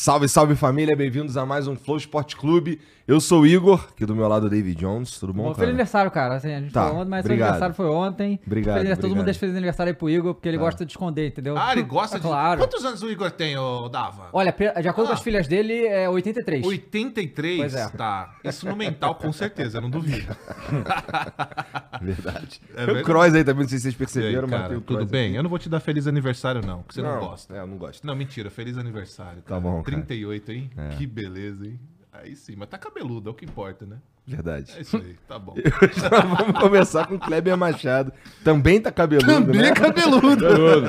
Salve, salve família, bem-vindos a mais um Flow Esporte Clube. Eu sou o Igor, aqui do meu lado David Jones, tudo bom, Bom, cara? feliz aniversário, cara. Assim, a gente Tá, falou ontem, mas obrigado. o aniversário foi ontem. Obrigado, Feliz, Todo obrigado. mundo deixa feliz aniversário aí pro Igor, porque ele gosta de esconder, entendeu? Ah, ele gosta É de. Claro. Quantos anos o Igor tem, ô Dava? Olha, de acordo com as Ah. filhas dele, é 83. 83? Pois é. Tá. Isso no mental, com certeza, não duvido. Verdade. É tem o verdade. Cross aí também, não sei se vocês aí, perceberam, mas cara, o tudo bem? aqui. Eu não vou te dar feliz aniversário, não, porque você não, gosta. É, eu não gosto. Não, mentira, feliz aniversário. Tá bom, cara. 38, hein? Que beleza, hein? Aí sim, mas tá cabeludo, é o que importa, né? Verdade. É isso aí, tá bom. Já vamos começar com o Kleber Machado. Também tá cabeludo, né? cabeludo. Cabeludo.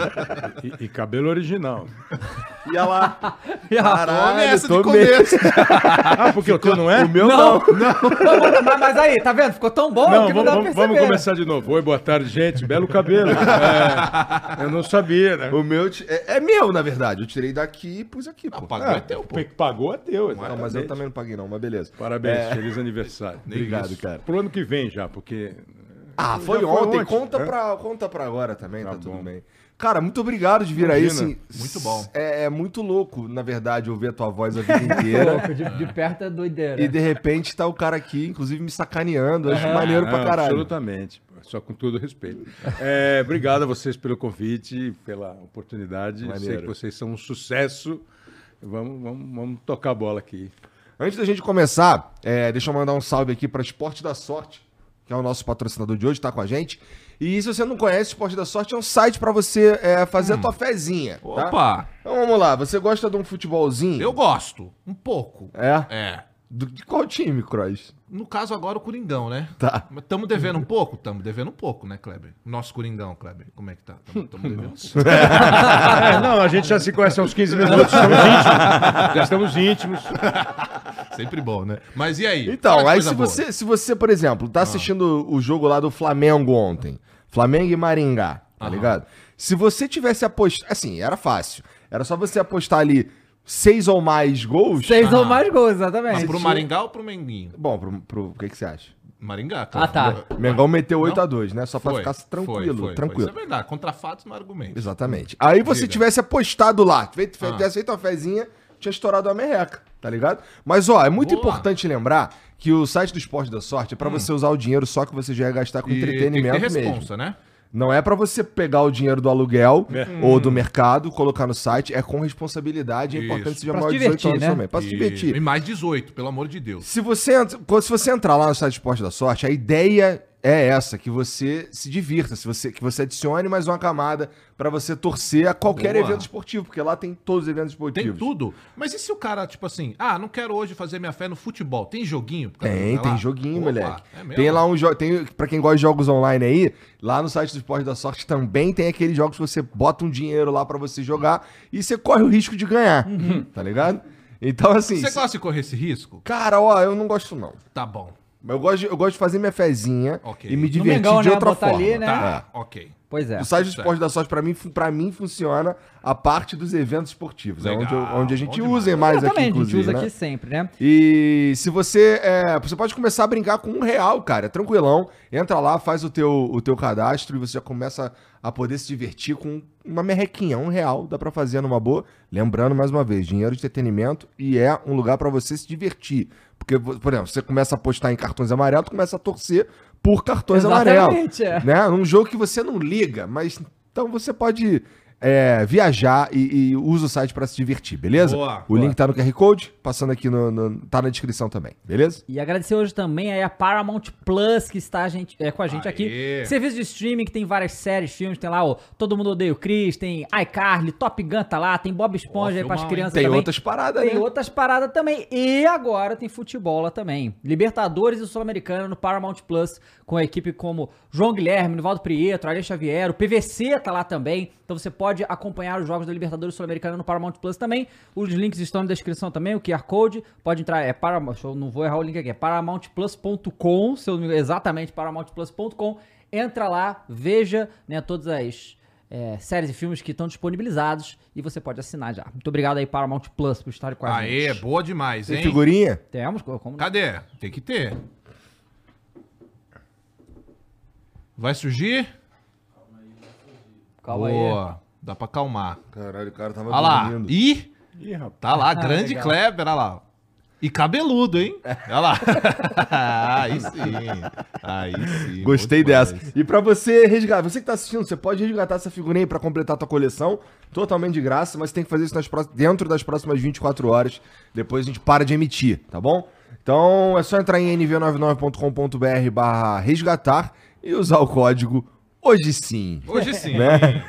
E, e cabelo original. E olha lá. E a- Caralho, Tome essa de começo. Ah, porque o teu não é? O meu não. mas, mas aí, tá vendo? Ficou tão bom Não, que vamos, não dá pra vamos- perceber. vamos começar de novo. Oi, boa tarde, gente. Belo cabelo. É, eu não sabia, né? O meu é, é meu, na verdade. Eu tirei daqui e pus aqui, pô. Pagou é teu, pô. Pagou é teu. Não, mas eu também não paguei não, mas beleza. Parabéns, feliz aniversário. Obrigado, isso. cara. Pro ano que vem já, porque... Ah, foi Já foi ontem. ontem, Conta, é? pra, conta pra agora também, tá, Tá tudo bom. bem. Cara, muito obrigado de vir aí, Imagina. assim. Muito bom. É, é muito louco, na verdade, ouvir a tua voz a vida inteira. Louco, de, de perto é doideira. e de repente tá o cara aqui, inclusive me sacaneando. Acho maneiro pra caralho. Absolutamente. Só com todo respeito. É, obrigado a vocês pelo convite, pela oportunidade. Sei Maneiro. que vocês são um sucesso. Vamos, vamos, vamos tocar a bola aqui. Antes da gente começar, é, deixa eu mandar um salve aqui pra Esporte da Sorte, que é o nosso patrocinador de hoje, tá com a gente. E se você não conhece, Esporte da Sorte é um site pra você é, fazer a tua fezinha. tá? Opa! Então vamos lá, você gosta de um futebolzinho? Eu gosto, um pouco. É? É. Do- de qual time, Cross? No caso agora o Coringão, né? Tá. Mas Tamo devendo um pouco? Tamo devendo um pouco, né, Kleber? Nosso Coringão, Kleber. Como é que tá? Tamo, tamo devendo um pouco. É, não, a gente já se conhece há uns 15 minutos, estamos íntimos. Já estamos íntimos. Sempre bom, né? Mas e aí? Então, aí se boa. você, se você, por exemplo, tá assistindo o jogo lá do Flamengo ontem, Flamengo e Maringá, tá Aham. ligado? Se você tivesse apostado, assim, era fácil. Era só você apostar ali seis ou mais gols. Seis ou Ah. mais gols, Mas exatamente. pro Maringá ou pro Menguinho? Bom, pro, pro, o que, que você acha? Maringá, Ah, tá. O Mengão meteu Não? 8x2, né? Só pra Foi, ficar tranquilo, foi, foi. tranquilo. Isso é verdade. Contra fatos no argumento. Exatamente. Aí você Diga. tivesse apostado lá, feito, Ah. tivesse feito uma fezinha, tinha estourado a merreca, tá ligado? Mas, ó, é muito Boa. importante lembrar que o site do Esporte da Sorte é pra você usar o dinheiro só que você já ia gastar com Hum. E entretenimento tem que ter mesmo. responsa, né? Não é pra você pegar o dinheiro do aluguel É. ou do mercado, colocar no site, é com responsabilidade, é Isso. importante que seja Pra maior se de 18 divertir, anos né? também, pra se E- divertir. E mais 18, pelo amor de Deus. Se você, se você entrar lá no site Esporte da Sorte, a ideia é essa, que você se divirta, se você, que você adicione mais uma camada pra você torcer a qualquer Boa. evento esportivo, porque lá tem todos os eventos Tem esportivos. tudo. Mas e se o cara, tipo assim, ah, não quero hoje fazer minha fé no futebol? Tem joguinho? Tem, tem lá? joguinho, Opa, moleque. é tem lá um jogo, tem para quem gosta de jogos online aí, lá no site do Esporte da Sorte também tem aqueles jogos que você bota um dinheiro lá pra você jogar e você corre o risco de ganhar, tá ligado? Então assim, Uhum. Você se- gosta de correr esse risco? cara, ó, eu não gosto não. Tá bom. Eu gosto de, eu gosto de fazer minha fezinha Ok. e me divertir Mengão, de né? outra Botar forma. ali, né? Tá, ok. Pois é. O site do Certo. Esporte da Sorte, pra mim, pra mim, funciona a parte dos eventos esportivos. é Legal, onde, eu- onde a gente bom demais. usa mais aqui, Exatamente, a gente inclusive. usa né? aqui sempre, né? E se você. é, você pode começar a brincar com um real, cara. É tranquilão. Entra lá, faz o teu, o teu cadastro e você já começa a poder se divertir com uma merrequinha, um real. Dá pra fazer numa boa. Lembrando, mais uma vez, dinheiro de entretenimento e é um lugar pra você se divertir. Porque, por exemplo, você começa a apostar em cartões amarelos, tu começa a torcer por cartões Exatamente, amarelos. é. Né? Num jogo que você não liga, mas então você pode é, viajar e, e usa o site pra se divertir, beleza? Boa, o boa. link tá no QR Code, passando aqui no, no- tá na descrição também, beleza? E agradecer hoje também aí a Paramount Plus, que está a gente, é, com a gente Aê. aqui. Serviço de streaming que tem várias séries, filmes, tem lá o Todo Mundo Odeia o Chris, tem iCarly, Top Gun tá lá, tem Bob Esponja Ó, aí pras crianças Tem também. outras paradas, Tem né? outras paradas também. E agora tem futebol lá também. Libertadores e Sul-Americana no Paramount Plus, com a equipe como João Guilherme, Nivaldo Prieto, Ariel Xavier, o PVC tá lá também. Então você pode acompanhar os jogos da Libertadores Sul-Americana no Paramount Plus também. Os links estão na descrição também, o QR Code. Pode entrar, é Paramount, eu não vou errar o link aqui, é paramountplus.com, se eu não me engano, exatamente paramountplus.com. Entra lá, veja né, todas as é, séries e filmes que estão disponibilizados e você pode assinar já. Muito obrigado aí, Paramount Plus, por estar com a Aê, gente. boa demais, Tem hein? figurinha? Temos, como Cadê? Tem que ter. Vai surgir? Calma aí. Boa. Dá pra acalmar. Caralho, o cara tava Olha lá. dormindo. Ih! Ih, rapaz. Tá lá, grande legal. Kleber, olha lá. E cabeludo, hein? Olha lá. aí sim. Aí sim. Gostei dessa. E pra você resgatar, você que tá assistindo, você pode resgatar essa figurinha aí pra completar a tua coleção, totalmente de graça, mas tem que fazer isso nas pró- dentro das próximas 24 horas. Depois a gente para de emitir, tá bom? Então é só entrar em nv99.com.br barra resgatar e usar o código hoje sim. Hoje sim. né?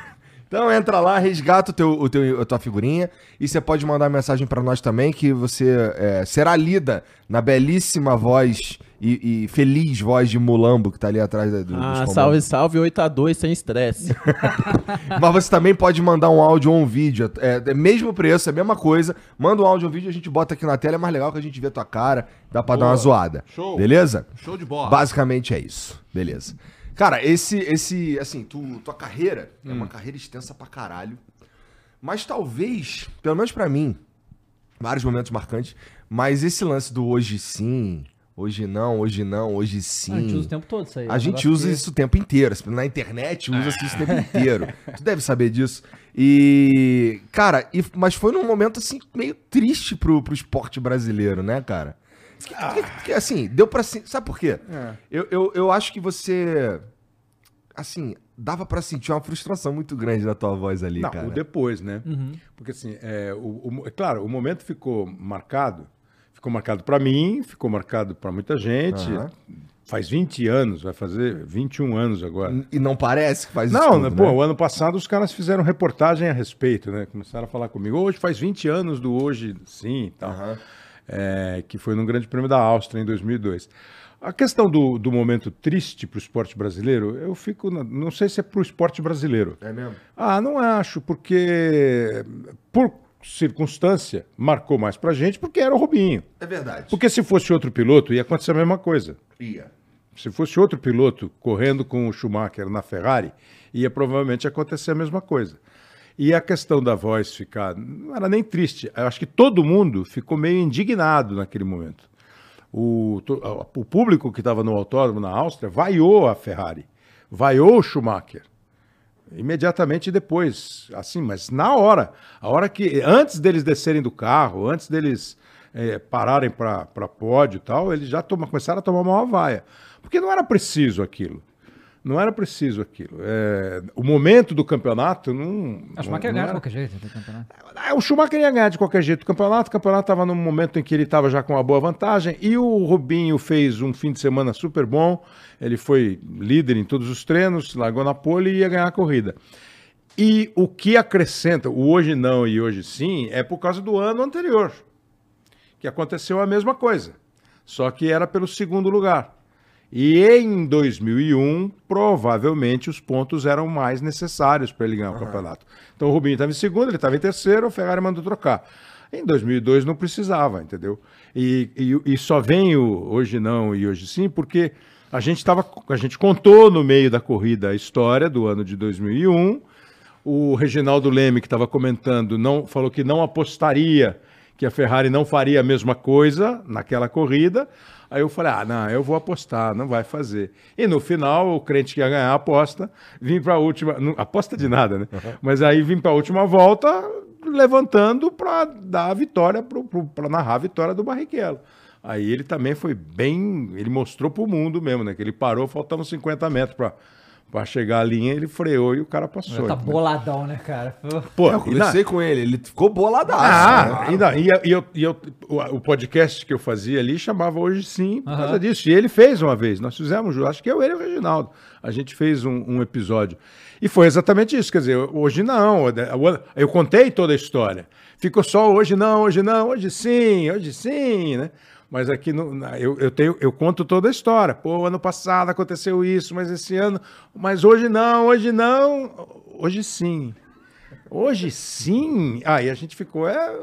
Então entra lá, resgata o teu, o teu, a tua figurinha e você pode mandar mensagem pra nós também que você é, será lida na belíssima voz e, e feliz voz de Mulambo que tá ali atrás do, Ah, salve, salve, 8x2, sem estresse. Mas você também pode mandar um áudio ou um vídeo. É, é mesmo preço, é a mesma coisa. Manda um áudio ou um vídeo, a gente bota aqui na tela. É mais legal que a gente vê tua cara. Dá pra dar uma zoada. Show. Beleza? Show de bola. Basicamente é isso. Beleza. Cara, esse, esse assim, tu, tua carreira é Hum. uma carreira extensa pra caralho. Mas talvez, pelo menos pra mim, vários momentos marcantes, mas esse lance do hoje sim, hoje não, hoje não, hoje sim. A gente usa o tempo todo isso aí. A É gente usa que- isso o tempo inteiro. Na internet usa-se isso o tempo inteiro. Tu deve saber disso. E, cara, e- mas foi num momento assim meio triste pro, pro esporte brasileiro, né, cara? Que- que- que, assim, deu pra. Sabe por quê? É. Eu, eu, eu acho que você. Assim, dava pra sentir uma frustração muito grande na tua voz ali, Não, cara. o depois, né? Uhum. Porque assim, é, o, o- é claro, o momento ficou marcado, ficou marcado para mim, ficou marcado para muita gente. Aham. Faz 20 anos, vai fazer 21 anos agora. E não parece que faz isso. Não, tudo, né, né? pô, o ano passado os caras fizeram reportagem a respeito, né? Começaram a falar comigo. Hoje faz 20 anos do hoje, sim, e tal. Aham. É, que foi no Grande Prêmio da Áustria em 2002. A questão do, do momento triste para o esporte brasileiro, eu fico. na- não sei se é para o esporte brasileiro. É mesmo? Ah, não acho, porque por circunstância marcou mais pra gente, porque era o Rubinho. É verdade. Porque se fosse outro piloto, ia acontecer a mesma coisa. Ia. Se fosse outro piloto correndo com o Schumacher na Ferrari, ia provavelmente acontecer a mesma coisa. E a questão da voz ficar. Não era nem triste. Eu acho que todo mundo ficou meio indignado naquele momento. O, o público que estava no autódromo na Áustria vaiou a Ferrari, vaiou o Schumacher. Imediatamente depois, assim, mas na hora, a hora que antes deles descerem do carro, antes deles eh, pararem para pódio e tal, eles já toma, começaram a tomar uma vaia, porque não era preciso aquilo, não era preciso aquilo. Eh, o momento do campeonato não. Não, que ia ganhar de era- qualquer jeito do campeonato. ah, O Schumacher ia ganhar de qualquer jeito o campeonato. O campeonato estava num momento em que ele estava já com uma boa vantagem. E o Rubinho fez um fim de semana super bom. Ele foi líder em todos os treinos, largou na pole e ia ganhar a corrida. E o que acrescenta, o hoje não e hoje sim, é por causa do ano anterior, que aconteceu a mesma coisa, só que era pelo segundo lugar. E em 2001, provavelmente os pontos eram mais necessários para ele ganhar o campeonato. Então o Rubinho estava em segundo, ele estava em terceiro, o Ferrari mandou trocar. Em 2002 não precisava, entendeu? E, e, e só vem o hoje não e hoje sim, porque a gente tava, a gente contou no meio da corrida a história do ano de 2001. O Reginaldo Leme, que estava comentando, não falou que não apostaria que a Ferrari não faria a mesma coisa naquela corrida. Aí eu falei, ah, não, eu vou apostar, não vai fazer. E no final, o crente que ia ganhar a aposta, vim para a última, não- aposta de nada, né? Mas aí vim para a última volta, levantando para dar a vitória, para narrar a vitória do Barrichello. Aí ele também foi bem, ele mostrou para o mundo mesmo, né? Que ele parou, faltando 50 metros para para chegar à linha, ele freou e o cara passou. Tá entendeu? boladão, né, cara? Pô, Eu e na- conversei com ele, ele ficou boladaço. ah, né? e, não, e, eu- e eu, e eu- o, podcast que eu fazia ali chamava Hoje Sim, por causa disso. E ele fez uma vez, nós fizemos, acho que eu, ele e o Reginaldo. A gente fez um, um episódio. E foi exatamente isso, quer dizer, hoje não. Eu contei toda a história. Ficou só hoje não, hoje não, hoje sim, hoje sim, né? Mas aqui no, na- eu, eu, tenho, eu conto toda a história. Pô, ano passado aconteceu isso, mas esse ano. Mas hoje não, hoje não, hoje sim. Hoje sim. Aí a gente ficou é,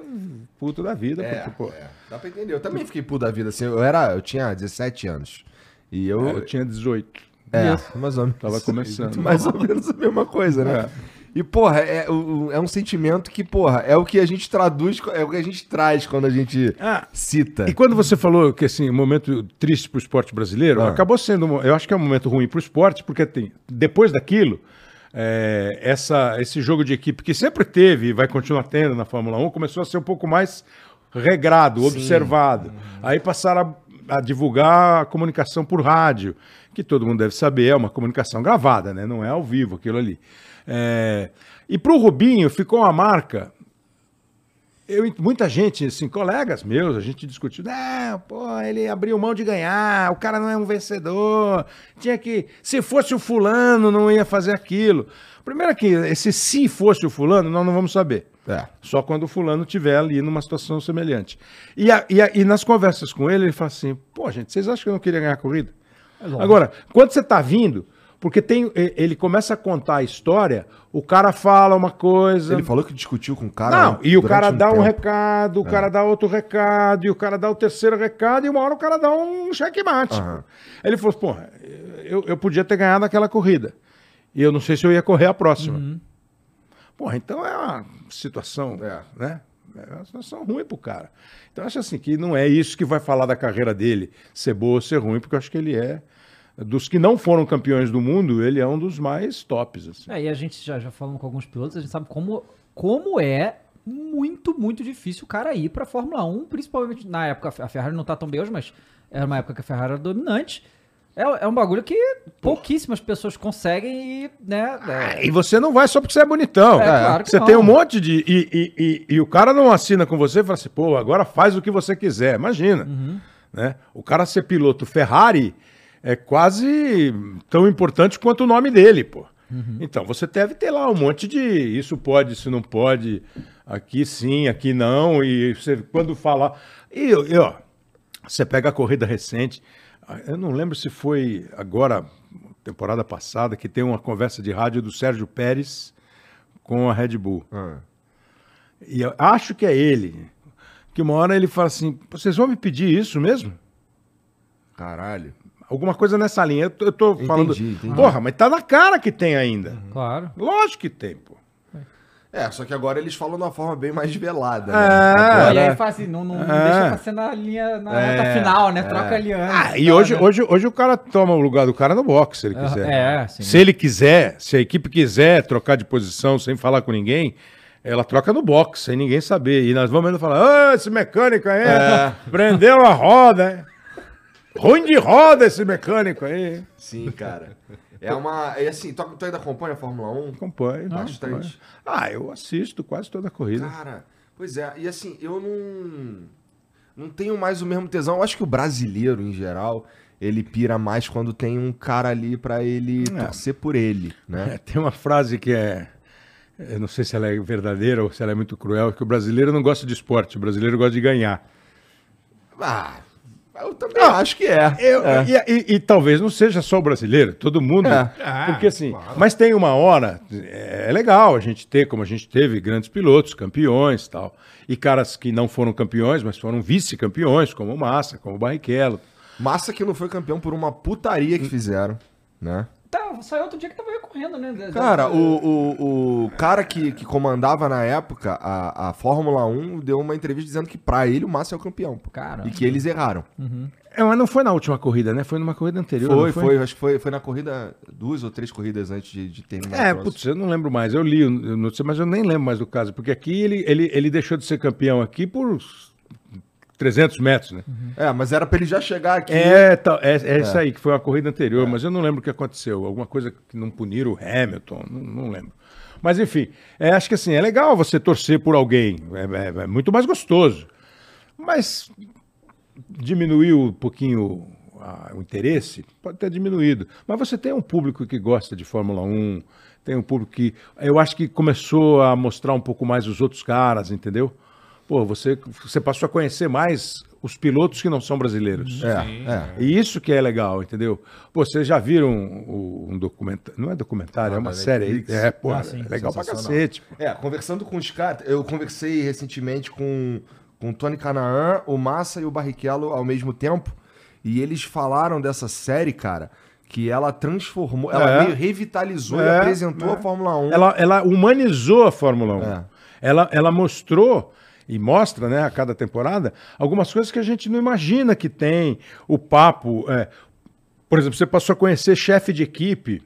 puto da vida. É, porque, pô, é, dá pra entender. Eu também fiquei puto da vida, assim. Eu, era, eu tinha 17 anos. E eu. eu tinha 18. É, mais ou menos. Tava começando. Mais ou menos a mesma coisa, né? E, porra, é, o- é um sentimento que, porra, é o que a gente traduz, é o que a gente traz quando a gente Ah, cita. E quando você falou que assim, um momento triste para o esporte brasileiro, Ah. acabou sendo, eu acho que é um momento ruim para o esporte, porque tem, depois daquilo, é, essa, esse jogo de equipe que sempre teve e vai continuar tendo na Fórmula 1 começou a ser um pouco mais regrado, observado. Aí passaram a, a divulgar a comunicação por rádio, que todo mundo deve saber, é uma comunicação gravada, né? não é ao vivo aquilo ali. É, e para o Rubinho ficou uma marca eu, muita gente, assim, colegas meus, a gente discutiu, não, pô, ele abriu mão de ganhar, o cara não é um vencedor, tinha que, se fosse o fulano, não ia fazer aquilo. Primeiro que, esse se fosse o fulano, nós não vamos saber. É. Só quando o fulano estiver ali numa situação semelhante. E, a- e, a- e nas conversas com ele, ele fala assim, pô, gente, vocês acham que eu não queria ganhar a corrida? Agora, quando você está vindo, porque tem, ele começa a contar a história, o cara fala uma coisa... Ele falou que discutiu com o cara. Não, e o cara dá um tempo. recado, o cara dá outro recado, e o cara dá o terceiro recado, e uma hora o cara dá um checkmate. Aí ele falou, porra, eu, eu podia ter ganhado aquela corrida. E eu não sei se eu ia correr a próxima. Porra, então é uma situação, É. né? É uma situação ruim pro cara. Então eu acho assim que não é isso que vai falar da carreira dele, ser boa ou ser ruim, porque eu acho que ele é dos que não foram campeões do mundo, ele é um dos mais tops assim. É, e a gente já, já falando com alguns pilotos, a gente sabe como, como é muito, muito difícil o cara ir pra Fórmula 1, principalmente na época, a Ferrari não tá tão bem hoje, mas era uma época que a Ferrari era dominante. É, é um bagulho que pouquíssimas pessoas conseguem e, né, é, E você não vai só porque você é bonitão. É, claro que você não. tem um monte de. E, e, e, e o cara não assina com você e fala assim, pô, agora faz o que você quiser. Imagina. Uhum. Né? O cara ser piloto Ferrari é quase tão importante quanto o nome dele, pô. Uhum. Então, você deve ter lá um monte de isso pode, isso não pode, aqui sim, aqui não, e você quando falar. E, e, ó, você pega a corrida recente, ah, eu não lembro se foi agora, temporada passada, que tem uma conversa de rádio do Sérgio Pérez com a Red Bull. Ah. E eu acho que é ele. Que uma hora ele fala assim: vocês vão me pedir isso mesmo? Caralho. Alguma coisa nessa linha. Eu tô, eu tô Entendi, falando. entendi. Porra, mas tá na cara que tem ainda. claro. Lógico que tem, pô. É, só que agora eles falam de uma forma bem mais velada. É. Né? e Agora- aí faz assim, não, não, não É. deixa pra ser na linha, na reta final, né? Troca ali antes. Ah, e tal, hoje, né? hoje, hoje o cara toma o lugar do cara no boxe, se ele quiser. é, sim. Se ele quiser, se a equipe quiser trocar de posição sem falar com ninguém, ela troca no boxe, sem ninguém saber. E nós vamos ainda falar: ah, esse mecânico aí É. prendeu a roda? Ruim de roda esse mecânico aí. Sim, cara. É uma. É assim, tu, tu ainda acompanha a Fórmula 1? Acompanho. Bastante. acompanho. Ah, eu assisto quase toda a corrida. Cara, pois é. E assim, eu não. Não tenho mais o mesmo tesão. Eu acho que o brasileiro, em geral, ele pira mais quando tem um cara ali pra ele É. torcer por ele, né? É, tem uma frase que é. Eu não sei se ela é verdadeira ou se ela é muito cruel, que o brasileiro não gosta de esporte, o brasileiro gosta de ganhar. Ah, eu também acho que é. Eu- É. e, e- e talvez não seja só o brasileiro, todo mundo. É. porque assim, mas tem uma hora, é legal a gente ter, como a gente teve, grandes pilotos, campeões e tal. E caras que não foram campeões, mas foram vice-campeões, como o Massa, como o Barrichello. Massa que não foi campeão por uma putaria que fizeram, né? Saiu outro dia que tava recorrendo, né? Cara, o, o, o cara que, que comandava na época a, a Fórmula 1 deu uma entrevista dizendo que pra ele o Massa é o campeão. Caramba. E que eles erraram. É, mas não foi na última corrida, né? Foi numa corrida anterior. Foi, não foi, acho que foi, foi na corrida, duas ou três corridas antes de, de terminar. É, putz, eu não lembro mais. Eu li, o notícia, mas eu nem lembro mais do caso. Porque aqui ele, ele, ele deixou de ser campeão aqui por 300 metros, né? É, mas era pra ele já chegar aqui. É, tá, é, é isso aí, que foi uma corrida anterior, mas eu não lembro o que aconteceu. Alguma coisa que não puniram o Hamilton, não, não lembro. Mas enfim, é, acho que assim, é legal você torcer por alguém, é, é- é muito mais gostoso. Mas diminuiu um pouquinho a- o interesse, pode ter diminuído. Mas você tem um público que gosta de Fórmula 1, tem um público que. Eu acho que começou a mostrar um pouco mais os outros caras, entendeu? Pô, você, você passou a conhecer mais os pilotos que não são brasileiros. É, é. E isso que é legal, entendeu? Pô, vocês já viram o- um documentário? Não é documentário, é uma da série. Netflix? É, pô, Ah, é sim. legal pra cacete. pô. É, conversando com os caras, eu conversei recentemente com, com o Tony Canaan, o Massa e o Barrichello ao mesmo tempo, e eles falaram dessa série, cara, que ela transformou, ela É. meio revitalizou e É, apresentou é. a Fórmula 1. Ela, ela humanizou a Fórmula 1. É. Ela, ela mostrou e mostra, né, a cada temporada, algumas coisas que a gente não imagina que tem. O papo. é, por exemplo, você passou a conhecer chefe de equipe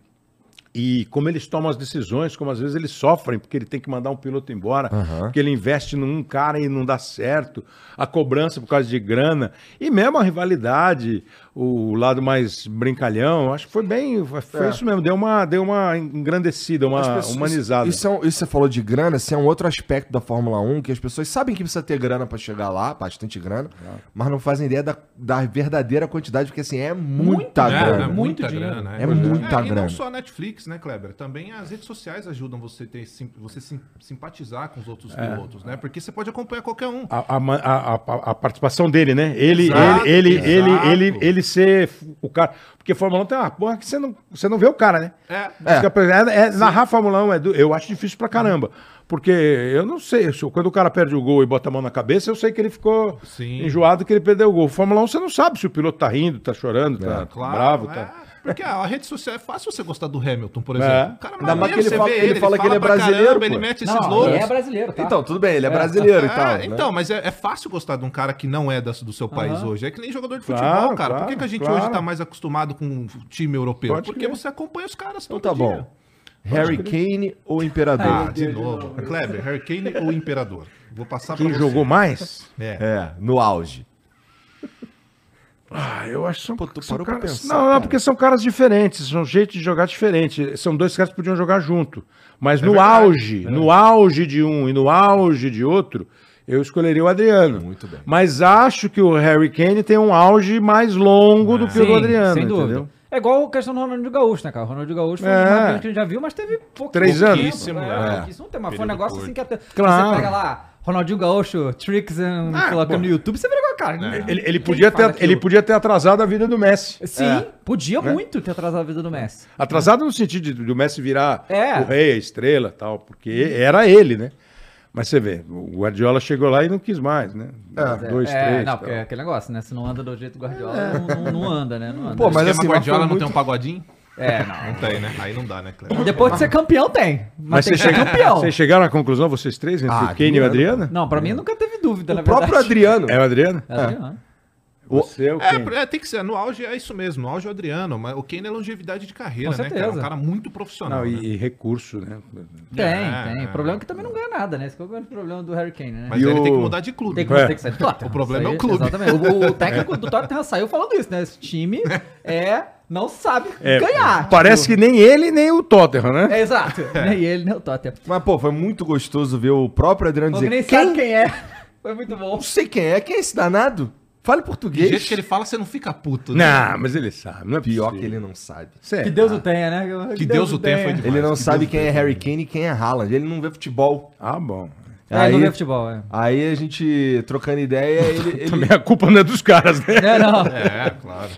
E como eles tomam as decisões, como às vezes eles sofrem, porque ele tem que mandar um piloto embora, Aham. porque ele investe num cara e não dá certo, a cobrança por causa de grana, e mesmo a rivalidade, o lado mais brincalhão, acho que foi bem, foi É. isso mesmo, deu uma, deu uma engrandecida, uma pessoas- humanizada. Isso, é um- isso você falou de grana, isso é um outro aspecto da Fórmula 1, que as pessoas sabem que precisa ter grana pra chegar lá, bastante grana, mas não fazem ideia da, da verdadeira quantidade, porque assim, é muita É, grana. é muito muita dinheiro. grana. É muita E grana. não só a Netflix, né, Kleber? Também as redes sociais ajudam você ter sim- você sim- simpatizar com os outros É. pilotos, né? Porque você pode acompanhar qualquer um. A, a a- a- a participação dele, né? Ele, Exato, ele, ele, ele, exato. ele, ele ser o cara. Porque Fórmula 1 tem uma porra que você não, você não vê o cara, né? É. É. É, narrar Fórmula 1 é do- eu acho difícil pra caramba. Porque eu não sei, se- quando o cara perde o gol e bota a mão na cabeça, eu sei que ele ficou Sim. enjoado que ele perdeu o gol. Fórmula 1 você não sabe se o piloto tá rindo, tá chorando, tá Claro, bravo, é. tá. Porque a rede social é fácil você gostar do Hamilton, por É. exemplo. O cara Ainda mais que ele você fala- vê ele fala que ele é pra brasileiro, caramba, ele mete esses Não, loucos. ele é brasileiro, tá? Então, tudo bem, ele é brasileiro e É, tal. né? então, mas é, é fácil gostar de um cara que não é da- do seu país Aham. hoje. É que nem jogador de Claro, futebol, cara. Por que, claro, que a gente claro. hoje tá mais acostumado com o time europeu? Pode Porque crer. você acompanha os caras Então todo tá bom. dia. Harry Kane ou Imperador? Ah, de novo. Kleber, Harry Kane ou Imperador? Vou passar Quem pra você. jogou mais? É. É, no auge. Ah, eu acho que são, Pô, tu são parou pra caras... pensar, Não, não, cara. porque são caras diferentes, são jeitos de jogar diferente. São dois caras que podiam jogar junto. Mas no verdade, auge, no auge de um e no auge de outro, eu escolheria o Adriano. Muito bem. Mas acho que o Harry Kane tem um auge mais longo do que o do Adriano, sem dúvida. entendeu? É igual a questão do Ronaldinho Gaúcho, né, cara? O Ronaldinho Gaúcho foi É. um que a gente já viu, mas teve pouco Três anos. tempo, né? é. Pouquíssimo tempo, mas foi um negócio curto. assim que até... Claro. Você pega lá, Ronaldinho Gaúcho, Tricks and Ah, coloca no YouTube, você vê igual, cara. Ele, ele quem podia ter, aquilo? ele podia ter atrasado a vida do Messi. Sim, É. podia muito ter atrasado a vida do Messi. Atrasado no sentido de, do Messi virar É. o rei, a estrela tal, porque era ele, né? Mas você vê, o Guardiola chegou lá e não quis mais, né? Dois, é, três. Não, porque é aquele negócio, né? Se não anda do jeito do Guardiola, não, não- não anda, né? Não anda. Pô, mas assim, Guardiola não tem muito- um pagodinho? É, não. Não tem, né? Aí não dá, né, Kleber? Depois de ser campeão, tem. Mas, Mas tem que ser chega- campeão. vocês chegaram à conclusão, vocês três, entre Ah, o Kane e o Adriano. Adriano? Não, pra mim nunca teve dúvida, na O próprio verdade. Adriano. É o Adriano? É Adriano. Você é o Kane. É, é, tem que ser. No auge é isso mesmo. No auge é o Adriano. Mas o Kane é longevidade de carreira, Com né, cara? É certeza. um cara muito profissional. Não, né? e, e recurso, né? Tem, É, tem. é. O problema é que também não ganha nada, né? Esse é o grande problema do Harry Kane, né? Mas E ele o- tem que mudar de clube. Tem que, É. tem que sair do Tottenham. O problema Isso é o clube. Exatamente. O, o técnico do Tottenham saiu falando isso, né? Esse time é, não sabe É, ganhar. Parece que nem ele, nem o Tottenham, né? É, exato. Nem ele, nem o Tottenham. Mas, pô, foi muito gostoso ver o próprio Adriano dizer. nem Quem? sabe quem é. Foi muito bom. Não sei quem é. Quem é esse danado? Fale Do português. jeito que ele fala, você não fica puto. né? Não, mas ele sabe. Não é Pior que possível. ele não sabe. Sério. Que Deus o tenha, né? Que Deus o tenha foi demais. Ele não que sabe Deus quem é. Harry Kane e quem é Haaland. Ele não vê futebol. Ah, bom. É, não Aí- vê futebol, é. Aí a gente trocando ideia, ele, ele Também a culpa não é dos caras, né? É, não. É, claro.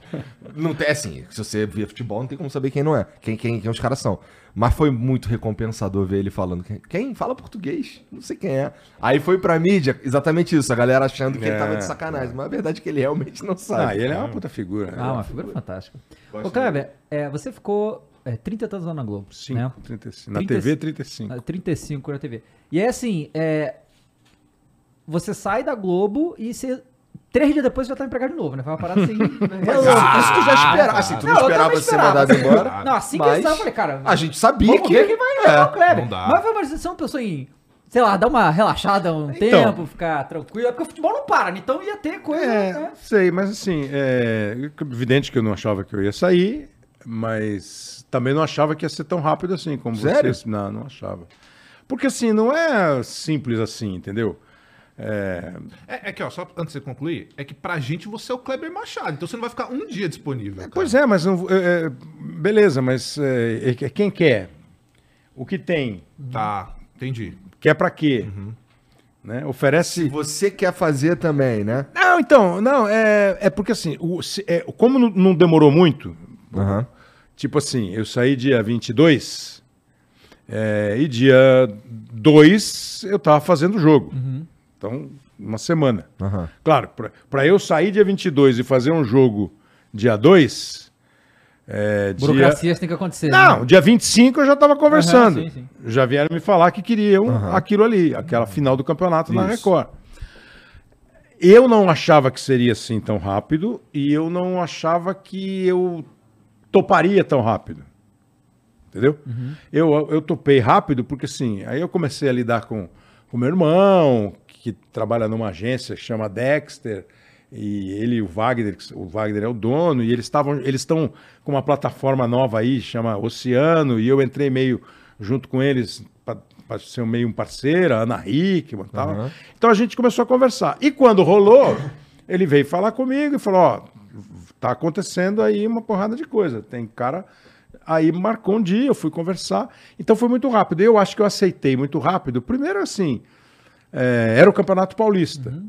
não tem assim, se você vê futebol, não tem como saber quem não é, quem, quem, quem os caras são. Mas foi muito recompensador ver ele falando. Quem, fala português? Não sei quem é. Aí foi pra mídia, exatamente isso, a galera achando que ele tava de É, sacanagem. Mas a verdade é que ele realmente não Ah, sabe. ele é uma puta figura. né? Ah, uma figura fantástica. Ô, Kleber, é, você ficou é, 30 anos lá na Globo, Sim, né? 35. Na 30 TV, 35. Ah, 35 na TV. E é assim, é, você sai da Globo e você... Três dias depois você já tá empregado de novo, né? Foi uma parada assim... relâmpago. Ah, isso tu já esperava. Assim, tu não, Não, esperava ser mandado embora. Não, assim que mas eu falei, cara... A gente sabia que. ver quem vai é. levar o Kleber. não dá. Mas foi uma você é uma pessoa em, sei lá, dar uma relaxada um Então. tempo, ficar tranquilo. É porque o futebol não para, né? então ia ter coisa. É, né? sei, mas assim, é evidente que eu não achava que eu ia sair, mas também não achava que ia ser tão rápido assim como Sério? vocês. Não, não achava. Porque assim, não é simples assim, entendeu? É, É, é que, ó, só antes de você concluir, é que pra gente você é o Kleber Machado, então você não vai ficar um dia disponível. cara. pois é, mas não, é, é, beleza, mas é, é, quem quer? O que tem? Tá, entendi. Quer pra quê? Uhum. Né? Oferece. Se você quer fazer também, né? Não, então, não, é, é porque assim, o, se- é, como não, não demorou muito, Aham. Tipo assim, eu saí dia 22 é, e dia 2 eu tava fazendo o jogo. Então, uma semana. Aham. Claro, para eu sair dia 22 e fazer um jogo dia 2, é, dia... Burocracias tem que acontecer. Não, né? dia 25 eu já estava conversando. sim, sim. Já vieram me falar que queriam aquilo ali, aquela final do campeonato na Isso. Record. Eu não achava que seria assim tão rápido e eu não achava que eu toparia tão rápido. entendeu? Eu, eu topei rápido porque assim, aí eu comecei a lidar com o meu irmão, que trabalha numa agência que chama Dexter, e ele e o Wagner, o Wagner é o dono, e eles estavam, eles estão com uma plataforma nova aí, chama Oceano, e eu entrei meio junto com eles para ser meio um parceiro, a Ana Hickman e tal. Aham. Então a gente começou a conversar. E quando rolou, ele veio falar comigo e falou: Ó, tá acontecendo aí uma porrada de coisa. Tem cara. Aí marcou um dia, eu fui conversar. Então foi muito rápido. Eu acho que eu aceitei muito rápido. Primeiro, assim, é, era o Campeonato Paulista.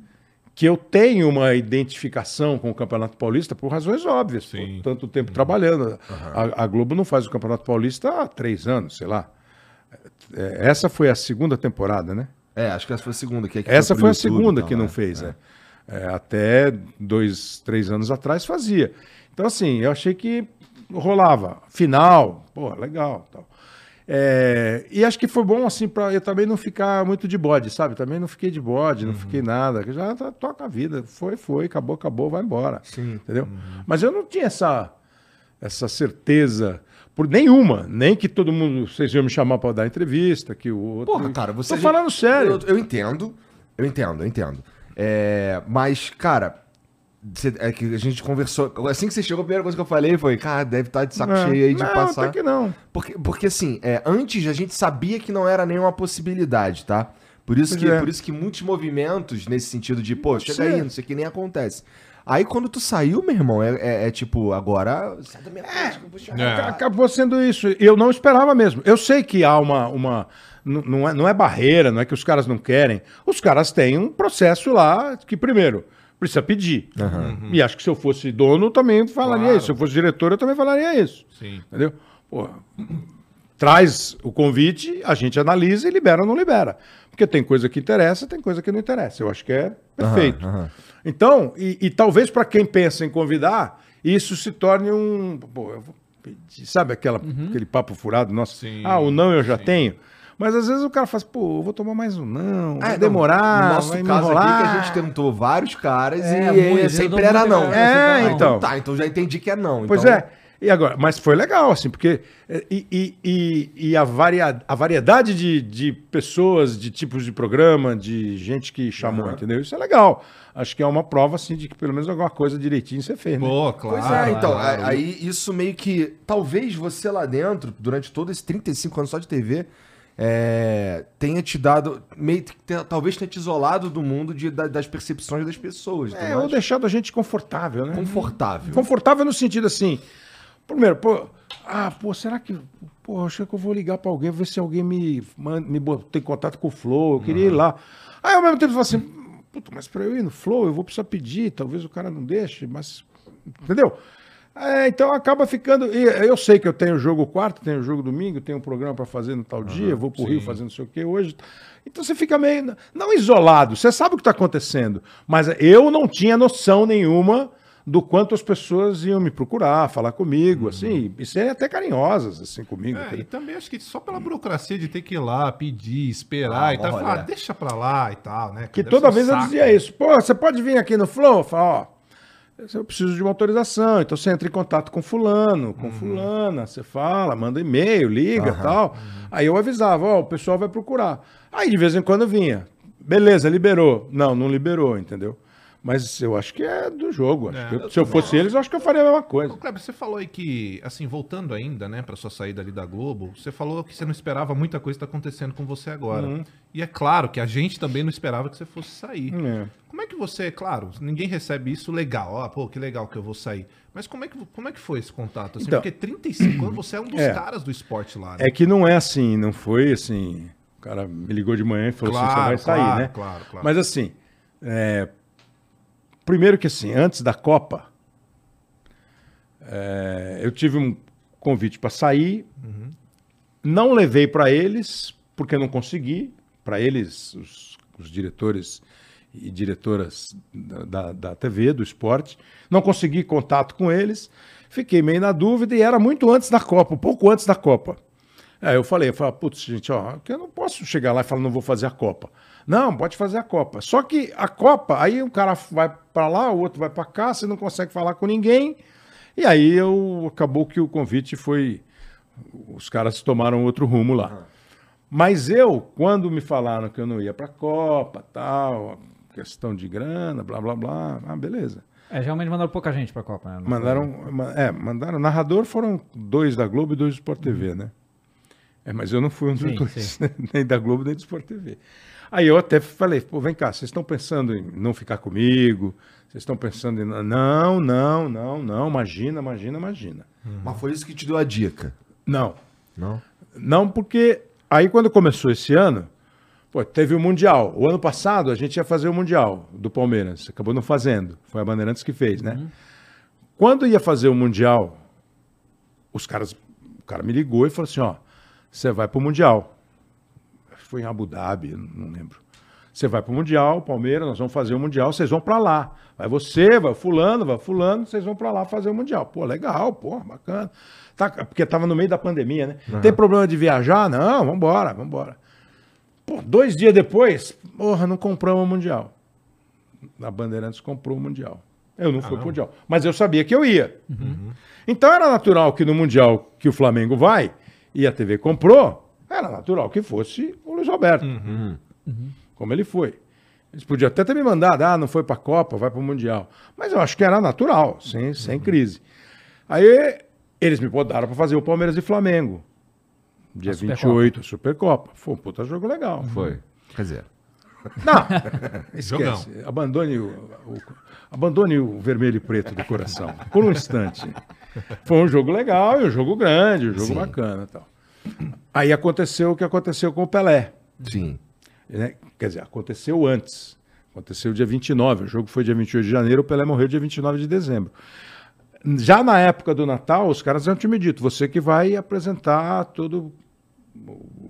Que eu tenho uma identificação com o Campeonato Paulista por razões óbvias. Sim. Por tanto tempo trabalhando. A, a Globo não faz o Campeonato Paulista há três anos, sei lá. É, essa foi a segunda temporada, né? É, acho que essa foi a segunda. Que é que Essa pro foi a segunda que não né? fez, É. é. Até dois, três anos atrás fazia. Então, assim, eu achei que rolava. Final, pô, legal. Tal. É, e acho que foi bom, assim, para eu também não ficar muito de bode, sabe? Também não fiquei de bode, não Uhum. fiquei nada. Já tá- toca a vida. Foi, foi, acabou, acabou, vai embora. Sim. Entendeu? Uhum. Mas eu não tinha essa, essa certeza. Por nenhuma, nem que todo mundo, vocês iam me chamar para dar entrevista, que o outro. Porra, cara, você. Tô falando sério. Eu, eu entendo, eu entendo, eu entendo. É, mas, cara, você- é que a gente conversou. Assim que você chegou, a primeira coisa que eu falei foi, cara, deve estar de saco É. cheio aí de não, passar. até que não. Porque, porque assim, é, antes a gente sabia que não era nenhuma possibilidade, tá? Por isso, que, é. por isso que muitos movimentos nesse sentido de, pô, chega aí, não sei o que, nem acontece. Aí quando tu saiu, meu irmão, é, é- é tipo, agora. Frente, chamar. É. Acabou sendo isso. Eu não esperava mesmo. Eu sei que há uma. uma não, é, não é barreira, não é que os caras não querem. Os caras têm um processo lá que, primeiro, precisa pedir. E acho que se eu fosse dono, eu também falaria Claro. isso. Se eu fosse diretor, eu também falaria isso. Sim. Entendeu? Pô, traz o convite, a gente analisa e libera ou não libera. Porque tem coisa que interessa, tem coisa que não interessa. Eu acho que é perfeito. aham. Então, e, e talvez para quem pensa em convidar, isso se torne um. Pô, eu vou pedir, sabe aquela, aquele papo furado nosso? Sim, ah, o não eu já sim. tenho. Mas às vezes o cara faz, pô, eu vou tomar mais um não, vai Ah, não, demorar, No nosso vai caso aqui, enrolar. que a gente tentou vários caras É, e muito, sempre era mundo não. É, Ah, então. Tá, então já entendi que é não. Pois então- é. E agora, mas foi legal, assim, porque. é, E, e, e, e a, varia, a variedade de, de pessoas, de tipos de programa, de gente que chamou, entendeu? Isso é legal. Acho que é uma prova, assim, de que pelo menos alguma coisa direitinho você fez, né? Pô, claro. Pois é, então, claro. aí isso meio que. Talvez você lá dentro, durante todos esses 35 anos só de TV, é, tenha te dado. Meio tenha- talvez tenha te isolado do mundo de- da- das percepções das pessoas. É, ou deixado a gente confortável, né? confortável. Confortável no sentido assim. Primeiro, pô, ah, pô, será que. Pô, acho que eu vou ligar pra alguém, ver se alguém me, me bota- tem contato com o Flow, eu queria ir lá. Aí ao mesmo tempo você fala assim, puta, mas pra eu ir no Flow, eu vou precisar pedir, talvez o cara não deixe, mas. Entendeu? É, então acaba ficando. e Eu sei que eu tenho jogo quarto, tenho jogo domingo, tenho um programa pra fazer no tal dia, vou pro Rio fazer não sei o que hoje. Então você fica meio. Não isolado, você sabe o que está acontecendo. Mas eu não tinha noção nenhuma do quanto as pessoas iam me procurar, falar comigo, assim, e serem até carinhosas, assim, comigo. É, e também acho que só pela burocracia de ter que ir lá, pedir, esperar Ah, e tal, falar, ah, deixa pra lá e tal, né? Que Deve toda ser um vez eu dizia isso. Pô, você pode vir aqui no Flow? Eu falo, ó, eu preciso de uma autorização. Então você entra em contato com fulano, com fulana, você fala, manda e-mail, liga tal. Aí eu avisava, ó, o pessoal vai procurar. Aí de vez em quando vinha. Beleza, liberou. Não, não liberou, entendeu? Mas eu acho que é do jogo. É, eu- se eu fosse eles, eu acho que eu faria a mesma coisa. Kleber, você falou aí que, assim, voltando ainda, né, pra sua saída ali da Globo, você falou que você não esperava muita coisa tá acontecendo com você agora. Uhum. E é claro que a gente também não esperava que você fosse sair. É. Como é que você, claro, ninguém recebe isso legal, ó, pô, que legal que eu vou sair. Mas como é que, como é que foi esse contato? Assim, Então. porque 35 anos você é um dos É. caras do esporte lá, né? É que não é assim, não foi assim. O cara me ligou de manhã e falou assim: você vai sair, claro, né? Claro, claro. Mas assim, é, primeiro que assim, antes da Copa, é, eu tive um convite para sair, não levei para eles, porque não consegui, para eles, os, os diretores e diretoras da, da, da TV, do esporte, não consegui contato com eles, fiquei meio na dúvida e era muito antes da Copa, um pouco antes da Copa. Aí eu falei, eu falei, putz, gente, ó, que eu não posso chegar lá e falar, não vou fazer a Copa. Não, pode fazer a Copa. Só que a Copa, aí um cara vai para lá, o outro vai para cá, você não consegue falar com ninguém. E aí eu acabou que o convite foi Os caras tomaram outro rumo lá. Mas eu, quando me falaram que eu não ia pra Copa, tal, questão de grana, blá blá blá, ah, beleza. É, geralmente mandaram pouca gente pra Copa, né? Não Mandaram, ma- é, mandaram. Narrador foram dois da Globo e dois do Sport TV, né? É, mas eu não fui um dos Sim, dois, sim. nem da Globo nem do Sport TV. Aí eu até falei, pô, vem cá, vocês estão pensando em não ficar comigo? Vocês estão pensando em. Não, não, não, não, imagina, imagina, imagina. Mas foi isso que te deu a dica. Não. Não? Não, porque aí quando começou esse ano, pô, teve o Mundial. O ano passado a gente ia fazer o Mundial do Palmeiras. Acabou não fazendo. Foi a Bandeirantes que fez, né? Quando ia fazer o Mundial, os caras, o cara me ligou e falou assim, ó, você vai pro Mundial. Foi em Abu Dhabi, não lembro. Você vai pro Mundial, Palmeiras, nós vamos fazer o Mundial, vocês vão pra lá. Vai você, vai o fulano, vai o fulano, vocês vão pra lá fazer o Mundial. Pô, legal, pô, bacana. Tá, porque tava no meio da pandemia, né? Tem problema de viajar? Não, vambora, vambora. Pô, dois dias depois, porra, não compramos o Mundial. A Bandeirantes comprou o Mundial. Eu não fui pro Mundial. Mas eu sabia que eu ia. Então era natural que no Mundial que o Flamengo vai e a TV comprou, era natural que fosse o Luiz Roberto. Como ele foi. Eles podiam até ter me mandado, ah, não foi pra Copa, vai pro Mundial. Mas eu acho que era natural, sem, sem crise. Aí eles me botaram pra fazer o Palmeiras e Flamengo. Dia A Supercopa. 28, a Supercopa. Foi um puta jogo legal. Foi. Quer dizer. Não, Jogão. esquece. Abandone o, o- abandone o vermelho e preto do coração. Por um instante. Foi um jogo legal e um jogo grande, um jogo bacana e tal. Aí aconteceu o que aconteceu com o Pelé. Sim. né? Quer dizer, aconteceu antes. Aconteceu dia 29. O jogo foi dia 28 de janeiro, o Pelé morreu dia 29 de dezembro. Já na época do Natal, os caras já tinham me dito, você que vai apresentar todo o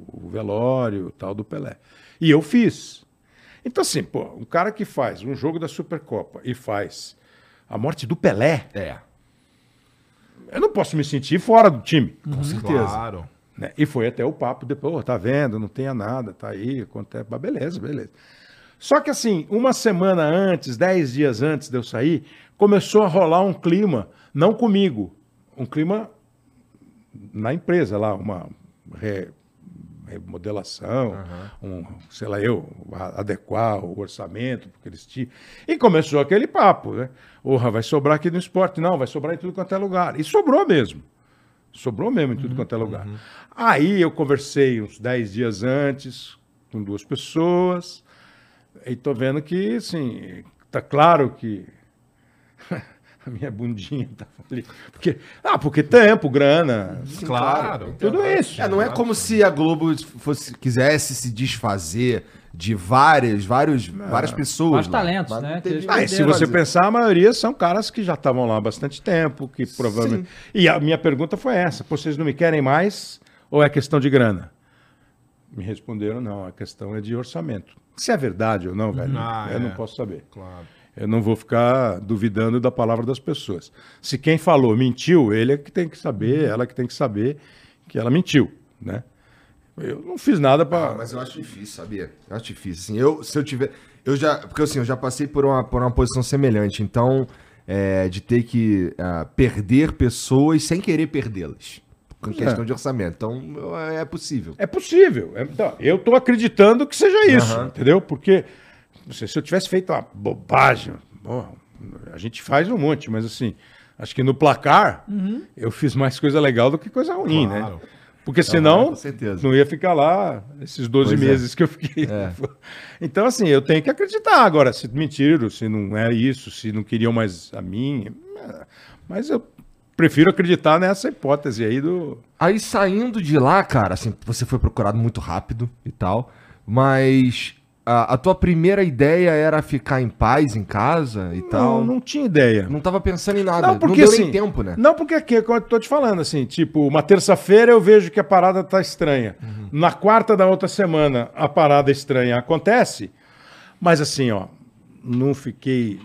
o velório tal do Pelé. E eu fiz. Então, assim, pô, um cara que faz um jogo da Supercopa e faz a morte do Pelé, É. eu não posso me sentir fora do time. Com certeza. Claro. Né? E foi até o papo depois, "Ô, tá vendo, não tenha nada, tá aí, acontece, mas beleza, beleza. Só que assim, uma semana antes, dez dias antes de eu sair, começou a rolar um clima, não comigo, um clima na empresa lá, uma re- remodelação, um, sei lá eu, adequar o orçamento, porque eles tinham. E começou aquele papo, né? Porra, vai sobrar aqui no esporte. Não, vai sobrar em tudo quanto é lugar. E sobrou mesmo. Sobrou mesmo em tudo quanto é lugar. Aí eu conversei uns 10 dias antes com duas pessoas e tô vendo que, assim, tá claro que a minha bundinha tá ali. Porque, ah, porque tempo, grana, Claro. tudo isso. É, não é como se a Globo fosse, quisesse se desfazer de várias, vários, várias pessoas. Vários lá. talentos, Mas né? teve Ah, e se você pensar, a maioria são caras que já estavam lá há bastante tempo, que provavelmente. E a minha pergunta foi essa: vocês não me querem mais ou é questão de grana? Me responderam, não, a questão é de orçamento. Se é verdade ou não, velho, Ah, eu é. não posso saber. Claro. Eu não vou ficar duvidando da palavra das pessoas. Se quem falou mentiu, ele é que tem que saber, ela que tem que saber que ela mentiu, né? Eu não fiz nada Ah, para. mas eu acho difícil, sabia? Eu acho difícil. Assim, eu, se eu tiver. Eu já. Porque assim, eu já passei por uma, por uma posição semelhante. Então, é, de ter que ah, perder pessoas sem querer perdê-las. Com é. questão de orçamento. Então, eu- é possível. É possível. É- então, eu estou acreditando que seja isso, Aham. entendeu? Porque não sei, se eu tivesse feito uma bobagem, bom, a gente faz um monte, mas assim, acho que no placar eu fiz mais coisa legal do que coisa ruim, Claro. né? Porque senão certeza. não ia ficar lá esses 12 Pois é. meses que eu fiquei. Então, assim, eu tenho que acreditar. Agora, se mentiram, se não é isso, se não queriam mais a mim. é, Mas eu prefiro acreditar nessa hipótese aí do. Aí saindo de lá, cara, assim, você foi procurado muito rápido e tal, mas a, a tua primeira ideia era ficar em paz em casa e tal. Não, não tinha ideia. Não tava pensando em nada. Não, porque deu assim, nem tempo, né? Não, porque aqui, como eu tô te falando, assim, tipo, uma terça-feira eu vejo que a parada tá estranha. Uhum. Na quarta da outra semana, a parada estranha acontece. Mas assim, ó, não fiquei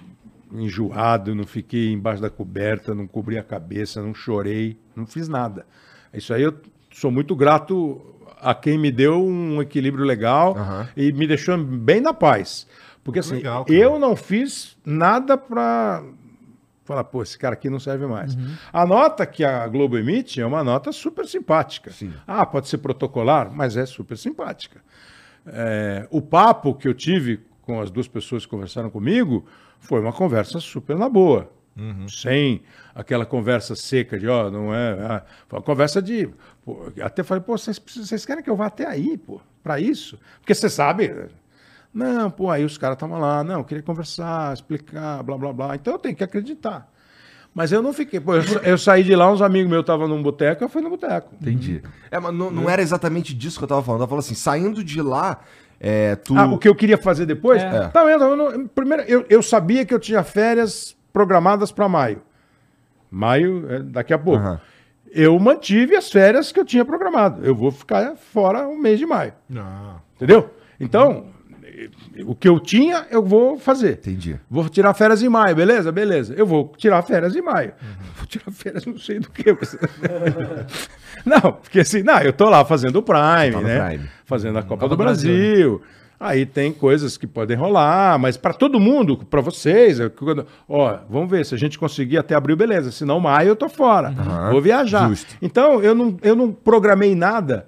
enjoado, não fiquei embaixo da coberta, não cobri a cabeça, não chorei, não fiz nada. Isso aí eu sou muito grato a quem me deu um equilíbrio legal Aham. e me deixou bem na paz. Porque assim, legal, eu não fiz nada para Fala, pô, esse cara aqui não serve mais. A nota que a Globo emite é uma nota super simpática. Sim. Ah, pode ser protocolar, mas é super simpática. É, o papo que eu tive com as duas pessoas que conversaram comigo foi uma conversa super na boa. Sem aquela conversa seca de, ó, não é. ah, foi uma conversa de. pô, até falei, pô, vocês, querem que eu vá até aí, pô, pra isso? Porque você sabe. Não, pô, aí os caras estavam lá, não, eu queria conversar, explicar, blá, blá, blá. Então eu tenho que acreditar. Mas eu não fiquei. Pô, eu, eu saí de lá, uns amigos meus estavam num boteco, eu fui no boteco. Entendi. É, mas não, não era exatamente disso que eu tava falando. Eu falando assim, saindo de lá, é, tu... Ah, o que eu queria fazer depois? É. Tá vendo? Eu não- primeiro, eu, eu sabia que eu tinha férias programadas para maio. Maio é daqui a pouco. Aham. Eu mantive as férias que eu tinha programado. Eu vou ficar fora o mês de maio. Não. Entendeu? Então, o que eu tinha, eu vou fazer. Entendi. Vou tirar férias em maio, beleza? Beleza. Eu vou tirar férias em maio. Vou tirar férias não sei do que. mas- não, porque assim, não, eu tô lá fazendo o Prime, Tá né? Prime. Fazendo a Copa Copa do do Brasil, Brasil. Aí tem coisas que podem rolar, mas para todo mundo, para vocês, é quando- ó, vamos ver se a gente conseguir até abril, beleza. Senão maio eu tô fora. Aham. Vou viajar. Justo. Então eu não, eu não programei nada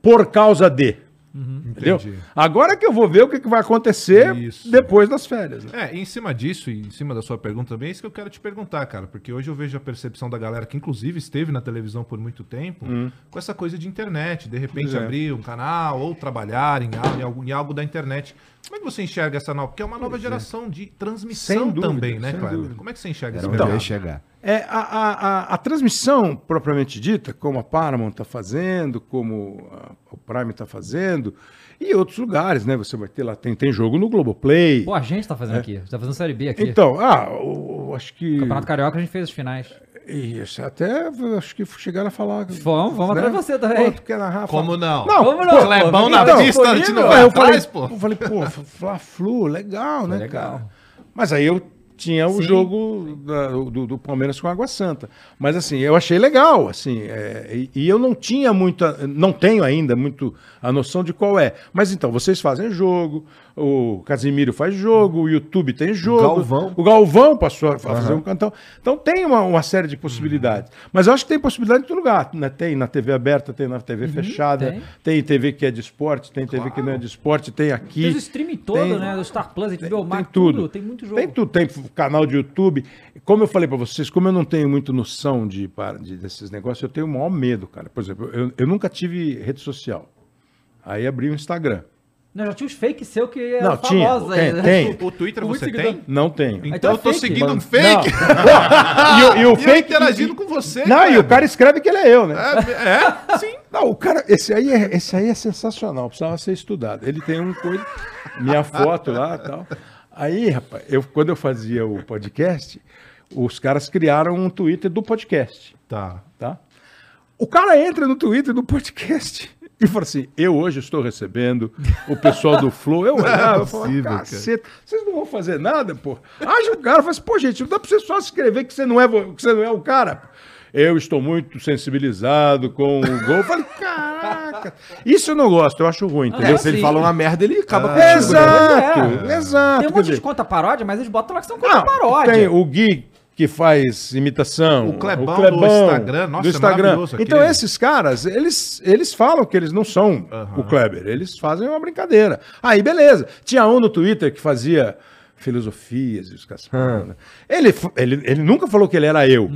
por causa de. Entendeu? entendi. Agora que eu vou ver o que, que vai acontecer Isso. depois das férias. né? É, e em cima disso e em cima da sua pergunta também, é isso que eu quero te perguntar, cara, porque hoje eu vejo a percepção da galera que inclusive esteve na televisão por muito tempo, com essa coisa de internet, de repente é. abrir um canal ou trabalhar em algo, em algo, em algo da internet. Como é que você enxerga essa nova? Porque é uma nova geração de transmissão Sem dúvida, também, né, dúvida. Como é que você enxerga Era esse onde mercado? chegar. É, a, a, a, a transmissão propriamente dita, como a Paramount está fazendo, como a- o Prime está fazendo, e outros lugares, né? Você vai ter lá, tem, tem jogo no Globoplay. Pô, a gente tá fazendo aqui. A gente tá fazendo Série B aqui. Então, ah, o- o- acho que. Campeonato Carioca a gente fez as finais. Isso, até acho que chegaram a falar. Vamos, vamos atrás de você também. Pô, tu quer narrar? Como não? Não, Como não? Clebão na então, pista, a gente não vai eu falei, pô. eu falei, pô, Fla-Flu, legal, né, legal. cara? Mas aí eu tinha o Sim. jogo da- do, do Palmeiras com Água Santa. Mas assim, eu achei legal, assim, é, e, e eu não tinha muita, não tenho ainda muito a noção de qual é. Mas então, vocês fazem jogo, o Casimiro faz jogo, o YouTube tem jogo. Galvão. O Galvão passou a fazer um cantão. Então tem uma, uma série de possibilidades. Mas eu acho que tem possibilidade em todo lugar. Né? Tem na TV aberta, tem na TV fechada, tem. tem. TV que é de esporte, tem TV que não é de esporte, tem aqui. Tem o streaming todo, tem- né? Do Star Plus, tem, HBO Max, tem tudo. Tem muito jogo. Tem tudo. Tem canal de YouTube. Como eu falei pra vocês, como eu não tenho muito noção de, para- de- desses negócios, eu tenho o maior medo, cara. Por exemplo, eu, eu nunca tive rede social. Aí abri o Instagram. Não, já tinha os fakes seu que era Não, tinha. famosa Tem, aí, né? tem. O Twitter Muito você seguidor. tem? Não tenho. Então, Então eu tô fake. seguindo um fake. e, o- e o E eu fake. interagindo com você, Não, e o cara escreve que ele é eu, né? É, é, sim. Não, o cara, esse aí é, esse aí é sensacional, precisava ser estudado. Ele tem um coisa, minha foto lá e tal. Aí, rapaz, eu, quando eu fazia o podcast, os caras criaram um Twitter do podcast, Tá. tá? O cara entra no Twitter do podcast e fala assim: Eu hoje estou recebendo o pessoal do Flow. Eu olhava, eu falava, possível, cara. caceta, vocês não vão fazer nada, pô. Haja o cara, fala assim, pô, gente, não dá pra você só escrever que você não é, que você não é o cara. Eu estou muito sensibilizado com o gol. Eu falei, caraca. Isso eu não gosto, eu acho ruim, entendeu? É, Se ele fala uma merda, ele acaba Ah, contigo, né? Exato, É. exato. Tem um monte de conta paródia, mas eles botam lá que são conta não, paródia. Tem o Gui que faz imitação. O Clebão do Instagram, nossa, do é Instagram. maravilhoso Então aquele. esses caras, eles, eles falam que eles não são o Kleber, eles fazem uma brincadeira. Aí beleza. Tinha um no Twitter que fazia filosofias e os caras. né? Ele, ele, ele nunca falou que ele era eu,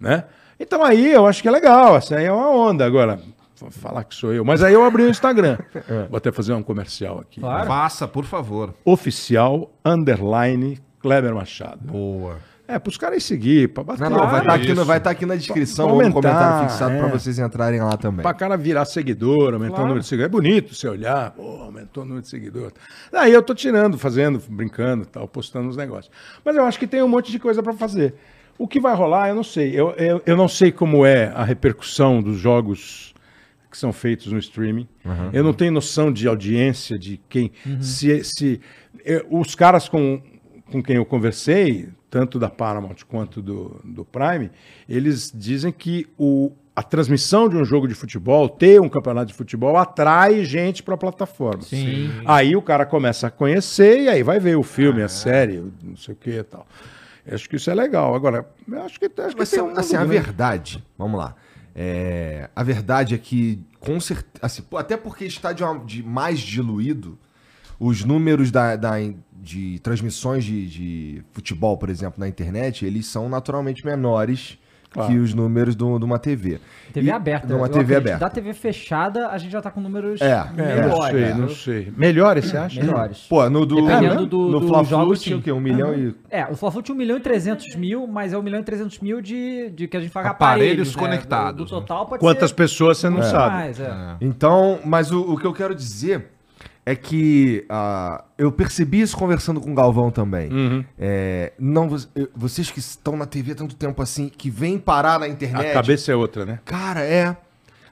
né? Então aí eu acho que é legal, essa aí é uma onda agora. Falar que sou eu. Mas aí eu abri o Instagram. Vou até fazer um comercial aqui. Claro. Faça, por favor. Oficial underline Kleber Machado. Boa. É, pros caras seguir, pra bater. Não, não, vai estar aqui, no- vai tá aqui na descrição Pra ou no comentário fixado é. pra vocês entrarem lá também. Pra cara virar seguidor, aumentar o número de seguidores. É bonito você olhar, pô, aumentou o número de seguidores. Aí eu tô tirando, fazendo, brincando, tal, postando os negócios. Mas eu acho que tem um monte de coisa pra fazer. O que vai rolar, eu não sei. Eu, eu, eu não sei como é a repercussão dos jogos que são feitos no streaming. Eu não tenho noção de audiência, de quem. Se, se eh, os caras com, com quem eu conversei, tanto da Paramount quanto do, do Prime, eles dizem que o, a transmissão de um jogo de futebol, ter um campeonato de futebol, atrai gente para a plataforma. Sim. Aí o cara começa a conhecer e aí vai ver o filme, a série, não sei o que e tal. Acho que isso é legal. Agora, eu acho que, acho que Mas tem assim, um assim, a verdade, vamos lá. É, a verdade é que, com certeza. Assim, até porque está de, uma- de mais diluído, os números da, da- de transmissões de, de futebol, por exemplo, na internet, eles são naturalmente menores Claro. que os números de uma TV. TV E- aberta. Numa eu TV aberta. Da TV fechada, a gente já tá com números É, É, não melhores. sei, né? não sei. Melhores, você acha? Melhores. Pô, no do. Dependendo no do- no Fla-Flu jogos, tinha o quê? Um milhão e. É, o Fla-Flu tinha 1 milhão e 300 mil, mas é 1 milhão e 300 mil de, de que a gente paga Aparelhos aparelhos, né? conectados, Do, do total pode Quantas ser pessoas você não muito sabe? mais, é. Então, mas o, o que eu quero dizer é que ah, eu percebi isso conversando com o Galvão também. Uhum. É, não, vocês que estão na TV há tanto tempo assim, que vêm parar na internet. A cabeça é outra, né? Cara, é.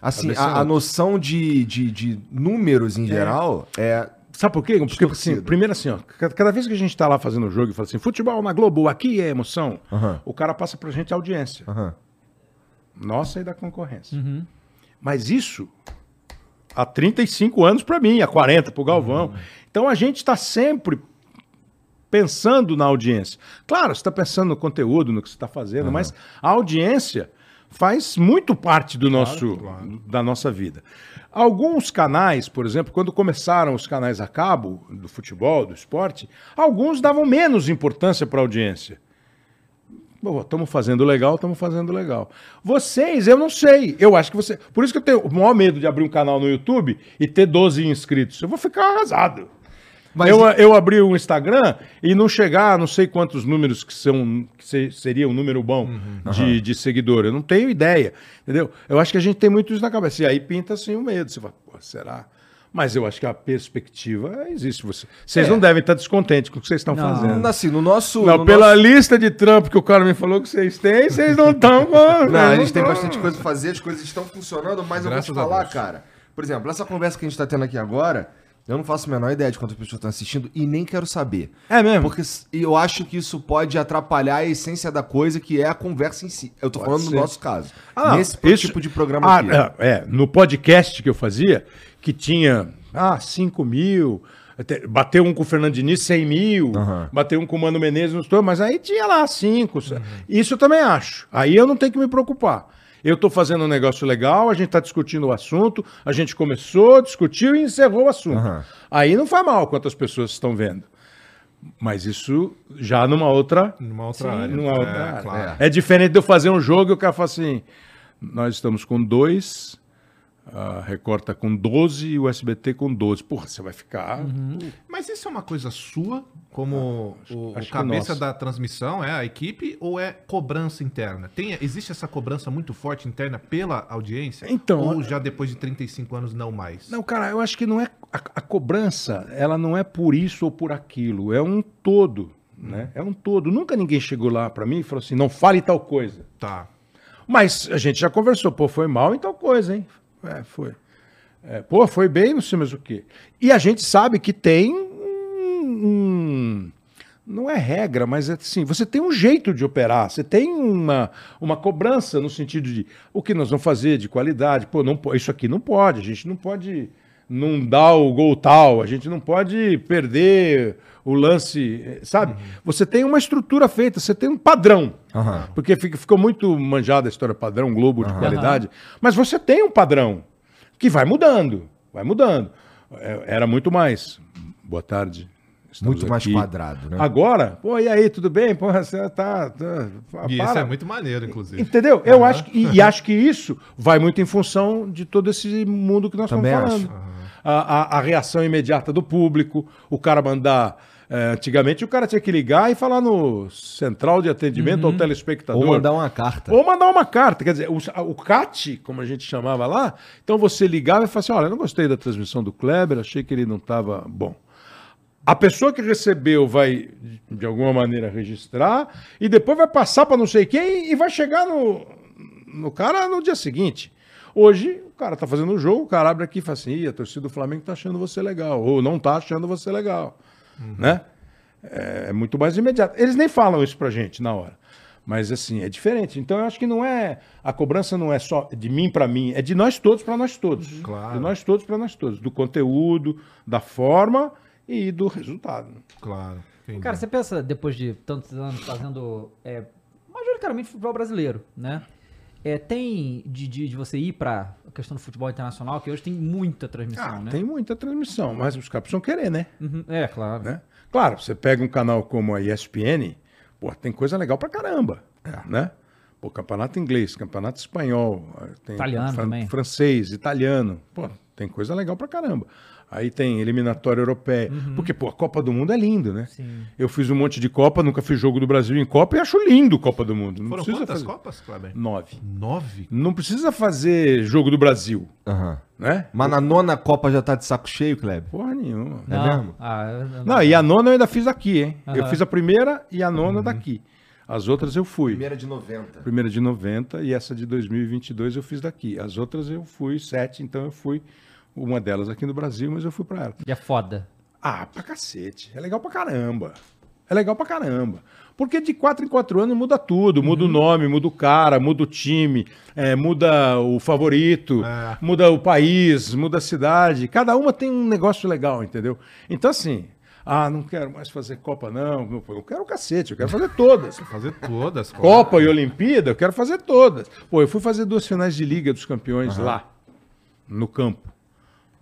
Assim, Cabeça é a, a noção de, de, de números em geral é. Sabe por quê? Porque, assim, primeiro assim, ó, ca- cada vez que a gente tá lá fazendo o jogo e fala assim, futebol na Globo, aqui é emoção, Aham. o cara passa pra gente audiência. Aham. Nossa e da concorrência. Mas isso há 35 anos para mim, há 40 para o Galvão. Então a gente está sempre pensando na audiência. Claro, você está pensando no conteúdo, no que você está fazendo, mas a audiência faz muito parte do nosso, da nossa vida. Alguns canais, por exemplo, quando começaram os canais a cabo do futebol, do esporte, alguns davam menos importância para a audiência. Estamos fazendo legal, estamos fazendo legal. Vocês, eu não sei. Eu acho que você. Por isso que eu tenho o maior medo de abrir um canal no YouTube e ter 12 inscritos. Eu vou ficar arrasado. Mas eu, eu abri um Instagram e não chegar a não sei quantos números que são que se- seria um número bom de, de seguidor. Eu não tenho ideia. Entendeu? Eu acho que a gente tem muito isso na cabeça. E aí pinta assim o medo. Você fala, pô, será? Mas eu acho que a perspectiva existe. Você- Vocês É. não devem estar descontentes com o que vocês estão Não. fazendo. Assim, no nosso. Não, no pela nosso- lista de trampo que o cara me falou que vocês têm, vocês não estão. Não, a gente tem bastante coisa pra fazer, as coisas estão funcionando, mas eu vou Graças te a falar, Deus. cara. Por exemplo, essa conversa que a gente tá tendo aqui agora, eu não faço a menor ideia de quantas pessoas estão assistindo e nem quero saber. É mesmo? Porque eu acho que isso pode atrapalhar a essência da coisa, que é a conversa em si. Eu tô falando ser. no nosso caso. Ah, Nesse isso- tipo de programa Ah, aqui. é, é, no podcast que eu fazia, que tinha ah, 5 mil, bateu um com o Fernando Diniz, 100 mil, Aham. bateu um com o Mano Menezes, não estou, mas aí tinha lá 5. Isso eu também acho. Aí eu não tenho que me preocupar. Eu estou fazendo um negócio legal, a gente está discutindo o assunto, a gente começou, discutiu e encerrou o assunto. Aham. Aí não faz mal quantas pessoas estão vendo. Mas isso já numa outra Numa outra área. numa outra é, área. claro. É diferente de eu fazer um jogo e o cara fala assim: nós estamos com dois, a Record tá com 12 e o SBT com 12. Porra, você vai ficar. Mas isso é uma coisa sua, como o, o acho cabeça da transmissão, é a equipe, ou é cobrança interna? Tem, existe essa cobrança muito forte interna pela audiência? Então, Ou já depois de 35 anos não mais? Não, cara, eu acho que não é. A, a cobrança, ela não é por isso ou por aquilo. É um todo. Né? É um todo. Nunca ninguém chegou lá pra mim e falou assim: não fale tal coisa. Tá. Mas a gente já conversou, pô, foi mal em tal coisa, hein? É, foi. É, pô, foi bem, não sei mais o quê. E a gente sabe que tem um. um- não é regra, mas é assim, você tem um jeito de operar, você tem uma, uma cobrança no sentido de o que nós vamos fazer de qualidade. Pô, não, isso aqui não pode, a gente não pode não dar o gol tal, a gente não pode perder o lance, sabe? Você tem uma estrutura feita, você tem um padrão. Aham. Porque fica- ficou muito manjada a história padrão, Globo de qualidade. Mas você tem um padrão que vai mudando, vai mudando. É, Era muito mais. Boa tarde. estamos Muito mais aqui. quadrado, né? Agora, pô, e aí, tudo bem? Pô, você tá. tá E para. isso é muito maneiro, inclusive. Entendeu? Eu acho que, e, e acho que isso vai muito em função de todo esse mundo que nós Também estamos acho. A, a- a reação imediata do público, o cara mandar. eh, antigamente o cara tinha que ligar e falar no central de atendimento ao telespectador. Ou mandar uma carta. Ou mandar uma carta. Quer dizer, o, o CAT, como a gente chamava lá, então você ligava e falava assim: olha, eu não gostei da transmissão do Kleber, achei que ele não estava bom. A pessoa que recebeu vai, de alguma maneira, registrar e depois vai passar para não sei quem e vai chegar no, no cara no dia seguinte. Hoje, o cara tá fazendo o jogo, o cara abre aqui e fala assim: Ih, a torcida do Flamengo tá achando você legal, ou não tá achando você legal. Né? É, é muito mais imediato. Eles nem falam isso pra gente na hora. Mas assim, é diferente. Então eu acho que não é. A cobrança não é só de mim para mim, é de nós todos para nós todos. Claro. De nós todos para nós todos. Do conteúdo, da forma e do resultado. Claro. Entendi. Cara, você pensa, depois de tantos anos fazendo é, majoritariamente futebol brasileiro, né? É, tem de, de, de você ir pra questão do futebol internacional, que hoje tem muita transmissão, Ah, né? tem muita transmissão, mas os caras precisam querer, né? Uhum, É, claro. né? Claro, você pega um canal como a ESPN, pô, tem coisa legal pra caramba, né? Pô, campeonato inglês, campeonato espanhol, eh, Italiano também. francês, italiano, pô, tem coisa legal pra caramba. Aí tem eliminatória europeia, porque pô, a Copa do Mundo é lindo, né? Uhum. Sim. Eu fiz um monte de Copa, nunca fiz jogo do Brasil em Copa e acho lindo Copa do Mundo. Não Foram precisa quantas fazer Copas, Kleber? nove. Nove? Não precisa fazer jogo do Brasil, Aham. né? Mas na nona Copa já tá de saco cheio, Kleber? Porra nenhuma. É mesmo? Ah, eu não, Não, e a nona eu ainda fiz aqui, hein? Eu Aham. fiz a primeira e a nona daqui. As outras eu fui. Primeira de 90. Primeira de 90 e essa de 2022 eu fiz daqui. As outras eu fui sete, então eu fui uma delas aqui no Brasil, mas eu fui pra ela. E é foda. Ah, pra cacete. É legal pra caramba. É legal pra caramba. Porque de quatro em quatro anos muda tudo. Muda o nome, muda o cara, muda o time, é, muda o favorito, É. muda o país, muda a cidade. Cada uma tem um negócio legal, entendeu? Então, assim, ah, não quero mais fazer Copa, não. Eu quero o cacete, eu quero fazer todas. Fazer todas. claro. Copa e Olimpíada, eu quero fazer todas. Pô, eu fui fazer duas finais de Liga dos Campeões lá, no campo.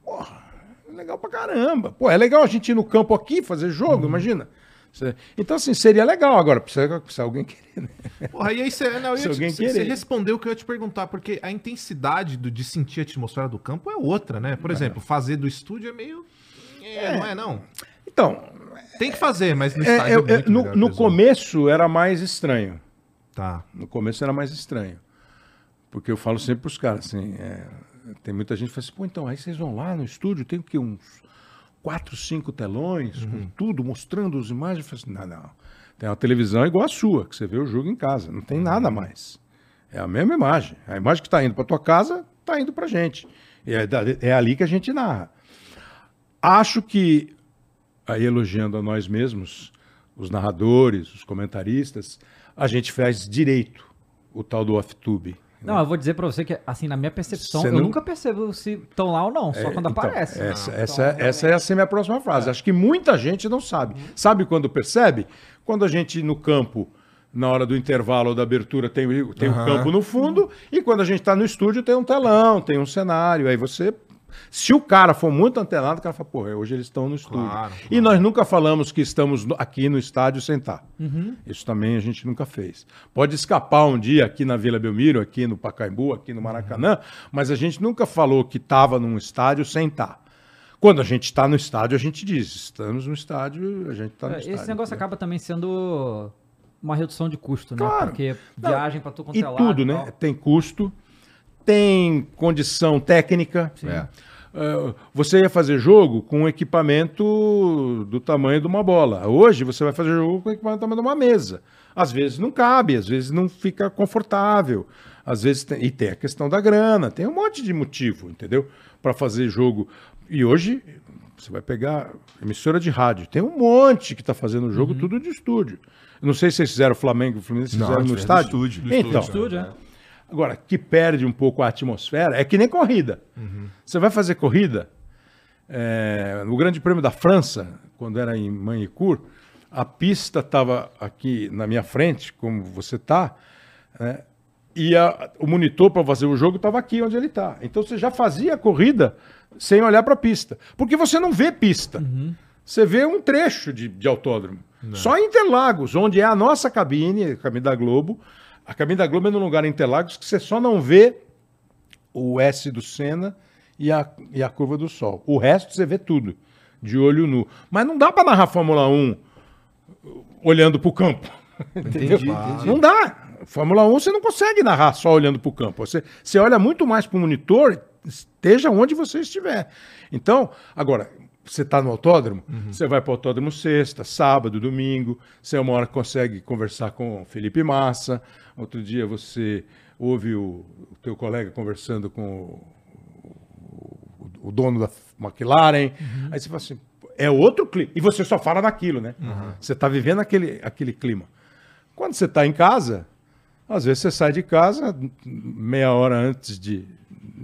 Porra, é legal pra caramba. Pô, é legal a gente ir no campo aqui fazer jogo, imagina. Cê- Então, assim, seria legal. Agora, precisa, precisa alguém querer, né? Porra, e aí você, não, te- alguém você respondeu o que eu ia te perguntar, porque a intensidade do- de sentir a atmosfera do campo é outra, né? Por exemplo, fazer do estúdio é meio. É, não é não. Então, Tem que fazer, mas no é, eu- é eu- no, no começo era mais estranho. Tá. No começo era mais estranho. Porque eu falo sempre pros caras, assim, é, tem muita gente que fala assim, pô, então, aí vocês vão lá no estúdio, tem o quê? Uns quatro, cinco telões, com tudo, mostrando as imagens. Eu falo assim, não, não. Tem uma televisão igual a sua, que você vê o jogo em casa, não tem nada mais. É a mesma imagem. A imagem que está indo para tua casa, está indo para gente. E é, é ali que a gente narra. Acho que, aí elogiando a nós mesmos, os narradores, os comentaristas, a gente faz direito o tal do off-tube. Não, eu vou dizer pra você que, assim, na minha percepção, Você eu não- nunca percebo se estão lá ou não, só quando Então, aparece. Essa, Não, essa, então, essa é a minha próxima frase. Acho que muita gente não sabe. Sabe quando percebe? Quando a gente no campo, na hora do intervalo ou da abertura, tem, o- tem o campo no fundo, e quando a gente está no estúdio, tem um telão, tem um cenário. Aí você. Se o cara for muito antenado, o cara fala, porra, hoje eles estão no estúdio. Claro, E nós nunca falamos que estamos aqui no estádio sentar. Uhum. Isso também a gente nunca fez. Pode escapar um dia aqui na Vila Belmiro, aqui no Pacaembu, aqui no Maracanã, mas a gente nunca falou que estava num estádio sentar. Quando a gente está no estádio, a gente diz, estamos no estádio, a gente está no É, estádio. Esse negócio acaba também sendo uma redução de custo, né? Claro. Porque viagem pra tu quanto E é lado tudo, e né? Tem custo, tem condição técnica. É. Uh, você ia fazer jogo com um equipamento do tamanho de uma bola. Hoje você vai fazer jogo com equipamento do tamanho de uma mesa. Às vezes não cabe, às vezes não fica confortável. Às vezes tem, e tem a questão da grana, tem um monte de motivo, entendeu? Para fazer jogo. E hoje você vai pegar emissora de rádio, tem um monte que está fazendo jogo tudo de estúdio. Não sei se vocês fizeram Flamengo Fluminense, Não, fizeram no fez estádio. no estúdio. No Então, Estúdio, é. Agora, que perde um pouco a atmosfera, é que nem corrida. Você vai fazer corrida, é, no Grande Prêmio da França, quando era em Manicourt, a pista estava aqui na minha frente, como você está, né, e a- o monitor para fazer o jogo estava aqui onde ele está. Então você já fazia a corrida sem olhar para a pista, porque você não vê pista. Você vê um trecho de, de autódromo. Só em Interlagos, onde é a nossa cabine, a cabine da Globo. A cabine da Globo é num lugar em Interlagos que você só não vê o S do Senna e a, e a curva do Sol. O resto você vê tudo, de olho nu. Mas não dá para narrar Fórmula 1 olhando para o campo. Entendeu? Entendi, entendi. Não dá. Fórmula 1 você não consegue narrar só olhando para o campo. Você, você olha muito mais para o monitor, esteja onde você estiver. Então, agora, você está no autódromo, você vai para o autódromo sexta, sábado, domingo. Você uma hora consegue conversar com o Felipe Massa. Outro dia você ouve o, o teu colega conversando com o, o- o dono da McLaren. Aí você fala assim, é outro clima. E você só fala naquilo, né? Você está vivendo aquele, aquele clima. Quando você está em casa, às vezes você sai de casa meia hora antes de.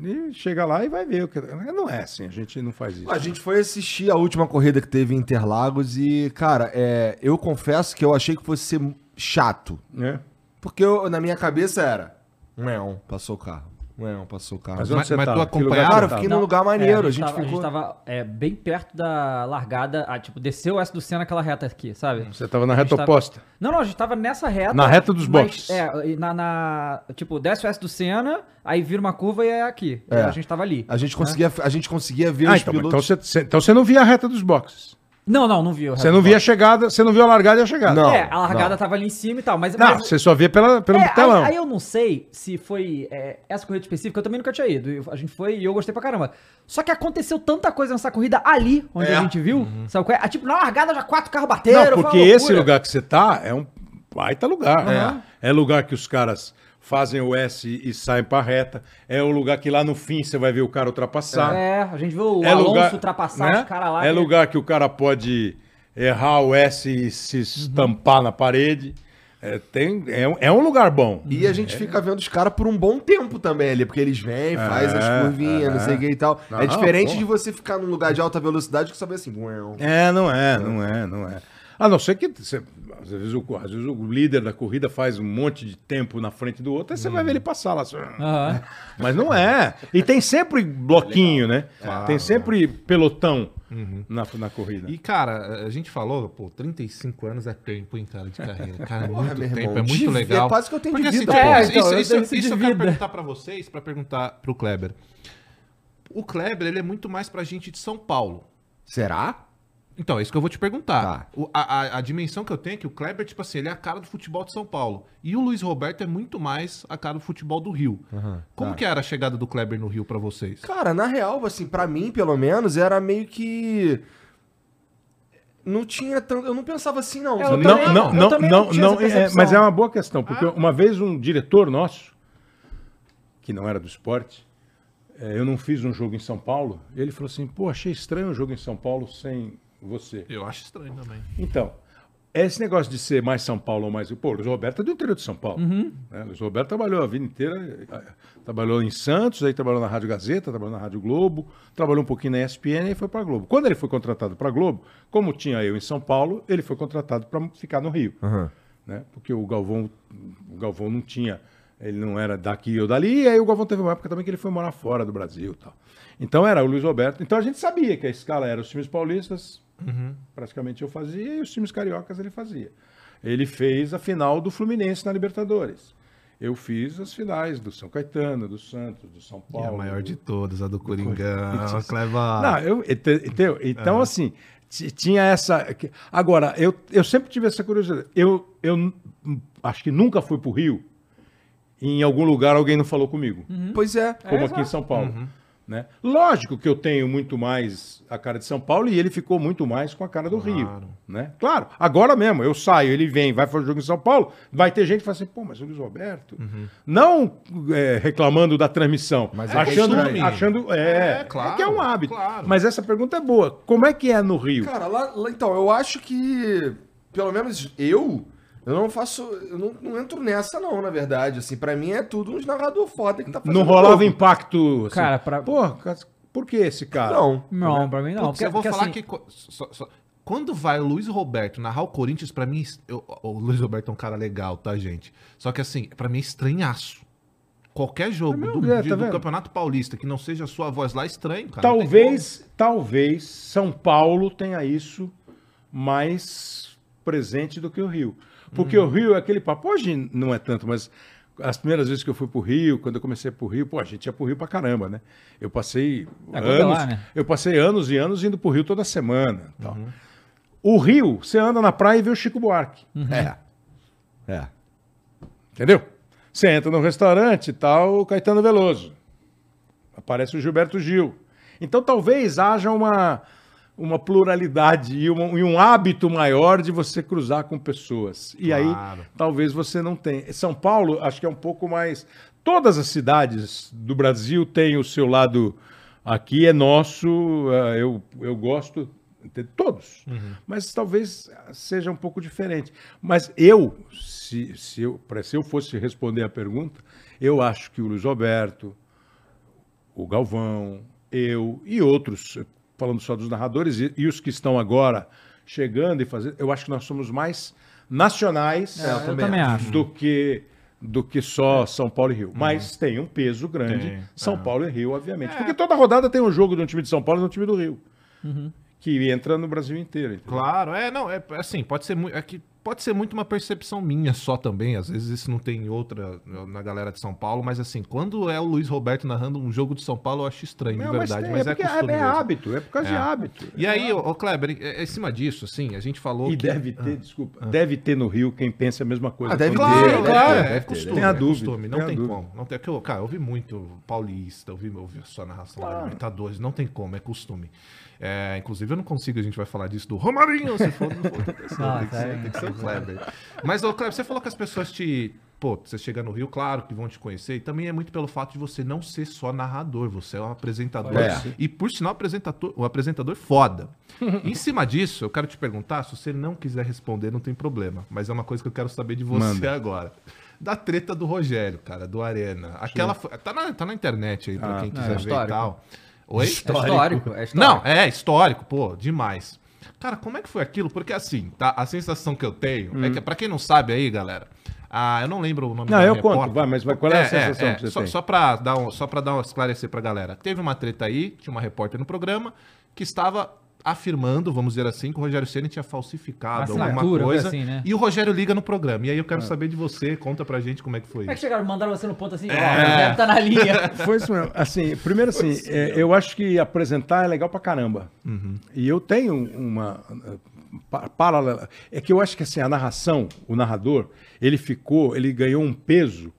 E chega lá e vai ver. o que- Não é assim, a gente não faz isso. A gente foi assistir a última corrida que teve em Interlagos e, cara, é, eu confesso que eu achei que fosse ser chato. né? Porque eu- na minha cabeça era. Não, passou o carro. Não, passou o carro. Mas Mas, Mas- você mas tu tava? Acompanhava? cara, eu tava? fiquei num lugar maneiro. É, a, gente tava, ficou. tava é, bem perto da largada, ah, tipo, desceu o S do Senna aquela reta aqui, sabe? Você tava na A gente reta tava- oposta. Não, não, a gente tava nessa reta. Na reta dos boxes. É, na, na- Tipo, desce o S do Senna, aí vira uma curva e é aqui. É. A gente tava ali. A gente conseguia, a gente conseguia ver Ah, os então, pilotos. então, você, você- então você não via a reta dos boxes. Não, não, não viu. Você não via a chegada, você não viu a largada e a chegada. Não. É, a largada não. tava ali em cima e tal, mas... Não, mas- você só via pela, pelo É, aí, telão. aí eu não sei se foi é, essa corrida específica, eu também nunca tinha ido. A gente foi e eu gostei pra caramba. Só que aconteceu tanta coisa nessa corrida ali, onde É. a gente viu. Sabe qual é? Ah, tipo, na largada já quatro carros bateram. Não, porque esse lugar que você tá é um baita lugar. Aham. É. lugar que os caras fazem o S e saem pra reta. É o lugar que lá no fim você vai ver o cara ultrapassar. É, a gente viu o É Alonso lugar, ultrapassar né? os caras lá. É que- lugar que o cara pode errar o S e se estampar na parede. É, tem, é, um- é um lugar bom. E a gente fica vendo os caras por um bom tempo também ali, porque eles vêm, faz as É, curvinhas, não sei o que e tal. Não, é diferente de você ficar num lugar de alta velocidade que só vê assim. É, não é, não é, não é. A não ser que você, às, vezes o, às vezes o líder da corrida faz um monte de tempo na frente do outro, aí você vai ver ele passar lá. assim, Aham. Mas não é. E tem sempre bloquinho, né? tem sempre pelotão na, na corrida. E, cara, a gente falou, pô, 35 anos é tempo, hein, cara, de carreira. Cara, é muito tempo, irmão, é muito de- legal. é quase que eu tenho de Porque, vida, assim, pô. tipo, É, isso, eu isso, isso, de eu quero vida. perguntar pra vocês, pra perguntar pro Kleber. O Kleber, ele é muito mais pra gente de São Paulo. Será? Então, é isso que eu vou te perguntar. Tá. O- a, a- a dimensão que eu tenho é que o Kleber, tipo assim, ele é a cara do futebol de São Paulo. E o Luiz Roberto é muito mais a cara do futebol do Rio. Como tá. que era a chegada do Kleber no Rio pra vocês? Cara, na real, assim, pra mim, pelo menos, era meio que. Não tinha tanto. Eu não pensava assim, não. É, eu não, também- não, eu não, não, não não, é, mas é uma boa questão, porque uma vez um diretor nosso, que não era do esporte, é, eu não fiz um jogo em São Paulo, ele falou assim, pô, achei estranho o jogo em São Paulo sem você. Eu acho estranho também. Então, esse negócio de ser mais São Paulo ou mais... Pô, o Luiz Roberto é do interior de São Paulo. Uhum. né? O Luiz Roberto trabalhou a vida inteira, eh, trabalhou em Santos, aí trabalhou na Rádio Gazeta, trabalhou na Rádio Globo, trabalhou um pouquinho na ESPN e foi para a Globo. Quando ele foi contratado para a Globo, como tinha eu em São Paulo, ele foi contratado para ficar no Rio. Aham. Né? Porque o Galvão, o Galvão não tinha, ele não era daqui ou dali, e aí o Galvão teve uma época também que ele foi morar fora do Brasil e tal. Então era o Luiz Roberto. Então a gente sabia que a escala era os times paulistas, praticamente eu fazia, e os times cariocas ele fazia. Ele fez a final do Fluminense na Libertadores. Eu fiz as finais do São Caetano, do Santos, do São E Paulo. a maior de todas, a do Coringão. Kleber. Não, eu, entendeu? Então, assim, ti- tinha essa. Agora, eu, eu sempre tive essa curiosidade. Eu, eu acho que nunca fui pro Rio e em algum lugar alguém não falou comigo, Pois é. como aqui em São Paulo. Né? Lógico que eu tenho muito mais a cara de São Paulo e ele ficou muito mais com a cara do Rio. Né? Claro, agora mesmo, eu saio, ele vem, vai fazer o jogo em São Paulo, vai ter gente que fala assim, pô, mas o Luiz Roberto. Não é, reclamando da transmissão, Mas é achando, achando. É, É, claro, é que é um hábito. claro. Mas essa pergunta é boa. Como é que é no Rio? Cara, lá, lá- então, eu acho que, pelo menos eu, eu não faço, eu não, não entro nessa não, na verdade, assim, pra mim é tudo uns narrador foda que tá fazendo não rolava jogo. impacto. assim, Cara, pra- Pô, por que esse cara? Não. Não, pra mim não. Putz, eu vou falar assim, que. só- só- quando vai o Luiz Roberto narrar o Corinthians, pra mim. eu- o Luiz Roberto é um cara legal, tá, gente? Só que assim, pra mim é estranhaço. Qualquer jogo meu, do, é, de- tá do? Campeonato Paulista que não seja a sua voz lá, é estranho, cara. Talvez, talvez São Paulo tenha isso mais presente do que o Rio. Porque Uhum. o Rio é aquele papo. Hoje não é tanto, mas as primeiras vezes que eu fui pro Rio, quando eu comecei pro Rio, pô, a gente ia pro Rio pra caramba, né? Eu passei Agora anos, lá, né? eu passei anos e anos indo pro Rio toda semana. Tal. Uhum. O Rio, você anda na praia e vê o Chico Buarque. É. É. Entendeu? Você entra no restaurante e tal, o Caetano Veloso. Aparece o Gilberto Gil. Então talvez haja uma, uma pluralidade e, uma- e um hábito maior de você cruzar com pessoas. E aí Claro. talvez você não tenha. São Paulo, acho que é um pouco mais. Todas as cidades do Brasil têm o seu lado. Aqui é nosso, eh, eu, eu gosto de todos. Mas talvez seja um pouco diferente. Mas eu, se, se, eu, se eu fosse responder a pergunta, eu acho que o Luiz Roberto, o Galvão, eu e outros, falando só dos narradores, e, e os que estão agora chegando e fazendo, eu acho que nós somos mais nacionais É, eu também acho. do que do que só São Paulo e Rio. Mas tem um peso grande Tem, São é. Paulo e Rio, obviamente. Porque toda rodada tem um jogo de um time de São Paulo e de um time do Rio. Que entra no Brasil inteiro. entendeu? Claro, é, não, é assim, pode ser muito. É que pode ser muito uma percepção minha só também. Às vezes isso não tem outra na galera de São Paulo, mas assim, quando é o Luiz Roberto narrando um jogo de São Paulo, eu acho estranho, de Não, verdade. tem, Mas, é, porque costume é, mesmo. hábito, é por causa de É. hábito. E aí, ô, ô Kleber, é- é em cima disso, assim, a gente falou E que. deve ter, desculpa, deve ter no Rio quem pensa a mesma coisa. Ah, deve ter, Claro, deve claro, ter, é, ter, costume, Tem a é dúvida, costume, não tem a tem dúvida. como. Não tem, cara, eu ouvi muito paulista, ouvi, ouvi a sua narração da Libertadores, não tem como, é costume. É, inclusive, eu não consigo, a gente vai falar disso do Romarinho, se for, não for, tem que ser, Ah, tem que ser, tá. tem que ser o Kleber. Mas, ô Kleber, você falou que as pessoas te. Pô, você chega no Rio, claro que vão te conhecer, e também é muito pelo fato de você não ser só narrador, você é um apresentador. É. E por sinal, apresentador, um apresentador foda. em cima disso, eu quero te perguntar, se você não quiser responder, não tem problema. Mas é uma coisa que eu quero saber de você Manda. agora. Da treta do Rogério, cara, do Arena. Aquela. Tá na, tá na internet aí, pra Ah, quem é quiser ver e tal. Oi? É histórico, é histórico. Não, é histórico, pô, demais. Cara, como é que foi aquilo? Porque assim, tá? A sensação que eu tenho é que, pra quem não sabe aí, galera, ah, eu não lembro o nome Não, da eu repórter. conto, vai, mas vai- qual é a sensação que você só, tem? Só pra, dar um, só pra dar um, esclarecer pra galera. Teve uma treta aí, tinha uma repórter no programa que estava afirmando, vamos dizer assim, que o Rogério Ceni tinha falsificado alguma coisa. assim, né? E o Rogério liga no programa. E aí eu quero saber de você, conta pra gente como é que foi Como é que chegaram? Mandaram você no ponto assim, ó, É. o Rogério tá na linha. Foi isso mesmo. Assim, primeiro assim, é, eu acho que apresentar é legal pra caramba. E eu tenho uma pa- paralela. É que eu acho que assim, a narração, o narrador, ele ficou, ele ganhou um peso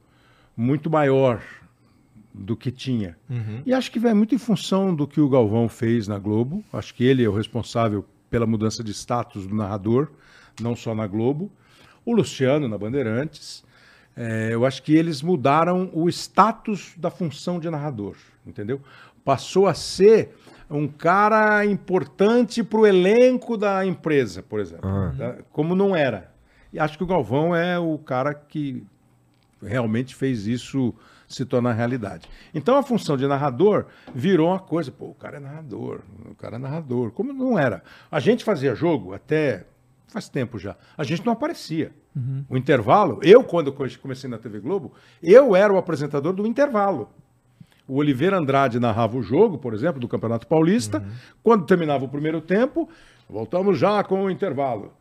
muito maior do que tinha. E acho que vai muito em função do que o Galvão fez na Globo. Acho que ele é o responsável pela mudança de status do narrador, não só na Globo. O Luciano na Bandeirantes. É, eu acho que eles mudaram o status da função de narrador, entendeu? Passou a ser um cara importante para o elenco da empresa, por exemplo, tá? como não era. E acho que o Galvão é o cara que realmente fez isso se tornar realidade. Então a função de narrador virou uma coisa, pô, o cara é narrador, o cara é narrador, como não era. A gente fazia jogo até faz tempo já, a gente não aparecia. O intervalo, eu quando comecei na TV Globo, eu era o apresentador do intervalo. O Oliveira Andrade narrava o jogo, por exemplo, do Campeonato Paulista. Quando terminava o primeiro tempo, voltamos já com o intervalo.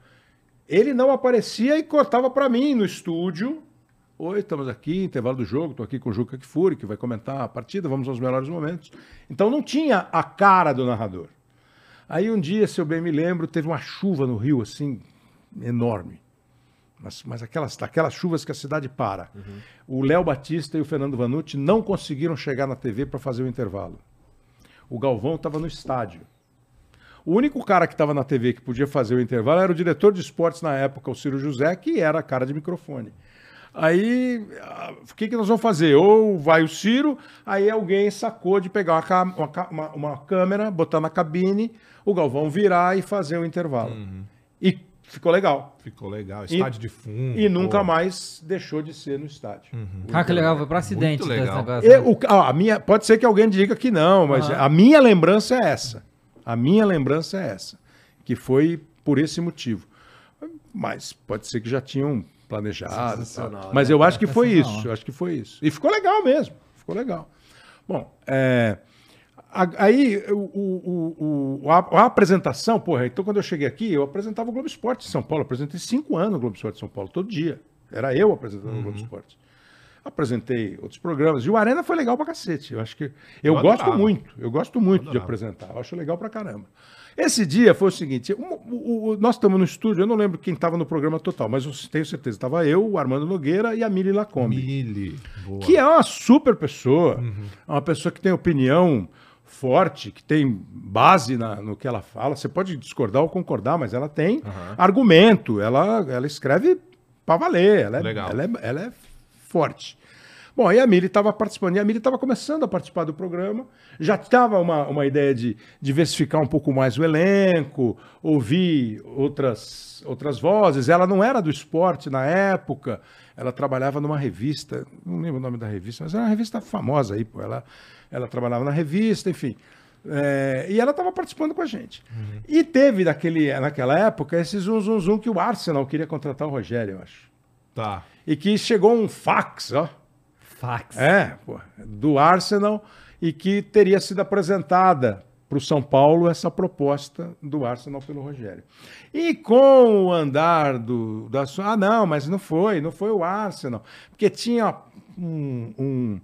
Ele não aparecia e cortava para mim no estúdio. Oi, estamos aqui, intervalo do jogo, estou aqui com o Juca Kfouri, que vai comentar a partida, vamos aos melhores momentos. Então não tinha a cara do narrador. Aí um dia, se eu bem me lembro, teve uma chuva no Rio, assim, enorme. Mas, mas aquelas, aquelas chuvas que a cidade para. O Léo Batista e o Fernando Vanucci não conseguiram chegar na TV para fazer o intervalo. O Galvão estava no estádio. O único cara que estava na TV que podia fazer o intervalo era o diretor de esportes na época, o Ciro José, que era a cara de microfone. Aí, ah, o que, que nós vamos fazer? Ou vai o Ciro, aí alguém sacou de pegar uma, uma uma- uma câmera, botar na cabine, o Galvão virar e fazer o intervalo. E ficou legal. Ficou legal, E- estádio de fundo. E nunca pô. mais deixou de ser no estádio. Cara, que legal, foi pra acidente Muito legal. negócio. E o- ah, a minha, pode ser que alguém diga que não, mas a minha lembrança é essa. A minha lembrança é essa. Que foi por esse motivo. Mas pode ser que já tinham planejado. tal. né, Mas eu acho que foi isso. Eu acho que foi isso. E ficou legal mesmo. Ficou legal. Bom, é, aí o, o- o- a, a apresentação, porra, então quando eu cheguei aqui, eu apresentava o Globo Esporte em São Paulo. Eu apresentei cinco anos o Globo Esporte em São Paulo, todo dia. Era eu apresentando o Globo Esporte. Apresentei outros programas. E o Arena foi legal pra cacete. Eu acho que. Eu, Eu gosto muito. Eu gosto muito de adorava. apresentar. Eu acho legal pra caramba. Esse dia foi o seguinte: um- o- o- nós estamos no estúdio, eu não lembro quem estava no programa total, mas eu tenho certeza. Estava eu, o Armando Nogueira e a Mili Lacombe Mili. Boa. que é uma super pessoa, é uma pessoa que tem opinião forte, que tem base na- no que ela fala. Você pode discordar ou concordar, mas ela tem argumento, ela, ela escreve para valer, ela é, Legal. ela, é, ela é forte. Bom, e a Mili estava participando, e a Mili estava começando a participar do programa, já estava uma, uma ideia de diversificar um pouco mais o elenco, ouvir outras, outras vozes. Ela não era do esporte na época, ela trabalhava numa revista, não lembro o nome da revista, mas era uma revista famosa aí, pô. Ela, ela trabalhava na revista, enfim. É, e ela estava participando com a gente. E teve naquele, naquela época esse zum, zum, zum que o Arsenal queria contratar o Rogério, eu acho. Tá. E que chegou um fax, ó. Fax. É, do Arsenal e que teria sido apresentada para o São Paulo essa proposta do Arsenal pelo Rogério. E com o andar do, da sua. Ah, não, mas não foi, não foi o Arsenal. Porque tinha um. um,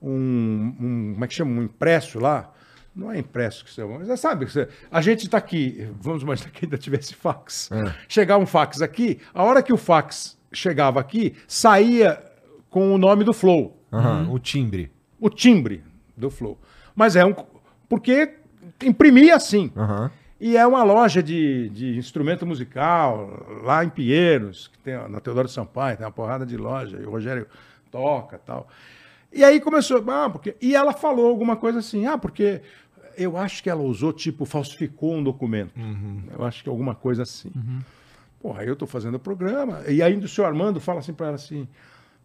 um, um como é que chama? Um impresso lá. Não é impresso que você mas é, sabe, a gente está aqui, vamos imaginar que ainda tivesse fax. Chegar um fax aqui, a hora que o fax chegava aqui, saía com o nome do Flow Aham, O timbre. o timbre do Flow. Mas é um. Porque imprimia assim. Aham. E é uma loja de, de instrumento musical, lá em Pinheiros, que tem na Teodoro Sampaio, tem uma porrada de loja, e o Rogério toca e tal. E aí começou, ah, porque. E ela falou alguma coisa assim, ah, porque eu acho que ela usou, tipo, falsificou um documento. Eu acho que alguma coisa assim. Porra, aí eu tô fazendo o programa. E aí o senhor Armando fala assim para ela assim,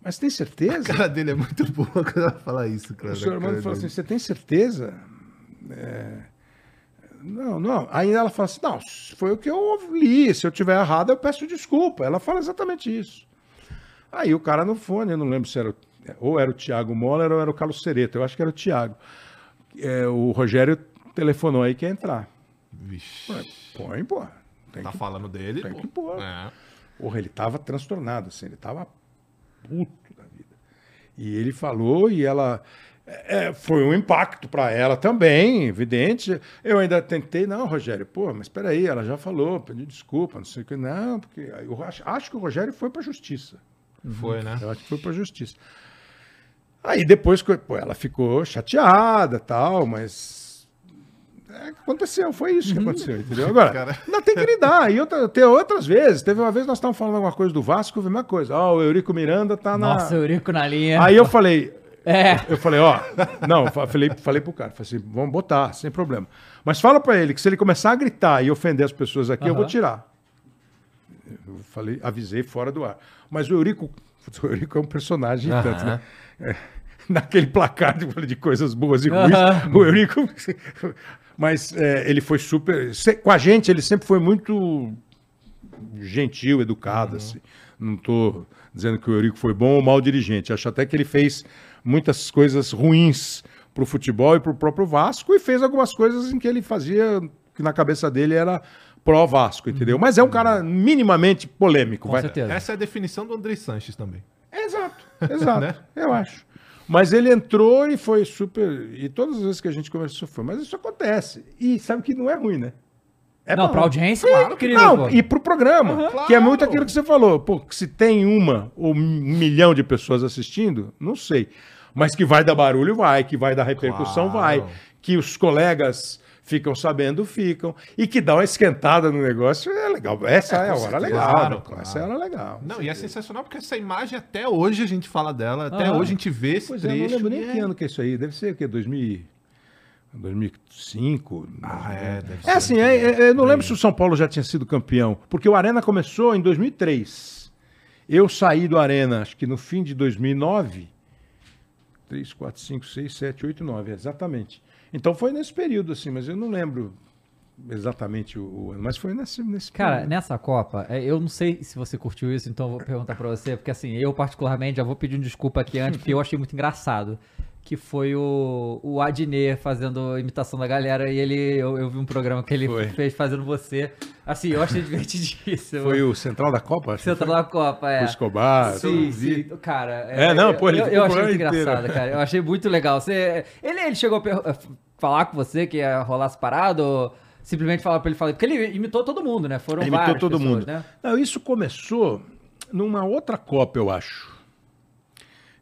mas tem certeza? A cara dele é muito boa quando ela fala isso, cara. O senhor Armando falou assim: você tem certeza? É, Não, não. Aí ela fala assim: não, foi o que eu li. Se eu tiver errado, eu peço desculpa. Ela fala exatamente isso. Aí o cara no fone, eu não lembro se era. o- Ou era o Tiago Moller ou era o Carlos Sereta. Eu acho que era o Tiago. É, o Rogério telefonou aí que ia entrar. Vixe. Põe, pô. Tem Tá que... falando dele? tem pô. que pôr. É. Porra, ele tava transtornado, assim, ele tava puto da vida. E ele falou e ela. é, foi um impacto para ela também, evidente. Eu ainda tentei, não, Rogério, pô, mas espera aí, ela já falou, pediu desculpa, não sei o que, não, porque eu acho, acho que o Rogério foi para justiça. Foi, né? Eu acho que foi para justiça. Aí depois, pô, ela ficou chateada, tal, mas aconteceu, foi isso que aconteceu, entendeu? Agora, Cara. ainda tem que lidar. E outra, tem outras vezes. Teve uma vez nós estávamos falando alguma coisa do Vasco, vi uma coisa. Ó, o Eurico Miranda tá na. Nossa, Eurico na linha. Aí eu falei, É. eu falei, ó, não, falei, falei pro cara, falei assim, vamos botar, sem problema. Mas fala pra ele que se ele começar a gritar e ofender as pessoas aqui, eu vou tirar. Eu falei, avisei fora do ar. Mas o Eurico, o Eurico é um personagem Aham. tanto, né? É, naquele placar de, de coisas boas e ruins, Aham. o Eurico. Mas é, ele foi super. se- Com a gente, ele sempre foi muito gentil, educado. Assim. Não estou dizendo que o Eurico foi bom ou mau dirigente. Acho até que ele fez muitas coisas ruins para o futebol e para o próprio Vasco e fez algumas coisas em que ele fazia que na cabeça dele era pró-Vasco, entendeu? Mas é um cara minimamente polêmico. Com vai- certeza. Essa é a definição do André Sanches também. Exato, exato, Né? eu acho. Mas ele entrou e foi super. E todas as vezes que a gente conversou foi. Mas isso acontece. E sabe que não é ruim, né? É não, bom. pra audiência, claro, querido. Não, pô. e pro programa, que é muito Claro. aquilo que você falou. Pô, que se tem uma ou um milhão de pessoas assistindo, não sei. Mas que vai dar barulho, vai. Que vai dar repercussão, Claro. vai. Que os colegas ficam sabendo, ficam. E que dá uma esquentada no negócio, é legal. Essa é, a hora certeza. legal. Claro, né? claro. Essa é a hora legal. Não, e é sensacional porque essa imagem até hoje a gente fala dela, até Aham. hoje a gente vê esse Pois é, eu trecho. não lembro nem e que é- ano que é isso aí. Deve ser o quê? 2000, 2005? Ah, é, deve É assim, é, é, eu não lembro se o São Paulo já tinha sido campeão, porque o Arena começou em 2003. Eu saí do Arena, acho que no fim de 2009. 3, 4, 5, 6, 7, 8, 9, exatamente. Então foi nesse período, assim, mas eu não lembro exatamente o, ano, mas foi nesse, nesse Cara, período. nessa Copa, é, eu não sei se você curtiu isso, então eu vou perguntar pra você, porque assim, eu particularmente já vou pedir um desculpa aqui antes, porque eu achei muito engraçado. Que foi o, o Adnet fazendo imitação da galera e ele. Eu, eu vi um programa que ele Foi. fez fazendo você. Assim, eu achei divertidíssimo. Foi o Central da Copa? Central da Copa, é. O Escobar. Sim, sim. Cara, É, não, pô, ele eu, eu achei muito inteiro. engraçado, cara. Eu achei muito legal. Você, ele, ele chegou a falar com você que ia rolar essa parada ou simplesmente falar pra ele falar? Porque ele imitou todo mundo, né? Foram Ele imitou todo pessoas, mundo. né? Não, isso começou numa outra Copa, eu acho.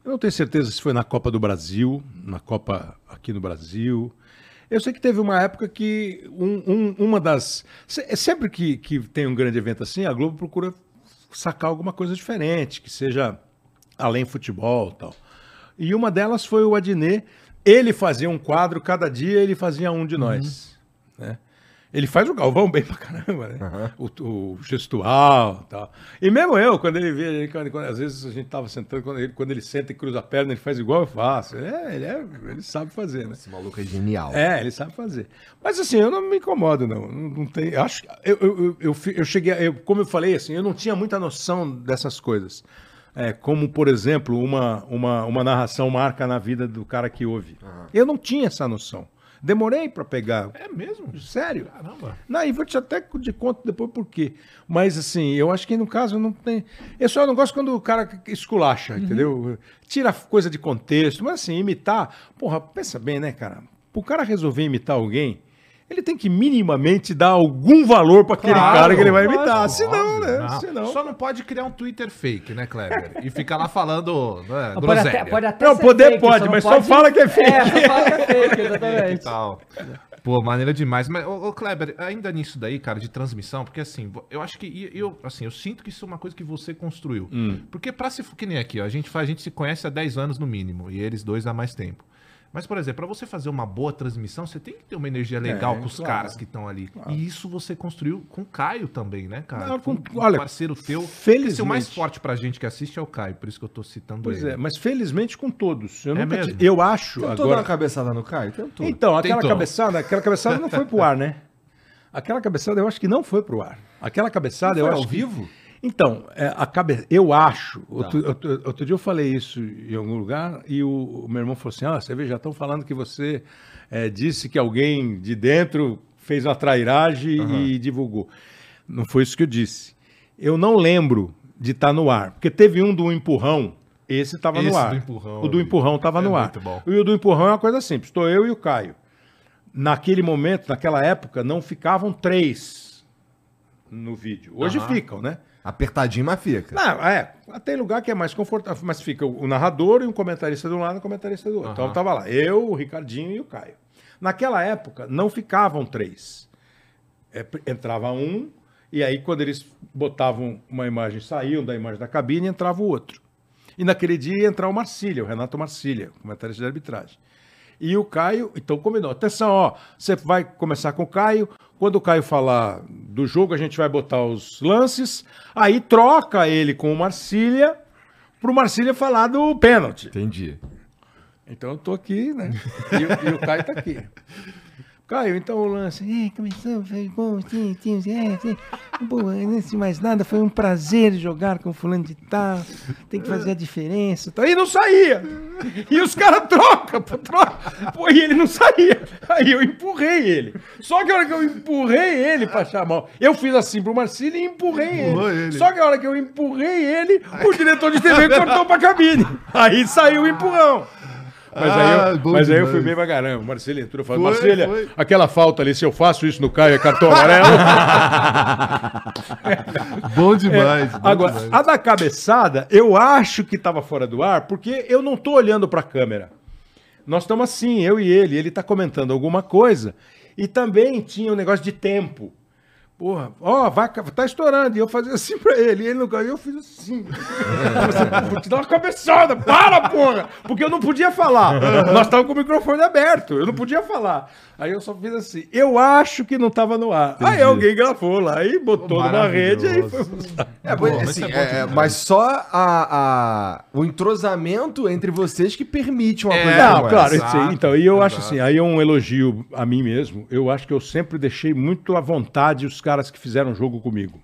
Eu não tenho certeza se foi na Copa do Brasil, na Copa aqui no Brasil. Eu sei que teve uma época que um- um- uma das. se- Sempre que, que tem um grande evento assim, a Globo procura sacar alguma coisa diferente, que seja além futebol e tal. E uma delas foi o Adnet. Ele fazia um quadro, cada dia ele fazia um de nós. né? Ele faz o Galvão bem pra caramba, né? O, o gestual e tal. E mesmo eu, quando ele vê, ele- quando, quando- às vezes a gente tava sentando, quando ele, quando ele senta e cruza a perna, ele faz igual eu faço. É, ele, é, ele sabe fazer, né? Esse maluco é genial. É, ele sabe fazer. Mas assim, eu não me incomodo, não. Não, não tem. Acho, eu, eu, eu, eu, cheguei. eu- como eu falei, assim, eu não tinha muita noção dessas coisas. É, como, por exemplo, uma, uma, uma narração marca na vida do cara que ouve. Eu não tinha essa noção. Demorei para pegar. É mesmo? Sério. Caramba. Não, e vou te até de conta depois por quê. Mas assim, eu acho que no caso não tem. Eu só não gosto quando o cara esculacha, entendeu? Tira coisa de contexto. Mas assim, imitar. Porra, pensa bem, né, cara? O cara resolver imitar alguém, ele tem que minimamente dar algum valor para aquele Claro, cara que ele vai imitar. Senão, óbvio. né? Não. Senão. Só não pode criar um Twitter fake, né, Kleber? E ficar lá falando né, Pode até, pode até Não, ser poder fake, pode, não mas só fala que é fake. É, só fala que é fake, exatamente. Pô, maneira demais. Mas, ô, ô, Kleber, ainda nisso daí, cara, de transmissão, porque assim, eu acho que. Eu, assim, eu sinto que isso é uma coisa que você construiu. Porque pra se. Que nem aqui, ó, a gente, faz, a gente se conhece há 10 anos no mínimo, e eles dois há mais tempo. Mas, por exemplo, pra você fazer uma boa transmissão, você tem que ter uma energia legal É, com os claro. caras que estão ali. E isso você construiu com o Caio também, né, cara? Não, com- um olha, parceiro teu. felizmente- Esse é o mais forte pra gente que assiste é o Caio, por isso que eu tô citando Pois ele. é, mas felizmente com todos. Eu É nunca mesmo? ti- Eu acho. Tentou dar agora... uma cabeçada no Caio? Tentou. Então, aquela Tentou. cabeçada, aquela cabeçada não foi pro ar, né? Aquela cabeçada eu acho que não foi pro ar. Aquela cabeçada eu Foi acho ao que- vivo? Então, é, a cabe... eu acho. Outro, outro- outro dia eu falei isso em algum lugar e o, o meu irmão falou assim: Ah, você vê, já estão falando que você é, disse que alguém de dentro fez uma trairagem e divulgou. Não foi isso que eu disse. Eu não lembro de estar no ar, porque teve um do empurrão. Esse estava no ar. do empurrão, o do empurrão estava É no ar. bom. E o do empurrão é uma coisa simples. Estou eu e o Caio. Naquele momento, naquela época, não ficavam três no vídeo. Hoje Aham. ficam, né? Apertadinho, mas fica. Não, é. Tem lugar que é mais confortável, mas fica o narrador e um comentarista de um lado e um comentarista do outro. Então Aham. tava lá, eu, o Ricardinho e o Caio. Naquela época, não ficavam três. É, entrava um, e aí quando eles botavam uma imagem, saíam da imagem da cabine, entrava o outro. E naquele dia ia entrar o Marcília, o Renato Marcília, comentarista de arbitragem. E o Caio, então combinou. Atenção, ó, você vai começar com o Caio. Quando o Caio falar do jogo, a gente vai botar os lances. Aí troca ele com o Marcília pro Marcília falar do pênalti. Entendi. Então eu tô aqui, né? E, o- e o Caio tá aqui. Caio, então o lance. É, começou, foi bom, sim, sim, é, sim. Pô, antes de mais nada, foi um prazer jogar com fulano de tal. Tem que fazer a diferença. Tá? E não saía. E os caras trocam, troca. Pô, e ele não saía. Aí eu empurrei ele. Só que a hora que eu empurrei ele pra chamar. Eu fiz assim pro Marcílio e empurrei ele. ele. Só que a hora que eu empurrei ele, o diretor de TV cortou pra cabine. Aí saiu o empurrão. Mas, aí, Ah, eu, bom mas aí eu fui bem pra caramba. Marcelo entrou e falou: Marcília, aquela falta ali, se eu faço isso no Caio, é cartão amarelo. Bom demais. bom Agora, demais. a da cabeçada, eu acho que tava fora do ar, porque eu não tô olhando pra câmera. Nós estamos assim, eu e ele. Ele tá comentando alguma coisa. E também tinha um negócio de tempo. Porra, ó, vai, tá estourando. E eu fazia assim pra ele. E ele não caiu, eu fiz assim. Você, Vou te dar uma cabeçada, para, porra! Porque eu não podia falar. Nós estávamos com o microfone aberto, eu não podia falar. Aí eu só fiz assim. Eu acho que não tava no ar. Aí alguém gravou lá e botou numa rede aí foi. É, Pô, mas assim, isso é é, mas só a, a- o entrosamento entre vocês que permite uma É, coisa Não, claro, aí, então, e eu acho assim, aí é um elogio a mim mesmo. Eu acho que eu sempre deixei muito à vontade os caras que fizeram jogo comigo.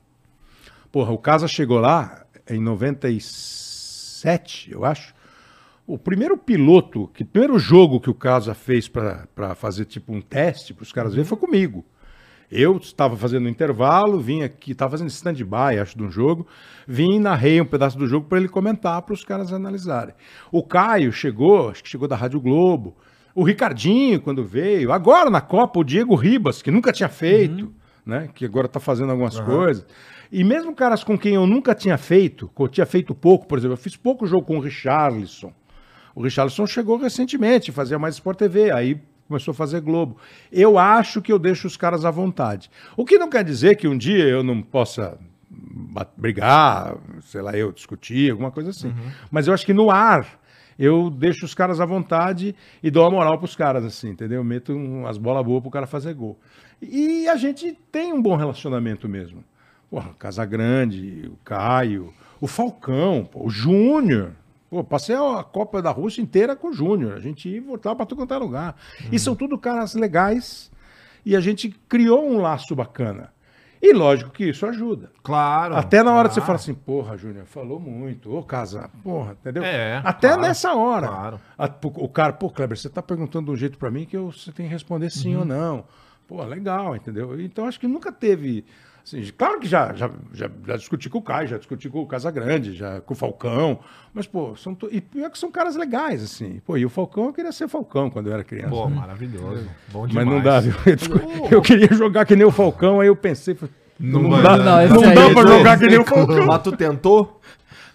Porra, o Casa chegou lá em 97, eu acho. O primeiro piloto, que primeiro jogo que o Casa fez para fazer tipo um teste para os caras verem foi comigo. Eu estava fazendo um intervalo, vim aqui, estava fazendo stand-by, acho, de um jogo, vim e narrei um pedaço do jogo para ele comentar, para os caras analisarem. O Caio chegou, acho que chegou da Rádio Globo, o Ricardinho, quando veio, agora na Copa, o Diego Ribas, que nunca tinha feito, né, que agora está fazendo algumas coisas. E mesmo caras com quem eu nunca tinha feito, que eu tinha feito pouco, por exemplo, eu fiz pouco jogo com o Richarlison. O Richarlison chegou recentemente, fazia mais Sport TV, aí começou a fazer Globo. Eu acho que eu deixo os caras à vontade. O que não quer dizer que um dia eu não possa brigar, sei lá, eu discutir, alguma coisa assim. Mas eu acho que no ar eu deixo os caras à vontade e dou a moral pros caras, assim, entendeu? Meto umas bolas boas pro cara fazer gol. E a gente tem um bom relacionamento mesmo. Porra, Casagrande, o Caio, o Falcão, pô, o Júnior. Pô, passei a Copa da Rússia inteira com o Júnior. A gente ia voltava pra todo quanto é lugar. E são tudo caras legais. E a gente criou um laço bacana. E lógico que isso ajuda. Claro. Até na hora de você claro. falar assim, porra, Júnior, falou muito. Ô, casa, porra, entendeu? É, Até claro, nessa hora. claro. A- o cara, pô, Kleber, você tá perguntando de um jeito pra mim que eu, você tem que responder sim Uhum. ou não. Pô, legal, entendeu? Então acho que nunca teve. assim, claro que já, já, já, já discuti com o Caio, já discuti com o Casagrande, já com o Falcão. Mas, pô, são. to- E pior que são caras legais, assim. Pô, e o Falcão, eu queria ser Falcão quando eu era criança. Pô, maravilhoso. Bom Mas demais. não dá, viu? Eu, discu- eu queria jogar que nem o Falcão, aí eu pensei, Não não, dá. Não, não dá pra jogar que nem o Falcão. Mas tu tentou?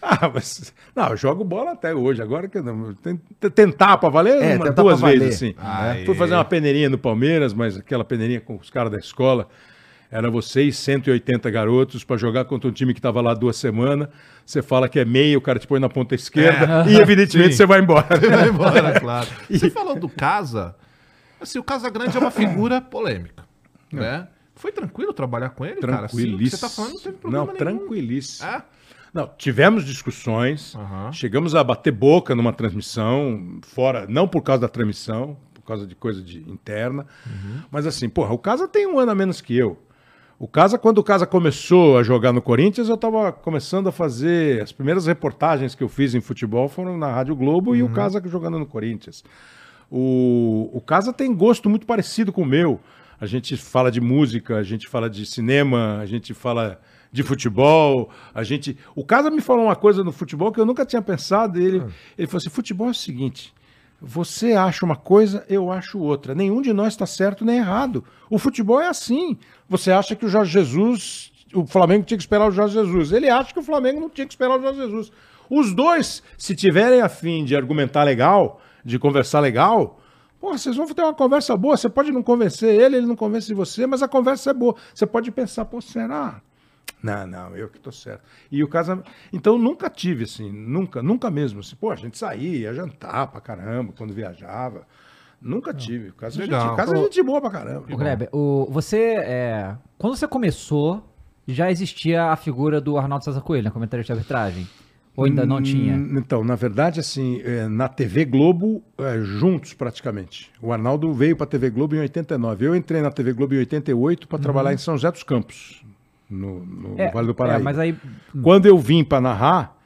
Ah, mas. Não, eu jogo bola até hoje. Agora que eu não. Tentar pra valer É, uma, duas pra valer. vezes, assim. Aê. Fui fazer uma peneirinha no Palmeiras, mas aquela peneirinha com os caras da escola. Era vocês, 180 garotos, pra jogar contra um time que tava lá duas semanas. Você fala que é meio, o cara te põe na ponta esquerda e, evidentemente, Sim. você vai embora. Vai embora, claro. Você falou do Casa. Assim, o Casa Grande é uma figura polêmica, né? Foi tranquilo trabalhar com ele, cara? Assim, Tranquilíssimo. você tá falando não teve problema Não, nenhum. tranquilíssimo. É? Não, tivemos discussões, Aham. chegamos a bater boca numa transmissão, fora, não por causa da transmissão, por causa de coisa de interna, mas assim, porra, o Casa tem um ano a menos que eu. O Casa, quando o Casa começou a jogar no Corinthians, eu estava começando a fazer. As primeiras reportagens que eu fiz em futebol foram na Rádio Globo e o Casa jogando no Corinthians. O, o Casa tem gosto muito parecido com o meu. A gente fala de música, a gente fala de cinema, a gente fala de futebol, a gente. O Casa me falou uma coisa no futebol que eu nunca tinha pensado. Ele, ele falou assim: futebol é o seguinte. Você acha uma coisa, eu acho outra. Nenhum de nós está certo nem errado. O futebol é assim. Você acha que o Jorge Jesus, o Flamengo tinha que esperar o Jorge Jesus. Ele acha que o Flamengo não tinha que esperar o Jorge Jesus. Os dois, se tiverem a fim de argumentar legal, de conversar legal, Pô, vocês vão ter uma conversa boa. Você pode não convencer ele, ele não convence você, mas a conversa é boa. Você pode pensar, pô, será? Não, não, eu que tô certo. E o casamento. Então, nunca tive, assim, nunca, nunca mesmo. Assim, pô, a gente saía, ia jantar pra caramba quando viajava. Nunca tive. O caso, a Legal. gente, casa é gente boa pra caramba. Ô, Kleber, o, você, é, quando você começou, já existia a figura do Arnaldo César Coelho, na comentário de arbitragem? Ou ainda não tinha? Hum, Então, na verdade, assim, é, na TV Globo, é, juntos praticamente. O Arnaldo veio para a TV Globo em 89. Eu entrei na TV Globo em 88 para trabalhar em São José dos Campos, no, no Vale do Paraíba. é, mas aí... Quando eu vim para narrar,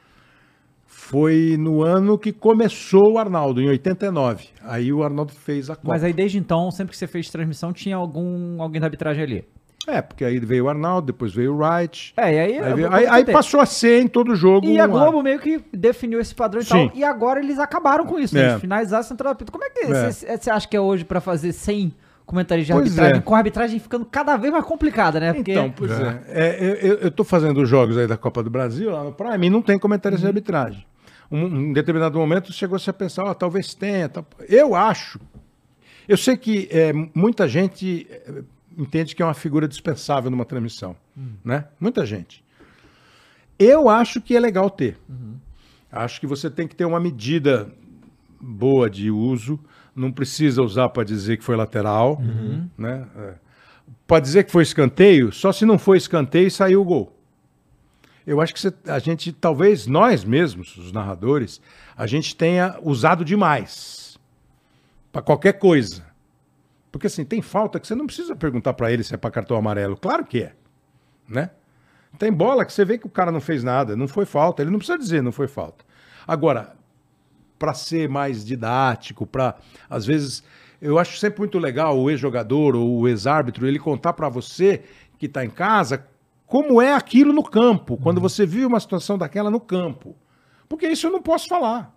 foi no ano que começou o Arnaldo, em 89. Aí o Arnaldo fez a Copa. Mas aí desde então, sempre que você fez transmissão, tinha algum alguém da arbitragem ali. É, porque aí veio o Arnaldo, depois veio o Wright. É, e aí... Aí, veio- aí- aí passou a ser em todo jogo. E a Globo meio que definiu esse padrão e Sim. tal. E agora eles acabaram com isso. É. né? Eles finalizaram a central apito. Como é que É. você acha que é hoje pra fazer 100 comentários de Pois arbitragem? é. Com a arbitragem ficando cada vez mais complicada, né? Porque Então, pois é. É, eu, eu- eu tô fazendo os jogos aí da Copa do Brasil lá no Prime e não tem comentários de arbitragem. Um, em determinado momento chegou-se a pensar, ó, talvez tenha. tal. Eu acho. Eu sei que é, muita gente é, entende que é uma figura dispensável numa transmissão. Né? Muita gente. Eu acho que é legal ter. Acho que você tem que ter uma medida boa de uso. Não precisa usar para dizer que foi lateral. Né? É. Para dizer que foi escanteio, só se não foi escanteio e saiu o gol. Eu acho que você- a gente, talvez nós mesmos, os narradores, a gente tenha usado demais para qualquer coisa. Porque assim, tem falta que você não precisa perguntar para ele se é para cartão amarelo. Claro que é, né? Tem bola que você vê que o cara não fez nada, não foi falta, ele não precisa dizer não foi falta. Agora, para ser mais didático, para às vezes eu acho sempre muito legal o ex-jogador ou o ex-árbitro ele contar para você que está em casa como é aquilo no campo, quando você vive uma situação daquela no campo. Porque isso eu não posso falar,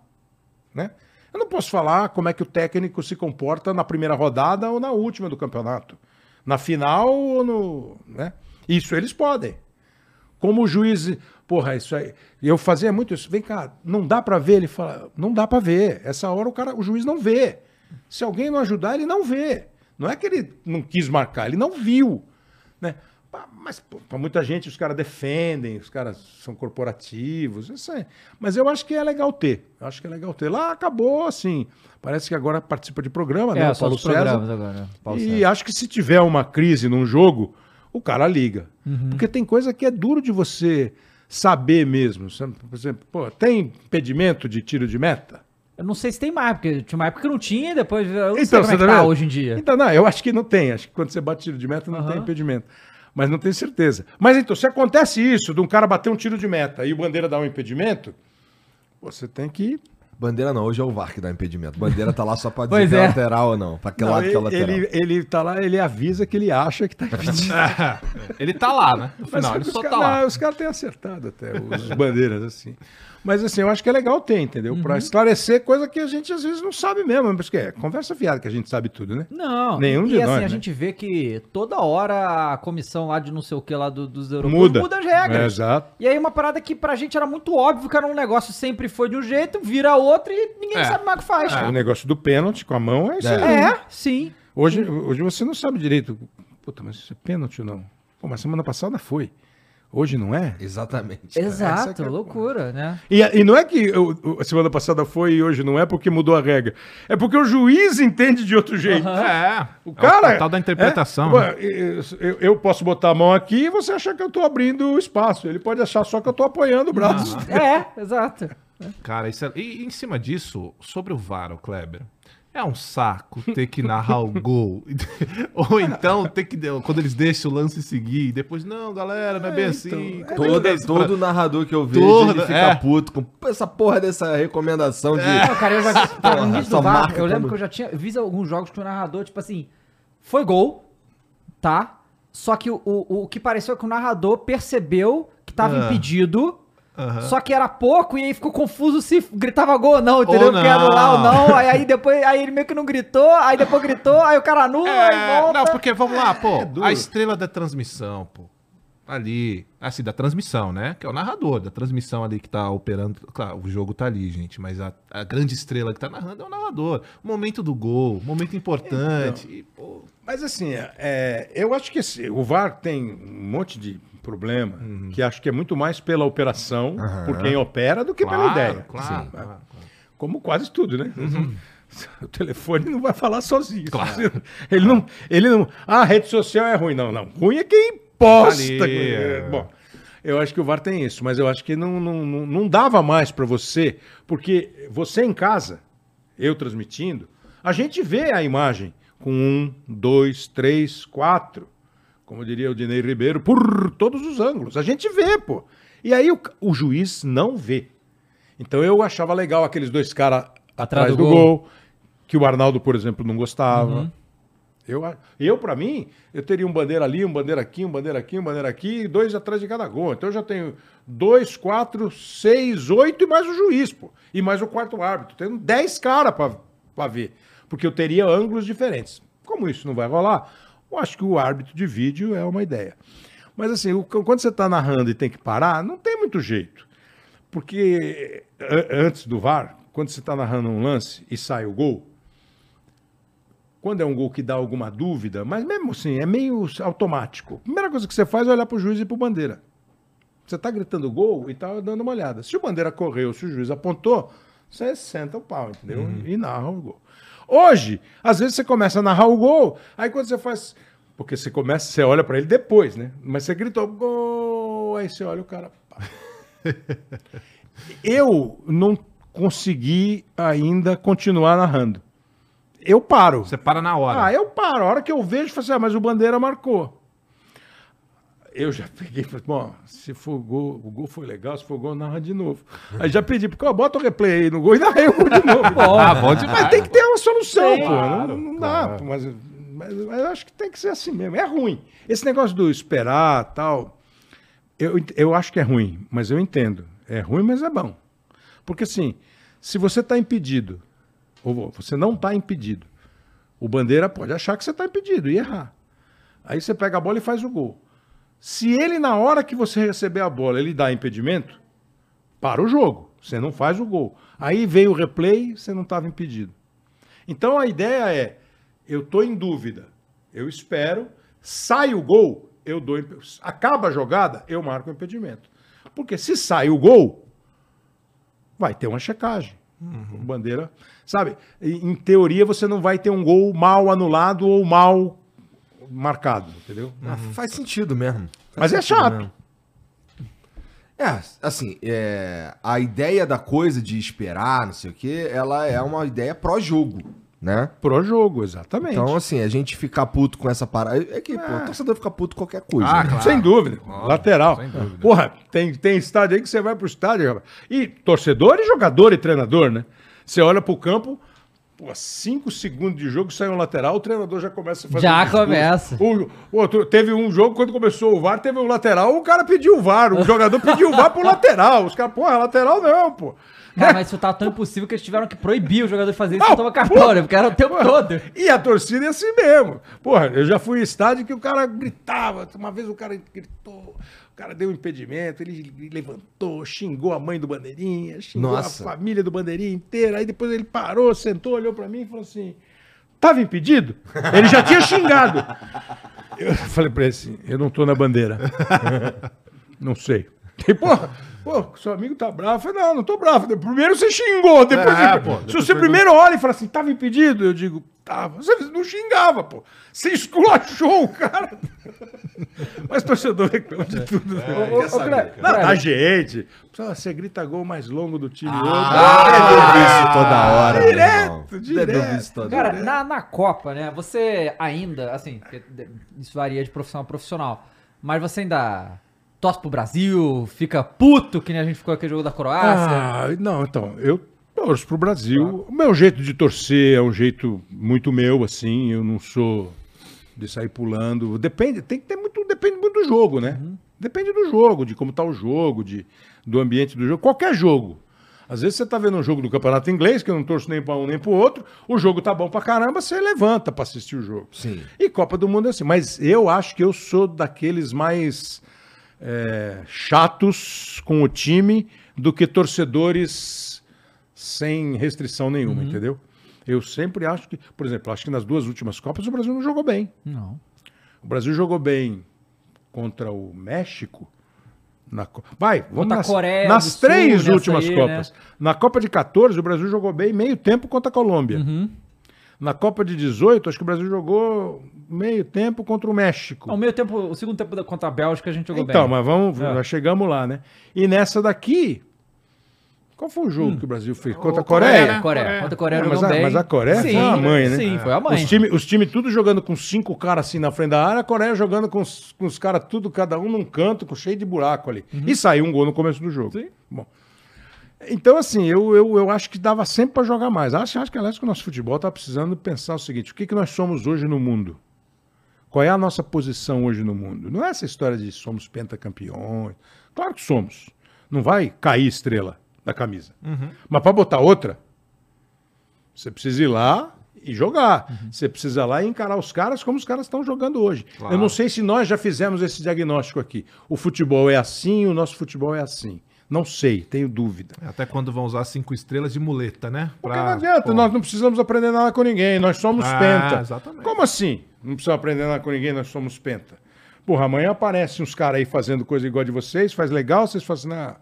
né? Eu não posso falar como é que o técnico se comporta na primeira rodada ou na última do campeonato, na final ou no, né? Isso eles podem. Como o juiz, porra, isso aí. Eu fazia muito isso. Vem cá, não dá pra ver. Ele fala, não dá pra ver. Essa hora o cara, o juiz não vê. Se alguém não ajudar, ele não vê. Não é que ele não quis marcar, ele não viu, né? Mas para muita gente os caras defendem, os caras são corporativos, isso aí. Mas eu acho que é legal ter. Eu acho que é legal ter. Lá acabou assim. Parece que agora participa de programa, né? É, o só os programas agora. Paulo e César. acho que se tiver uma crise num jogo, o cara liga. Uhum. Porque tem coisa que é duro de você saber mesmo. Por exemplo, pô, tem impedimento de tiro de meta? Eu não sei se tem mais, porque tinha uma época que não tinha, depois eu não sei Então, como é tá tá hoje em dia. Então, não, eu acho que não tem. Acho que quando você bate tiro de meta, não Aham. tem impedimento. Mas não tenho certeza. Mas então, se acontece isso, de um cara bater um tiro de meta e o bandeira dá um impedimento, você tem que. Bandeira não, hoje é o VAR que dá impedimento. Bandeira tá lá só pra dizer Pois que é é. lateral ou não. Pra que Não, lado que é ele, lateral. ele, ele tá lá, ele avisa que ele acha que tá impedido. Ele tá lá, né? No final, ele os só cara- tá lá. não, os caras têm acertado até os bandeiras, assim. Mas assim, eu acho que é legal ter, entendeu? Uhum. Pra esclarecer coisa que a gente às vezes não sabe mesmo. Porque é conversa fiada que a gente sabe tudo, né? Não, Nenhum e de assim, nós, a né? gente vê que toda hora a comissão lá de não sei o que lá do- dos europeus Muda. muda as É, regras. exato. E aí uma parada que pra gente era muito óbvio que era um negócio sempre foi de um jeito, vira outro e ninguém É. sabe mais o que faz. O negócio do pênalti com a mão é isso aí. É, sim. Hoje, hoje você não sabe direito. Puta, mas isso é pênalti ou não? Pô, mas semana passada foi. Hoje não é? Exatamente. Exato, é loucura, né? E, e não é que o- a semana passada foi e hoje não é porque mudou a regra. É porque o juiz entende de outro jeito. É. O cara. É o tal da interpretação. é, né? eu, eu- eu posso botar a mão aqui e você achar que eu tô abrindo o espaço. Ele pode achar só que eu tô apoiando o braço. É, exato. Cara, isso é... e em cima disso, sobre o VAR, o Kleber, é um saco ter que narrar o gol. Ou então ter que. Quando eles deixam o lance seguir, e depois, não, galera, não é bem assim. Como é é isso todo pra- narrador que eu vejo, Todo, ele fica é. puto com essa porra dessa recomendação de. Não, cara, eu já vi. Cara, no Porra, início só do eu lembro quando- que eu já tinha visto alguns jogos que o narrador, tipo assim, foi gol, tá? Só que o, o, o que pareceu é que o narrador percebeu que tava Ah. impedido. Aham. Só que era pouco e aí ficou confuso se gritava gol ou não, entendeu? Ou Porque ia anular ou não. não. Aí, aí depois aí ele meio que não gritou, aí depois gritou, aí o cara anula, aí É, volta. não, porque vamos lá, pô, duro. a estrela da transmissão, pô. Ali, assim, da transmissão, né? Que é o narrador da transmissão ali que tá operando. Claro, o jogo tá ali, gente, mas a, a grande estrela que tá narrando é o narrador. O momento do gol, momento importante. e, pô, Mas assim, é, eu acho que esse- o VAR tem um monte de problema que acho que é muito mais pela operação, por quem opera, do que pela ideia. Claro, Sim. claro, claro. Como quase tudo, né? O telefone não vai falar sozinho. Ele não, ele não. Ah, a rede social é ruim. Não, não. Ruim é quem posta. Ali, é. Bom, eu acho que o VAR tem isso, mas eu acho que não, não, não, não dava mais para você, porque você em casa, eu transmitindo, a gente vê a imagem com um, dois, três, quatro, como diria o Dinei Ribeiro, por todos os ângulos. A gente vê, pô. E aí o, o juiz não vê. Então eu achava legal aqueles dois caras atrás do do, gol. gol. que o Arnaldo, por exemplo, não gostava. Eu, eu para mim, eu teria um bandeira ali, um bandeira aqui, um bandeira aqui, um bandeira aqui, dois atrás de cada gol. Então eu já tenho dois, quatro, seis, oito e mais o juiz, pô. E mais o quarto árbitro. Tenho dez caras para ver. Porque eu teria ângulos diferentes. Como isso não vai rolar, eu acho que o árbitro de vídeo é uma ideia. Mas assim, o- quando você está narrando e tem que parar, não tem muito jeito. Porque a- antes do VAR, quando você está narrando um lance e sai o gol, quando é um gol que dá alguma dúvida, mas mesmo assim, é meio automático. A primeira coisa que você faz é olhar para o juiz e para o bandeira. Você está gritando gol e está dando uma olhada. Se o bandeira correu, se o juiz apontou, você senta o pau, entendeu? E narra o gol. Hoje, às vezes você começa a narrar o gol, aí quando você faz. Porque você começa, você olha para ele depois, né? Mas você gritou gol, aí você olha o cara. Eu não consegui ainda continuar narrando. Eu paro. Você para na hora. Ah, eu paro. A hora que eu vejo, eu falo assim, ah, mas o Bandeira marcou. Eu já peguei e falei, bom, se for gol, o gol foi legal, se for gol, narra de novo. Aí já pedi, porque ó, bota o replay aí no gol e narrei o gol de novo. Ah, bom. Mas tem que ter uma solução, pô. Claro, não não claro. dá, mas, mas, mas eu acho que tem que ser assim mesmo. É ruim. Esse negócio do esperar tal, eu, eu acho que é ruim, mas eu entendo. É ruim, mas é bom. Porque assim, se você está impedido, ou você não está impedido, o Bandeira pode achar que você está impedido e errar. Aí você pega a bola e faz o gol. Se ele, na hora que você receber a bola, ele dá impedimento, para o jogo. Você não faz o gol. Aí veio o replay, você não estava impedido. Então a ideia é: eu estou em dúvida, eu espero, sai o gol, eu dou. Acaba a jogada, eu marco o impedimento. Porque se sai o gol, vai ter uma checagem. Bandeira. Sabe? Em teoria, você não vai ter um gol mal anulado ou mal marcado, entendeu? Ah, faz sentido mesmo. Mas Faz é sentido chato. mesmo. É, assim, é, a ideia da coisa de esperar, não sei o quê, ela é uma ideia pró-jogo, né? Pro jogo, exatamente. Então, assim, a gente ficar puto com essa parada. É que, pô, o torcedor fica puto com qualquer coisa. Ah, né? claro. Sem dúvida. Lateral. sem dúvida. Porra, tem, tem estádio aí que você vai pro estádio, rapaz. E torcedor e jogador e treinador, né? Você olha pro campo, pô, cinco segundos de jogo sai um lateral, o treinador já começa a fazer. Já um começa. O, o outro, teve um jogo, quando começou o VAR, teve um lateral, o cara pediu o VAR, o jogador pediu o VAR pro lateral. Os caras, porra, lateral não, pô. Cara, mas isso tá tão impossível que eles tiveram que proibir o jogador de fazer isso Não, e tomar cartão, né? Porque era o tempo todo. E a torcida é assim mesmo. Porra, eu já fui em estádio que o cara gritava. Uma vez o cara gritou, o cara deu um impedimento, ele levantou, xingou a mãe do Bandeirinha, xingou Nossa. a família do Bandeirinha inteira. Aí depois ele parou, sentou, olhou pra mim e falou assim: tava impedido? Ele já tinha xingado. Eu falei pra ele assim: eu não tô na bandeira. não sei. E, porra, pô, seu amigo tá bravo. Eu falei, não, não tô bravo. Primeiro você xingou, depois É, você... pô, Se depois você pergunta. primeiro olha e fala assim, tava impedido? Eu digo, tava. Você não xingava, pô. Você esculachou o cara. Mas torcedor reclama de tudo. né? Ô, ô, Cleber, Não, gente. Você grita gol mais longo do time hoje. Ah, eu vi isso toda hora. irmão. Direto, direto. Toda Cara, hora. na, na Copa, né? Você ainda, assim, isso varia de profissional a profissional, mas você ainda torce pro Brasil, fica puto, que nem a gente ficou aquele jogo da Croácia. Ah, não, então, eu torço pro Brasil. O meu jeito de torcer é um jeito muito meu, assim, eu não sou de sair pulando. Depende, tem que ter muito, depende muito do jogo, né? Depende do jogo, de como tá o jogo, de, do ambiente do jogo. Qualquer jogo. Às vezes você tá vendo um jogo do Campeonato Inglês, que eu não torço nem para um nem para outro, o jogo tá bom pra caramba, você levanta pra assistir o jogo. Sim. E Copa do Mundo é assim. Mas eu acho que eu sou daqueles mais é, chatos com o time do que torcedores sem restrição nenhuma, entendeu? Eu sempre acho que, por exemplo, acho que nas duas últimas Copas o Brasil não jogou bem. Não. O Brasil jogou bem contra o México. Na, vai, vamos Contra nas, Coreia nas Sul, três últimas aí, Copas. Na Copa de 14, o Brasil jogou bem meio tempo contra a Colômbia. Uhum. Na Copa de 18, acho que o Brasil jogou meio tempo contra o México. Ao meio tempo, o segundo tempo da- contra a Bélgica a gente jogou Então, bem. mas vamos, É. nós chegamos lá, né? E nessa daqui, qual foi o jogo que o Brasil fez? Contra a Coreia, Coreia? Coreia. Coreia. Contra a Coreia É, mas, jogou a, bem. mas a Coreia sim, foi a mãe, né? Sim, foi a mãe. Os times os time tudo jogando com cinco caras assim na frente da área, a Coreia jogando com os, com os caras tudo, cada um num canto, com cheio de buraco ali. E saiu um gol no começo do jogo. Sim. Bom. Então, assim, eu, eu, eu acho que dava sempre para jogar mais. Acho, acho que, aliás, que o nosso futebol está precisando pensar o seguinte: o que, que nós somos hoje no mundo? Qual é a nossa posição hoje no mundo? Não é essa história de somos pentacampeões. Claro que somos. Não vai cair estrela da camisa. Mas para botar outra, você precisa ir lá e jogar. Você precisa ir lá e encarar os caras como os caras estão jogando hoje. Claro. Eu não sei se nós já fizemos esse diagnóstico aqui. O futebol é assim, o nosso futebol é assim. Não sei, tenho dúvida. Até quando vão usar cinco estrelas de muleta, né? Porque Pra- não adianta, pô. nós não precisamos aprender nada com ninguém, nós somos Ah, penta. exatamente. Como assim? Não precisamos aprender nada com ninguém, nós somos penta. Porra, amanhã aparecem uns caras aí fazendo coisa igual de vocês, faz legal, vocês falam assim, não,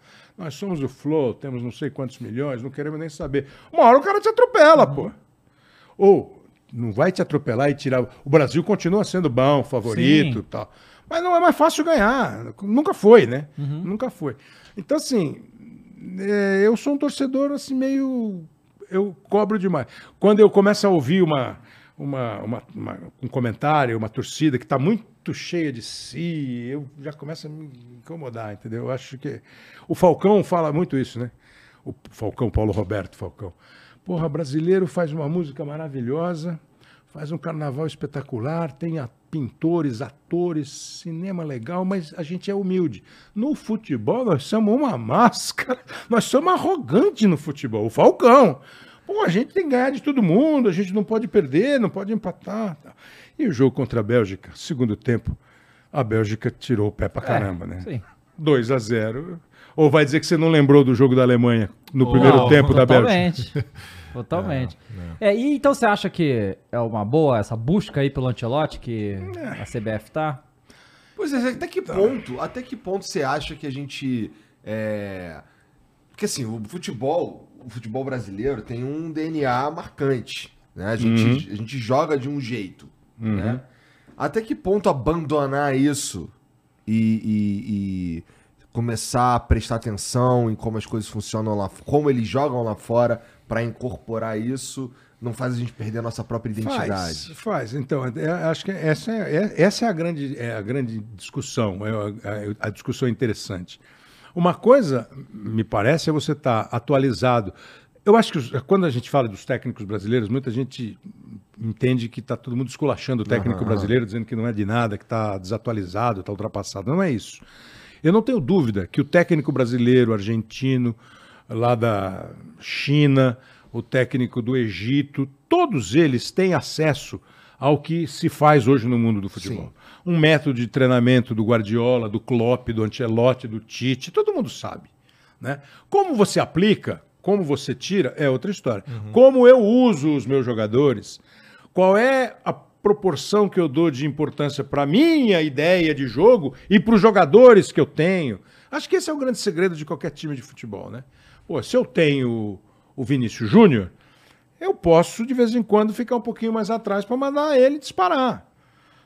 nós somos o Flow, temos não sei quantos milhões, não queremos nem saber. Uma hora o cara te atropela, pô. Ou não vai te atropelar e tirar. O Brasil continua sendo bom, favorito Sim. e tal. Mas não é mais fácil ganhar. Nunca foi, né? Nunca foi. Então, assim, é, eu sou um torcedor assim, meio. Eu cobro demais. Quando eu começo a ouvir uma, uma, uma- uma- um comentário, uma torcida que está muito cheia de si, eu já começo a me incomodar, entendeu? Eu acho que. O Falcão fala muito isso, né? O Falcão, Paulo Roberto Falcão. Porra, brasileiro faz uma música maravilhosa, faz um carnaval espetacular, tem a- pintores, atores, cinema legal, mas a gente é humilde. No futebol, nós somos uma máscara, nós somos arrogantes no futebol. O Falcão. Pô, a gente tem que ganhar de todo mundo, a gente não pode perder, não pode empatar. tá. E o jogo contra a Bélgica, segundo tempo, a Bélgica tirou o pé pra caramba, né? Sim. 2 a 0 Ou vai dizer que você não lembrou do jogo da Alemanha no primeiro tempo da Bélgica? Totalmente. Totalmente. É, e então você acha que é uma boa essa busca aí pelo Ancelotti que a CBF tá? Pois é, até que ponto, até que ponto você acha que a gente é... porque assim, o futebol, o futebol brasileiro tem um DNA marcante, né? A gente, a gente joga de um jeito, né? Até que ponto abandonar isso e, e- e começar a prestar atenção em como as coisas funcionam lá, como eles jogam lá fora pra incorporar isso, não faz a gente perder a nossa própria Faz, identidade? faz. Então, é, acho que essa é, é- essa é a grande, é a grande discussão, é a, a discussão interessante. Uma coisa, me parece, é você estar atualizado. Eu acho que quando a gente fala dos técnicos brasileiros, muita gente entende que está todo mundo esculachando o técnico brasileiro, dizendo que não é de nada, que está desatualizado, está ultrapassado. Não é isso. Eu não tenho dúvida que o técnico brasileiro, argentino, lá da China, o técnico do Egito, todos eles têm acesso ao que se faz hoje no mundo do futebol. Um método de treinamento do Guardiola, do Klopp, do Ancelotti, do Tite, todo mundo sabe. Né? Como você aplica, como você tira, é outra história. Como eu uso os meus jogadores, qual é a proporção que eu dou de importância para minha ideia de jogo e para os jogadores que eu tenho. Acho que esse é o grande segredo de qualquer time de futebol, né? Pô, se eu tenho o Vinícius Júnior, eu posso de vez em quando ficar um pouquinho mais atrás para mandar ele disparar.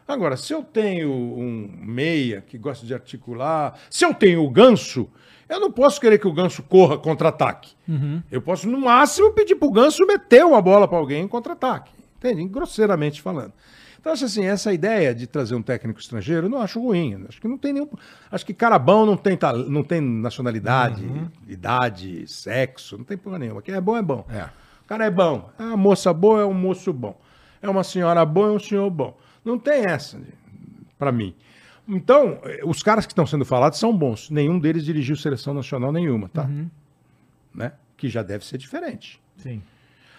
Agora, se eu tenho um meia que gosta de articular, se eu tenho o ganso, eu não posso querer que o ganso corra contra-ataque. Eu posso, no máximo, pedir pro ganso meter uma bola para alguém em contra-ataque. Entende? Grosseiramente falando. Então, acho assim, essa ideia de trazer um técnico estrangeiro, eu não acho ruim. Acho que não tem nenhum. Acho que cara bom não tem, não tem nacionalidade, idade, sexo, não tem porra nenhuma. Quem é bom é bom. É. O cara é bom. É uma moça boa, é um moço bom. É uma senhora boa, é um senhor bom. Não tem essa, para mim. Então, eh, os caras que estão sendo falados são bons. Nenhum deles dirigiu seleção nacional nenhuma, tá? Né? Que já deve ser diferente. Sim.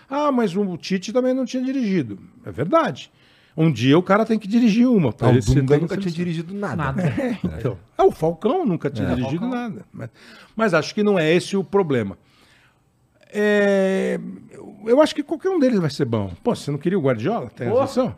Ah, mas o Tite também não tinha dirigido. É verdade. Um dia o cara tem que dirigir uma. ele o Dunga nunca tinha dirigido nada. Nada. Então, ah, o Falcão nunca tinha dirigido nada. Mas, mas acho que não é esse o problema. É, eu acho que qualquer um deles vai ser bom. Pô, você não queria o Guardiola? Tem razão.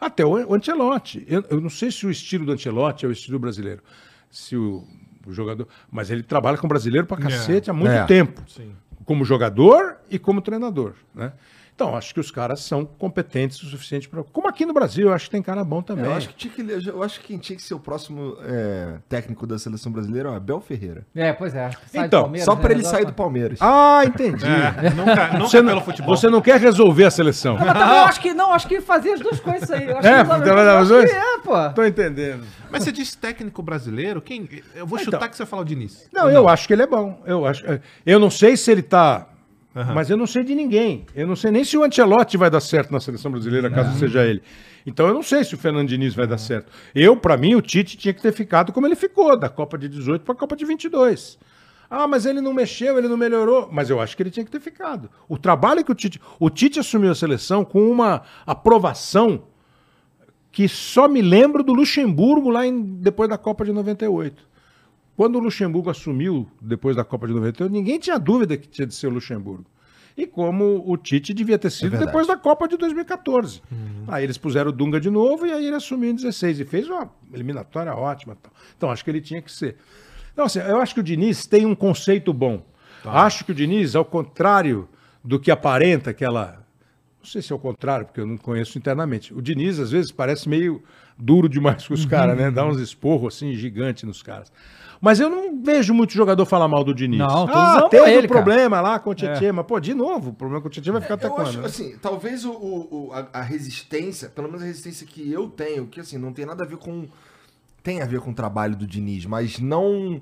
Até o, o Ancelotti. Eu, eu não sei se o estilo do Ancelotti é o estilo brasileiro. Se o, o jogador. Mas ele trabalha com brasileiro pra cacete há muito É. tempo. Sim. Como jogador e como treinador. Né? Então, acho que os caras são competentes o suficiente para. Como aqui no Brasil, eu acho que tem cara bom também. Eu acho que, tinha que, eu acho que quem tinha que ser o próximo é, técnico da seleção brasileira é o Abel Ferreira. É, pois é. Então, Só né? pra ele sair do Palmeiras. Ah, entendi. É, nunca, nunca Você pelo não, futebol. você não quer resolver a seleção. Mas também eu acho que não, acho que fazer as duas coisas aí. Eu acho É, que então vai eu acho dois? que É, pô. Tô entendendo. Mas você disse técnico brasileiro? Quem? Eu vou Então. chutar que você fala o Diniz. Não, eu acho que ele é bom. Eu, acho, eu não sei se ele tá. Mas eu não sei de ninguém. Eu não sei nem se o Ancelotti vai dar certo na seleção brasileira, caso seja ele. Então eu não sei se o Fernando Diniz vai dar certo. Eu, pra mim, o Tite tinha que ter ficado como ele ficou, da Copa de 18 pra Copa de 22. Ah, mas ele não mexeu, ele não melhorou. Mas eu acho que ele tinha que ter ficado. O trabalho que o Tite. O Tite assumiu a seleção com uma aprovação que só me lembro do Luxemburgo lá em, depois da Copa de 98. Quando o Luxemburgo assumiu depois da Copa de 98, ninguém tinha dúvida que tinha de ser o Luxemburgo. E como o Tite devia ter sido verdade. depois da Copa de 2014. Aí eles puseram o Dunga de novo e aí ele assumiu em 16 e fez uma eliminatória ótima. Então acho que ele tinha que ser. Então, assim, eu acho que o Diniz tem um conceito bom. Acho que o Diniz, ao contrário do que aparenta aquela não sei se é o contrário, porque eu não conheço internamente. O Diniz, às vezes, parece meio duro demais com os caras, né? Dá uns esporros assim gigantes nos caras. Mas eu não vejo muito jogador falar mal do Diniz. Não, todos ah, teve ele, um problema lá com o Tietchan, mas pô, de novo, o problema com o Tietchan vai ficar até eu quando? acho, né? assim, talvez o, o- o- a, a resistência, pelo menos a resistência que eu tenho, que assim, não tem nada a ver com. Tem a ver com o trabalho do Diniz, mas não.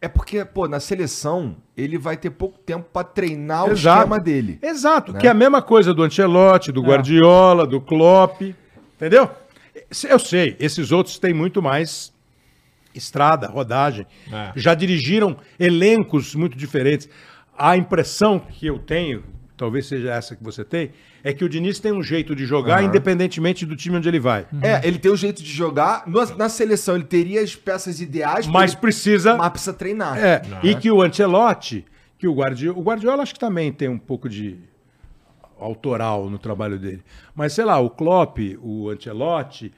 É porque, pô, na seleção, ele vai ter pouco tempo pra treinar o Exato. esquema dele. Exato, né? que é a mesma coisa do Ancelotti, do Guardiola, do Klopp, entendeu? Eu sei, esses outros têm muito mais estrada, rodagem. É. Já dirigiram elencos muito diferentes. A impressão que eu tenho, talvez seja essa que você tem, é que o Diniz tem um jeito de jogar Aham. independentemente do time onde ele vai. É, ele tem o jeito de jogar. No- Na seleção, ele teria as peças ideais, Mas ele- precisa mas precisa treinar. É, e que o Ancelotti, que o Guardiola, o Guardiola acho que também tem um pouco de autoral no trabalho dele. Mas sei lá, o Klopp, o Ancelotti,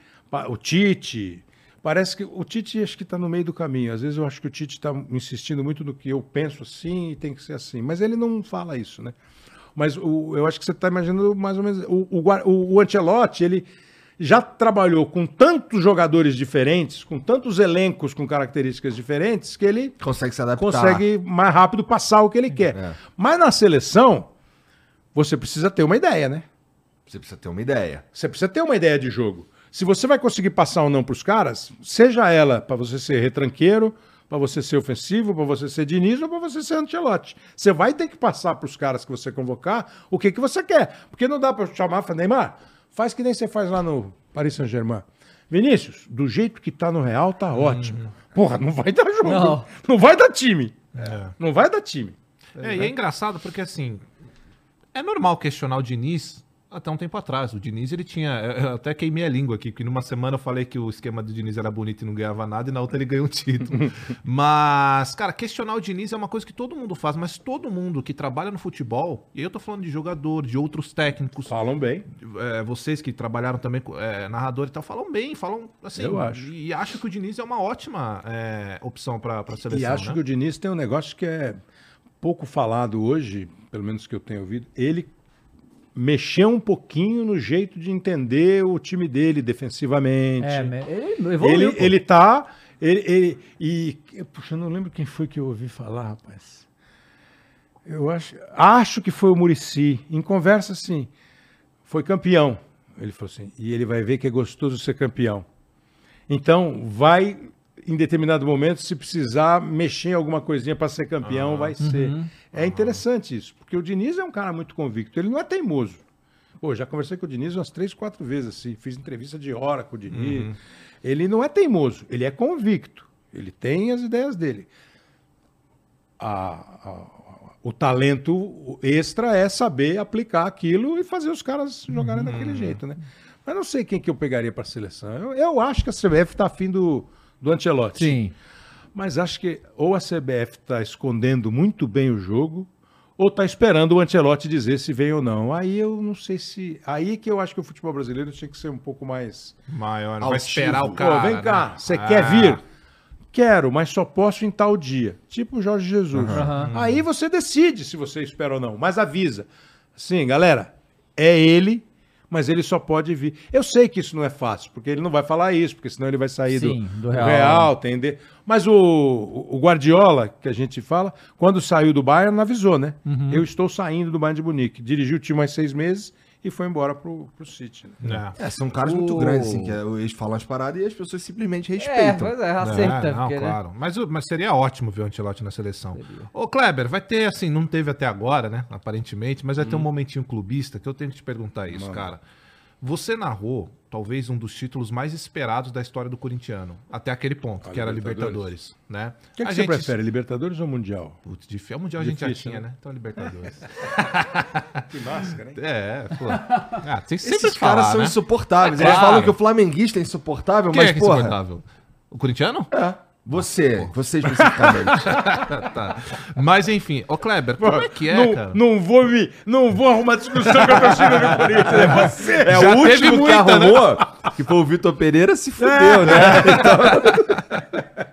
o Tite, Parece que o Tite acho que está no meio do caminho. Às vezes eu acho que o Tite está insistindo muito no que eu penso assim e tem que ser assim. Mas ele não fala isso, né? Mas o, eu acho que você está imaginando mais ou menos. O, o, o Ancelotti, ele já trabalhou com tantos jogadores diferentes, com tantos elencos com características diferentes, que ele Consegue se adaptar. consegue mais rápido passar o que ele quer. É. Mas na seleção, você precisa ter uma ideia, né? Você precisa ter uma ideia. Você precisa ter uma ideia de jogo. Se você vai conseguir passar ou não para os caras, seja ela para você ser retranqueiro, para você ser ofensivo, para você ser Diniz ou para você ser Ancelotti. Você vai ter que passar para os caras que você convocar o que, que você quer. Porque não dá para chamar e falar, Neymar, faz que nem você faz lá no Paris Saint-Germain. Vinícius, do jeito que tá no Real, tá ótimo. Porra, não vai dar jogo. Não, Não. vai dar time. Não vai dar time. É, e é engraçado porque, assim, é normal questionar o Diniz até um tempo atrás. O Diniz, ele tinha. Eu até queimei a língua aqui, porque numa semana eu falei que o esquema do Diniz era bonito e não ganhava nada, e na outra ele ganhou um título. mas, cara, questionar o Diniz é uma coisa que todo mundo faz, mas todo mundo que trabalha no futebol, e eu tô falando de jogador, de outros técnicos, Falam bem. é, vocês que trabalharam também com é, narrador e tal, falam bem, falam assim. Eu acho. E acham que o Diniz é uma ótima é, opção pra, pra seleção. E acho né? que o Diniz tem um negócio que é pouco falado hoje, pelo menos que eu tenho ouvido. Ele mexeu um pouquinho no jeito de entender o time dele defensivamente. É, ele evoluiu. ele, ele tá. Ele, ele- e. Puxa, eu não lembro quem foi que eu ouvi falar, rapaz. Eu acho, acho que foi o Murici. Em conversa, assim, foi campeão. Ele falou assim, e ele vai ver que é gostoso ser campeão. Então, vai, em determinado momento, se precisar mexer em alguma coisinha para ser campeão, vai ser. É interessante isso, porque o Diniz é um cara muito convicto, ele não é teimoso. Pô, já conversei com o Diniz umas três, quatro vezes, assim, fiz entrevista de hora com o Diniz. Ele não é teimoso, ele é convicto, ele tem as ideias dele. A- a- o talento extra é saber aplicar aquilo e fazer os caras jogarem daquele jeito, né? Mas não sei quem que eu pegaria para a seleção. Eu, eu acho que a CBF está afim do, do Ancelotti. Sim. Mas acho que ou a CBF está escondendo muito bem o jogo, ou está esperando o Ancelotti dizer se vem ou não. Aí eu não sei se. Aí que eu acho que o futebol brasileiro tinha que ser um pouco mais. Maior, vai esperar o Pô, cara. vem cá, né? você Ah. quer vir? Quero, mas só posso em tal dia. Tipo o Jorge Jesus. Aham. Aí você decide se você espera ou não, mas avisa. Sim, galera, é ele, mas ele só pode vir. Eu sei que isso não é fácil, porque ele não vai falar isso, porque senão ele vai sair do, Sim, do do Real. Real, entender? Mas o, o Guardiola, que a gente fala, quando saiu do Bayern, não avisou, né? Uhum. Eu estou saindo do Bayern de Munique. Dirigiu o time mais seis meses e foi embora pro, pro City. Né? É. É, são caras muito O- grandes, assim, que é, eles falam as paradas e as pessoas simplesmente É, respeitam. pois é, aceita. É, não, porque, né? claro. Mas, o- mas seria ótimo ver o Ancelotti na seleção. Ô, Kleber, vai ter, assim, não teve até agora, né? Aparentemente, mas vai ter um momentinho clubista que eu tenho que te perguntar isso, cara. Você narrou, talvez, um dos títulos mais esperados da história do corintiano. Até aquele ponto, A que era Libertadores. Libertadores, né? O que, que A você gente- prefere, Libertadores ou Mundial? Putz, de é mundial a gente já Difícil, tinha, né? né? Então Libertadores. Que máscara, hein? é, pô. Ah, tem que sempre Esses caras falar, são né? insuportáveis. É Eles claro. falam que o flamenguista é insuportável, Quem mas, é que é porra... insuportável? O corintiano? É, você, você especificamente. tá. Mas enfim, ô Kleber, como é que é, não, cara? não vou me, não vou arrumar discussão com a torcida do Corinthians. É você. É, Já o teve último que muita, né? arrumou, que foi o Vitor Pereira, se fudeu, né?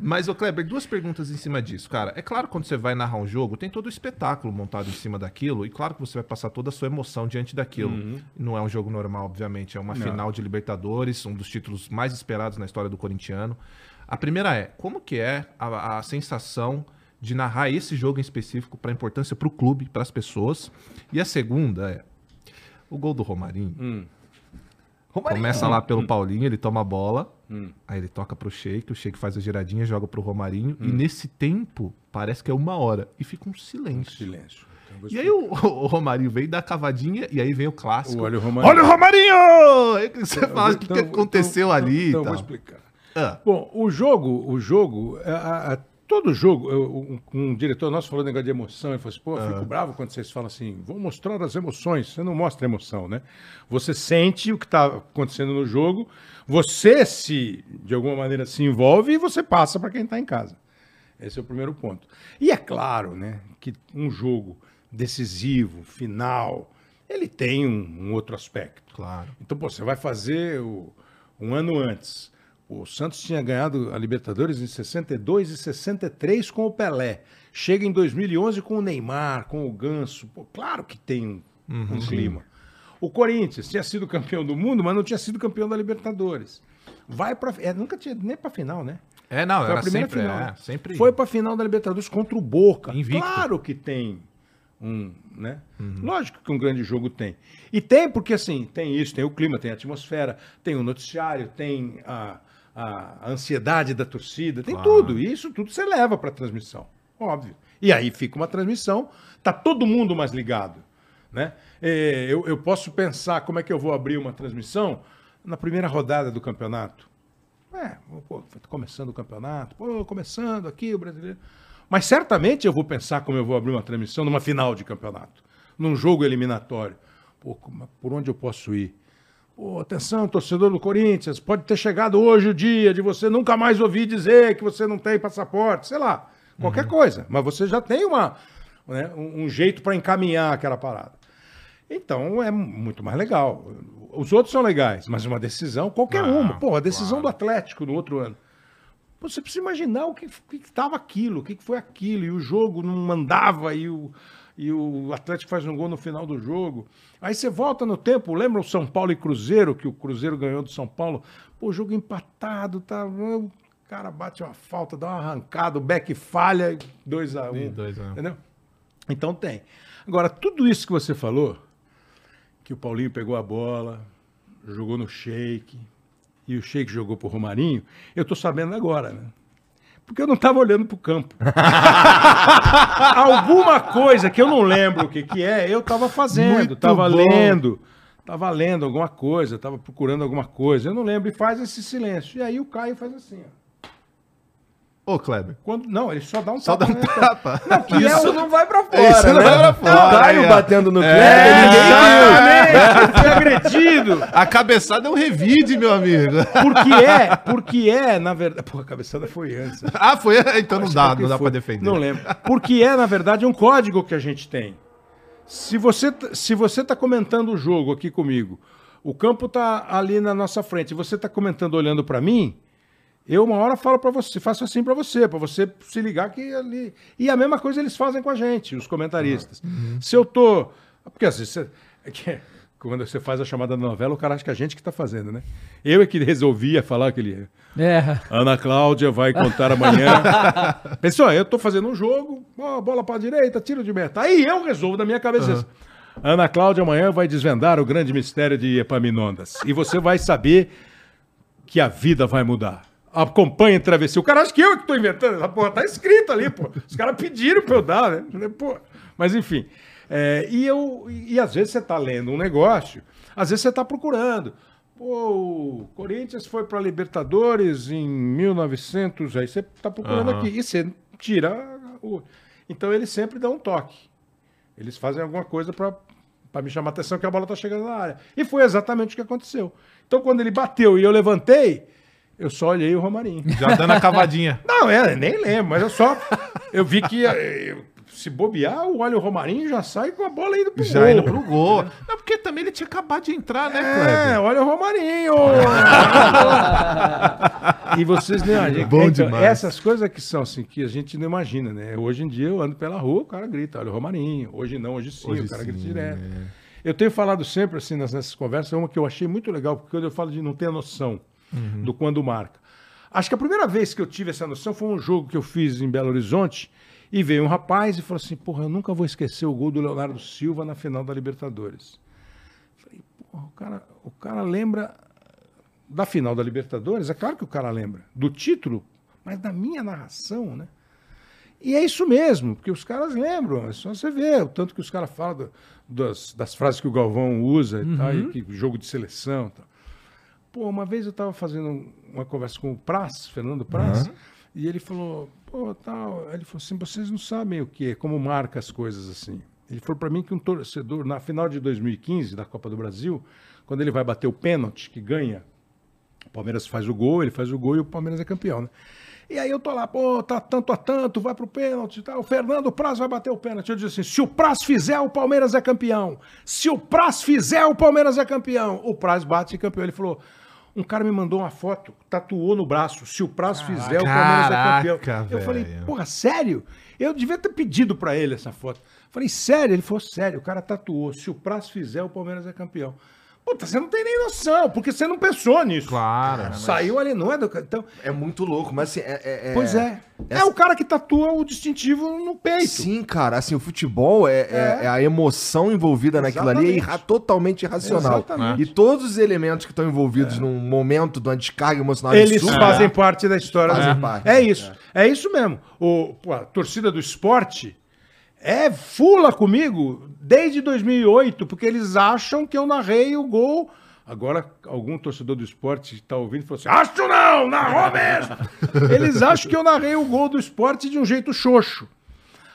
Mas, ô Kleber, duas perguntas em cima disso, cara. É claro, quando você vai narrar um jogo, tem todo o espetáculo montado em cima daquilo, e claro que você vai passar toda a sua emoção diante daquilo. Não é um jogo normal, obviamente, é uma final de Libertadores, um dos títulos mais esperados na história do corintiano. A primeira é, como que é a, a sensação de narrar esse jogo em específico para a importância para o clube, para as pessoas? E a segunda é, o gol do Romarinho. Começa lá pelo Paulinho, ele toma a bola, aí ele toca pro Sheik, o Sheik faz a giradinha, joga pro Romarinho, e nesse tempo parece que é uma hora, e fica um silêncio. Silêncio. Então, eu vou E aí o, o Romarinho vem dar a cavadinha, e aí vem o clássico. Olha o Romarinho. Olha o Romarinho! Que você fala, o que, Então, que aconteceu então, ali Então, e vou explicar. Ah, Bom, o jogo, o jogo, a- a- todo jogo, eu- um, um diretor nosso falou negócio de emoção, ele falou assim, pô, eu fico bravo quando vocês falam assim, vou mostrar as emoções, você não mostra emoção, né? Você sente o que está acontecendo no jogo, você se, de alguma maneira, se envolve e você passa para quem está em casa. Esse é o primeiro ponto. E é claro, né, que um jogo decisivo, final, ele tem um, um outro aspecto. claro. Então, pô, você vai fazer o- um ano antes O Santos tinha ganhado a Libertadores em 62 e 63 com o Pelé. Chega em 2011 com o Neymar, com o Ganso. Pô, claro que tem um, um clima. O Corinthians tinha sido campeão do mundo, mas não tinha sido campeão da Libertadores. Vai para é, nunca tinha nem para final, né? É, não, Foi era a primeira sempre, final. é, sempre Foi pra final da Libertadores contra o Boca. Invicto. Claro que tem um, né? Lógico que um grande jogo tem. E tem porque, assim, tem isso, tem o clima, tem a atmosfera, tem o noticiário, tem a, a ansiedade da torcida, tem tudo. E isso tudo você leva pra transmissão, óbvio. E aí fica uma transmissão, tá todo mundo mais ligado, né? É, eu, eu posso pensar como é que eu vou abrir uma transmissão na primeira rodada do campeonato. É, pô, tá começando o campeonato, pô, começando aqui o brasileiro. Mas certamente eu vou pensar como eu vou abrir uma transmissão numa final de campeonato, num jogo eliminatório. Pô, por onde eu posso ir? Pô, atenção, torcedor do Corinthians, pode ter chegado hoje o dia de você nunca mais ouvir dizer que você não tem passaporte, sei lá, qualquer coisa. Mas você já tem uma, né, um, jeito para encaminhar aquela parada. Então é muito mais legal. Os outros são legais, mas uma decisão, qualquer Ah, uma. Pô, a decisão do Atlético no outro ano. Pô, Você precisa imaginar o que estava aquilo, o que, que foi aquilo, e o jogo não mandava, e o, e o Atlético faz um gol no final do jogo. Aí você volta no tempo, lembra o São Paulo e Cruzeiro, que o Cruzeiro ganhou do São Paulo? Pô, jogo empatado, tá? O cara bate uma falta, dá uma arrancada, o Beck falha, 2x1. E dois a um. Entendeu? Então tem. Agora, tudo isso que você falou, que o Paulinho pegou a bola, jogou no shake, e o shake jogou pro Romarinho, eu tô sabendo agora, né? Porque eu não estava olhando pro campo. Alguma coisa que eu não lembro o que, que é, eu estava fazendo, estava lendo, estava lendo alguma coisa, estava procurando alguma coisa, eu não lembro, e faz esse silêncio. E aí o Caio faz assim, ó. Ô, Kleber. Quando, não, ele só dá um Só dá um né? tapa. Não, que é Isso o- não vai pra fora, Isso não né? vai pra fora, O Caio ó. batendo no Kleber, É, ninguém viu. exatamente, eu fui agredido. A cabeçada é um revide, meu amigo. Porque é, porque é, na verdade. Pô, a cabeçada foi antes. Ah, foi? Então não dá, não dá foi. pra defender. Não lembro. Porque é, na verdade, um código que a gente tem. Se você, t- se você tá comentando o jogo aqui comigo, o campo tá ali na nossa frente, e você tá comentando olhando para mim, eu uma hora falo para você, faço assim para você, para você se ligar que ali. E a mesma coisa eles fazem com a gente, os comentaristas. Se eu tô. Porque às vezes você. é quando você faz a chamada da novela, o cara acha que é a gente que tá fazendo, né? Eu é que resolvia falar aquele. É. Ana Cláudia vai contar amanhã. Pessoal, eu tô fazendo um jogo, ó, bola pra direita, tiro de meta. Aí eu resolvo da minha cabeça isso. Ana Cláudia amanhã vai desvendar o grande mistério de Epaminondas. E você vai saber que a vida vai mudar. Acompanhe a travessia. O cara acha que eu que tô inventando. Essa porra tá escrito ali, pô. Os caras pediram pra eu dar, né? Pô. Mas enfim. É, e, eu, e às vezes você tá lendo um negócio, às vezes você tá procurando. Pô, o Corinthians foi pra Libertadores em 1900, aí você tá procurando Aham. aqui. E você tira o... Então eles sempre dão um toque. Eles fazem alguma coisa pra pra me chamar a atenção que a bola tá chegando na área. E foi exatamente o que aconteceu. Então quando ele bateu e eu levantei, eu só olhei o Romarinho. Já dando a cavadinha. Não, é, nem lembro, mas eu só. Eu vi que eh, se bobear, o olho Romarinho já sai com a bola indo pro Já gol. indo pro gol. Não, porque também ele tinha acabado de entrar, né, É, Kleber? olha o Romarinho! e vocês não imaginam. Bom Então, demais. Essas coisas que são assim, que a gente não imagina, né? Hoje em dia eu ando pela rua, o cara grita, olha o Romarinho. Hoje não, hoje sim, Hoje o cara sim, grita direto. é. Eu tenho falado sempre assim nessas conversas, uma que eu achei muito legal, porque quando eu falo de não ter noção Uhum. do quando marca. Acho que a primeira vez que eu tive essa noção foi um jogo que eu fiz em Belo Horizonte e veio um rapaz e falou assim: Porra, eu nunca vou esquecer o gol do Leonardo Silva na final da Libertadores. Falei, porra, o cara, o cara lembra da final da Libertadores? É claro que o cara lembra. Do título, mas da minha narração, né? E é isso mesmo, porque os caras lembram, é só você ver o tanto que os caras falam do- das, das frases que o Galvão usa e tal, e que jogo de seleção e tal. Pô, uma vez eu estava fazendo uma conversa com o Praz, Fernando Praz, e ele falou, pô, tal. Ele falou assim: vocês não sabem o que é, como marca as coisas assim. Ele falou para mim que um torcedor, na final de 2015 da Copa do Brasil, quando ele vai bater o pênalti, que ganha, o Palmeiras faz o gol, ele faz o gol e o Palmeiras é campeão, né? E aí eu tô lá, pô, tá tanto a tanto, vai pro pênalti e tal. O Fernando Praz vai bater o pênalti. Eu disse assim: se o Praz fizer, o Palmeiras é campeão. Se o Praz fizer, o Palmeiras é campeão. O Praz bate e campeão. Ele falou: Um cara me mandou uma foto, tatuou no braço. Se o prazo fizer, o Palmeiras é campeão. Caraca, Eu falei, porra, sério? Eu devia ter pedido pra ele essa foto. Falei, sério? Ele falou, sério, o cara tatuou. Se o prazo fizer, o Palmeiras é campeão. Puta, você não tem nem noção, porque você não pensou nisso. Claro. Saiu ali, não é do. Então, É muito louco, mas assim, é... é- é- pois é. É essa- o cara que tatua o distintivo no peito. Sim, cara, assim, o futebol é, é- é a emoção envolvida naquilo ali, é Exatamente. irra- totalmente irracional. Exatamente. E todos os elementos que estão envolvidos num momento de uma descarga emocional Eles absurda, fazem parte da história. Fazem parte, É isso. É. isso mesmo. O, pô, a torcida do esporte é fula comigo desde 2008, porque eles acham que eu narrei o gol. Agora, algum torcedor do esporte está ouvindo e falou assim: Acho não, narrou mesmo. eles acham que eu narrei o gol do esporte de um jeito xoxo.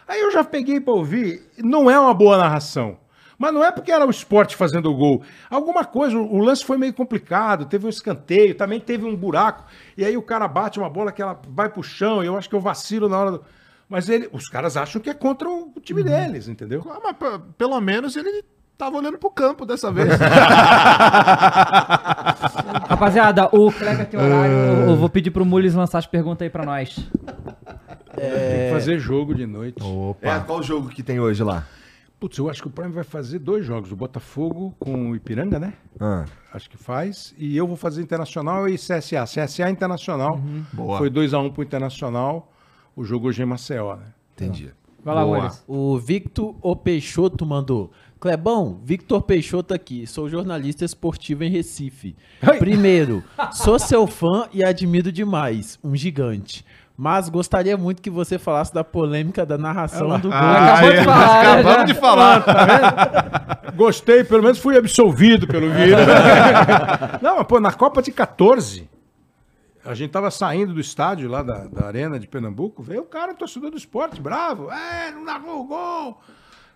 Aí eu já peguei para ouvir, não é uma boa narração. Mas não é porque era o esporte fazendo o gol. Alguma coisa, o lance foi meio complicado, teve um escanteio, também teve um buraco. E aí o cara bate uma bola que ela vai pro chão, e eu acho que eu vacilo na hora do... Mas ele, os caras acham que é contra o time deles, entendeu? Ah, mas pelo menos ele tava olhando pro campo dessa vez. Rapaziada, o Kleber tem horário. Eu, eu vou pedir pro Mules lançar as perguntas aí pra nós. Tem que fazer jogo de noite. É, qual o jogo que tem hoje lá? Putz, eu acho que o Prime vai fazer dois jogos. O Botafogo com o Ipiranga, né? Ah, Acho que faz. E eu vou fazer Internacional e CSA. CSA Internacional. Boa. Foi 2x1 pro Internacional. O jogo hoje é em Maceió, né? entendi. Vai lá, Boa. O Victor O Peixoto mandou. Clebão, Victor Peixoto aqui. Sou jornalista esportivo em Recife. Ai. Primeiro, sou seu fã e admiro demais. Um gigante. Mas gostaria muito que você falasse da polêmica da narração do gol. Acabou de falar, né, já. Acabamos de falar. Gostei, pelo menos fui absolvido pelo vídeo. Não, mas, pô, na Copa de 14, a gente tava saindo do estádio lá da, da Arena de Pernambuco, veio o cara, torcedor do esporte, bravo. É, não narrou o gol.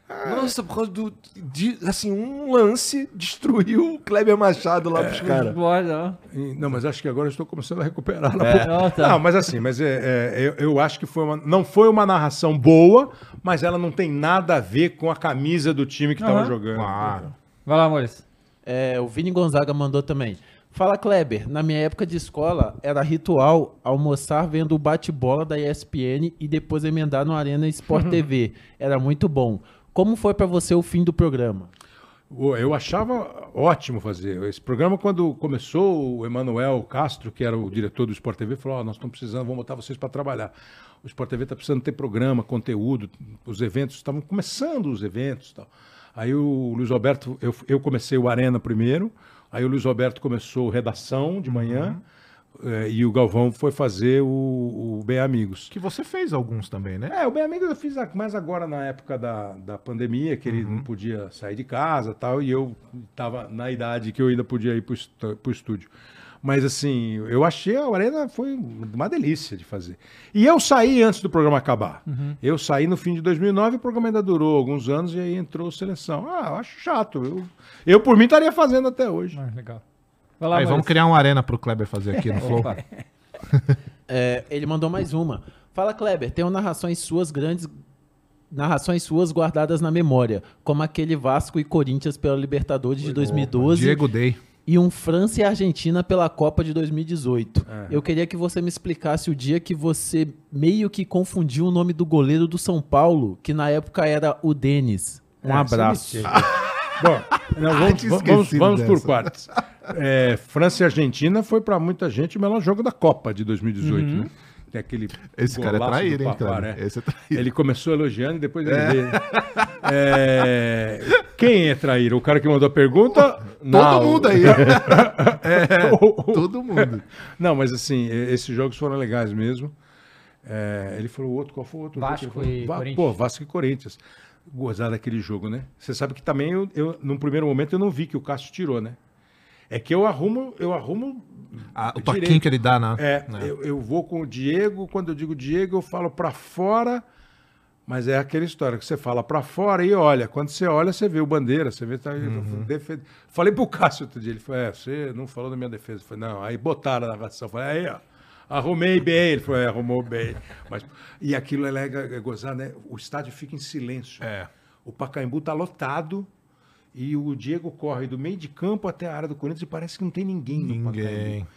Nossa, por causa do. de, assim, um lance destruiu o Kleber Machado lá pros caras. Não, mas acho que agora eu estou começando a recuperar. É. Não, tá. Não, mas assim, mas é, é, eu, eu acho que foi uma, não foi uma narração boa, mas ela não tem nada a ver com a camisa do time que estava Aham. jogando. Claro. Vai lá, Mules. É, o Vini Gonzaga mandou também. Fala, Kleber. Na minha época de escola, era ritual almoçar vendo o bate-bola da ESPN e depois emendar no Arena Sport TV. Era muito bom. Como foi pra você o fim do programa? Eu achava ótimo fazer. Esse programa, quando começou, o Emanuel Castro, que era o diretor do Sport TV, falou: "Ó, nós estamos precisando, vamos botar vocês para trabalhar. O Sport TV está precisando ter programa, conteúdo, os eventos, estavam começando os eventos tal. Aí o Luiz Roberto, eu, eu comecei o Arena primeiro, aí o Luiz Roberto começou redação de manhã, eh, e o Galvão foi fazer o, o Bem Amigos. Que você fez alguns também, né? É, o Bem Amigos eu fiz mais agora na época da, da pandemia, que ele não podia sair de casa e tal, e eu estava na idade que eu ainda podia ir para o estúdio. Mas assim, eu achei a Arena foi uma delícia de fazer. E eu saí antes do programa acabar. Eu saí no fim de 2009, o programa ainda durou alguns anos e aí entrou seleção. Ah, eu acho chato. Eu, eu por mim estaria fazendo até hoje. legal. Vai lá, Aí, vamos criar uma arena pro Kleber fazer aqui no Flow. Opa. É, ele mandou mais uma. Fala, Kleber. Tenho narrações suas grandes. Narrações suas guardadas na memória, como aquele Vasco e Corinthians pela Libertadores de 2012 Diego Day. E um França e Argentina pela Copa de 2018. Eu queria que você me explicasse o dia que você meio que confundiu o nome do goleiro do São Paulo, que na época era o Denis. Um É, abraço. tira. Bom, não, vamos, vamos, vamos, por partes. É, França e Argentina foi para muita gente o melhor jogo da Copa de 2018, né? Tem aquele Esse cara é traíra, hein, Pavar, Kleber? é. Esse é traíra. Ele começou elogiando e depois ele veio. É, Quem é traíra? O cara que mandou a pergunta? Todo mundo aí. é, todo mundo. Não, mas assim, esses jogos foram legais mesmo. É, ele falou o outro, qual foi o outro? Vasco e? Va- Corinthians. Pô, Vasco e Corinthians. Gozar daquele jogo, né? Você sabe que também, eu, eu, num primeiro momento, eu não vi que o Cássio tirou, né? É que eu arrumo, eu arrumo Ah, o toquinho Direito. que ele dá na. É, né? eu, eu vou com o Diego, quando eu digo Diego, eu falo pra fora, mas é aquela história que você fala pra fora e olha. Quando você olha, você vê o bandeira, você vê. Tá, defe- Falei pro Cássio outro dia, ele falou: É, você não falou da minha defesa. Eu falei, não, aí botaram na narração. Falei, aí, ó. Arrumei bem, ele falou, é, arrumou bem. Mas, e aquilo é legal, é gozar, né? O estádio fica em silêncio. É. O Pacaembu tá lotado e o Diego corre do meio de campo até a área do Corinthians e parece que não tem ninguém no Pacaembu.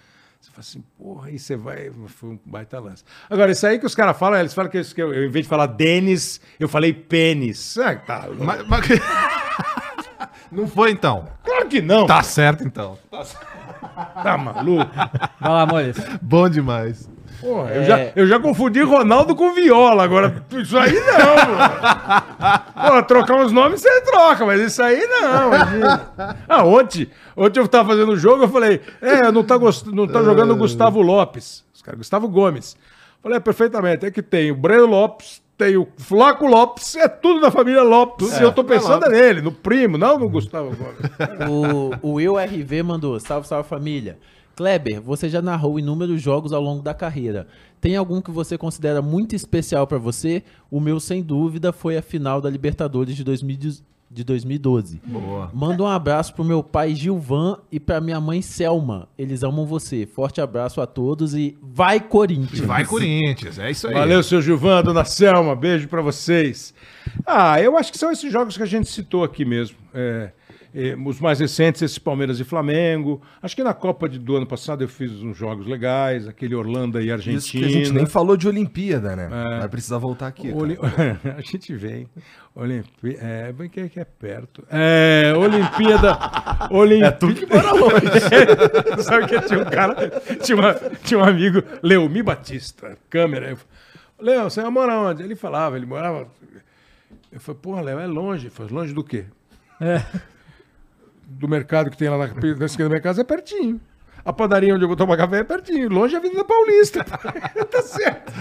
Você fala assim, porra, aí você vai. Foi um baita lance. Agora, isso aí que os caras falam, eles falam que, eu, que eu, eu, em vez de falar Denis, eu falei pênis. Ah, tá. Mas- mas- Não foi então. Claro que não. Tá certo então. Tá maluco? Vai lá, Moles. Bom demais. Porra, eu, já, eu já confundi Ronaldo com Viola. Agora, isso aí não. Pô, trocar uns nomes você troca, mas isso aí não. Ah, ontem, ontem eu tava fazendo o jogo, eu falei, é, não tá, gost... não tá jogando o Gustavo Lopes. Os caras, Gustavo Gomes. Falei, é, perfeitamente. É que tem o Breno Lopes, tem o Flaco Lopes, é tudo da família Lopes. e eu tô pensando é nele, no primo, não no Gustavo Gomes. O, o Will RV mandou, salve, salve família. Kleber, você já narrou inúmeros jogos ao longo da carreira. Tem algum que você considera muito especial pra você? O meu, sem dúvida, foi a final da Libertadores de, 2000 de 2012. Boa. Manda um abraço pro meu pai Gilvan e pra minha mãe Selma. Eles amam você. Forte abraço a todos e vai Corinthians. Vai Corinthians, é isso aí. Valeu, seu Gilvan, dona Selma, beijo pra vocês. Ah, eu acho que são esses jogos que a gente citou aqui mesmo. É, é, os mais recentes, esses Palmeiras e Flamengo. Acho que na Copa de- do ano passado eu fiz uns jogos legais, aquele Orlando e Argentina. Isso que a gente nem falou de Olimpíada, né? Vai precisar voltar aqui. Oli- a gente vem. Olimpí... É, bem que é, que é perto. É, Olimpíada. Olimpí... É tu que mora longe. Sabe que tinha um cara, tinha, uma- tinha um amigo, Leomi Batista, câmera. Leo, você mora onde? Ele falava, ele morava. Eu falei, porra, Léo, é longe. Ele falou, longe do quê? Do mercado que tem lá na, na esquina da minha casa é pertinho. A padaria onde eu vou tomar café é pertinho. Longe é a Avenida Paulista. tá certo.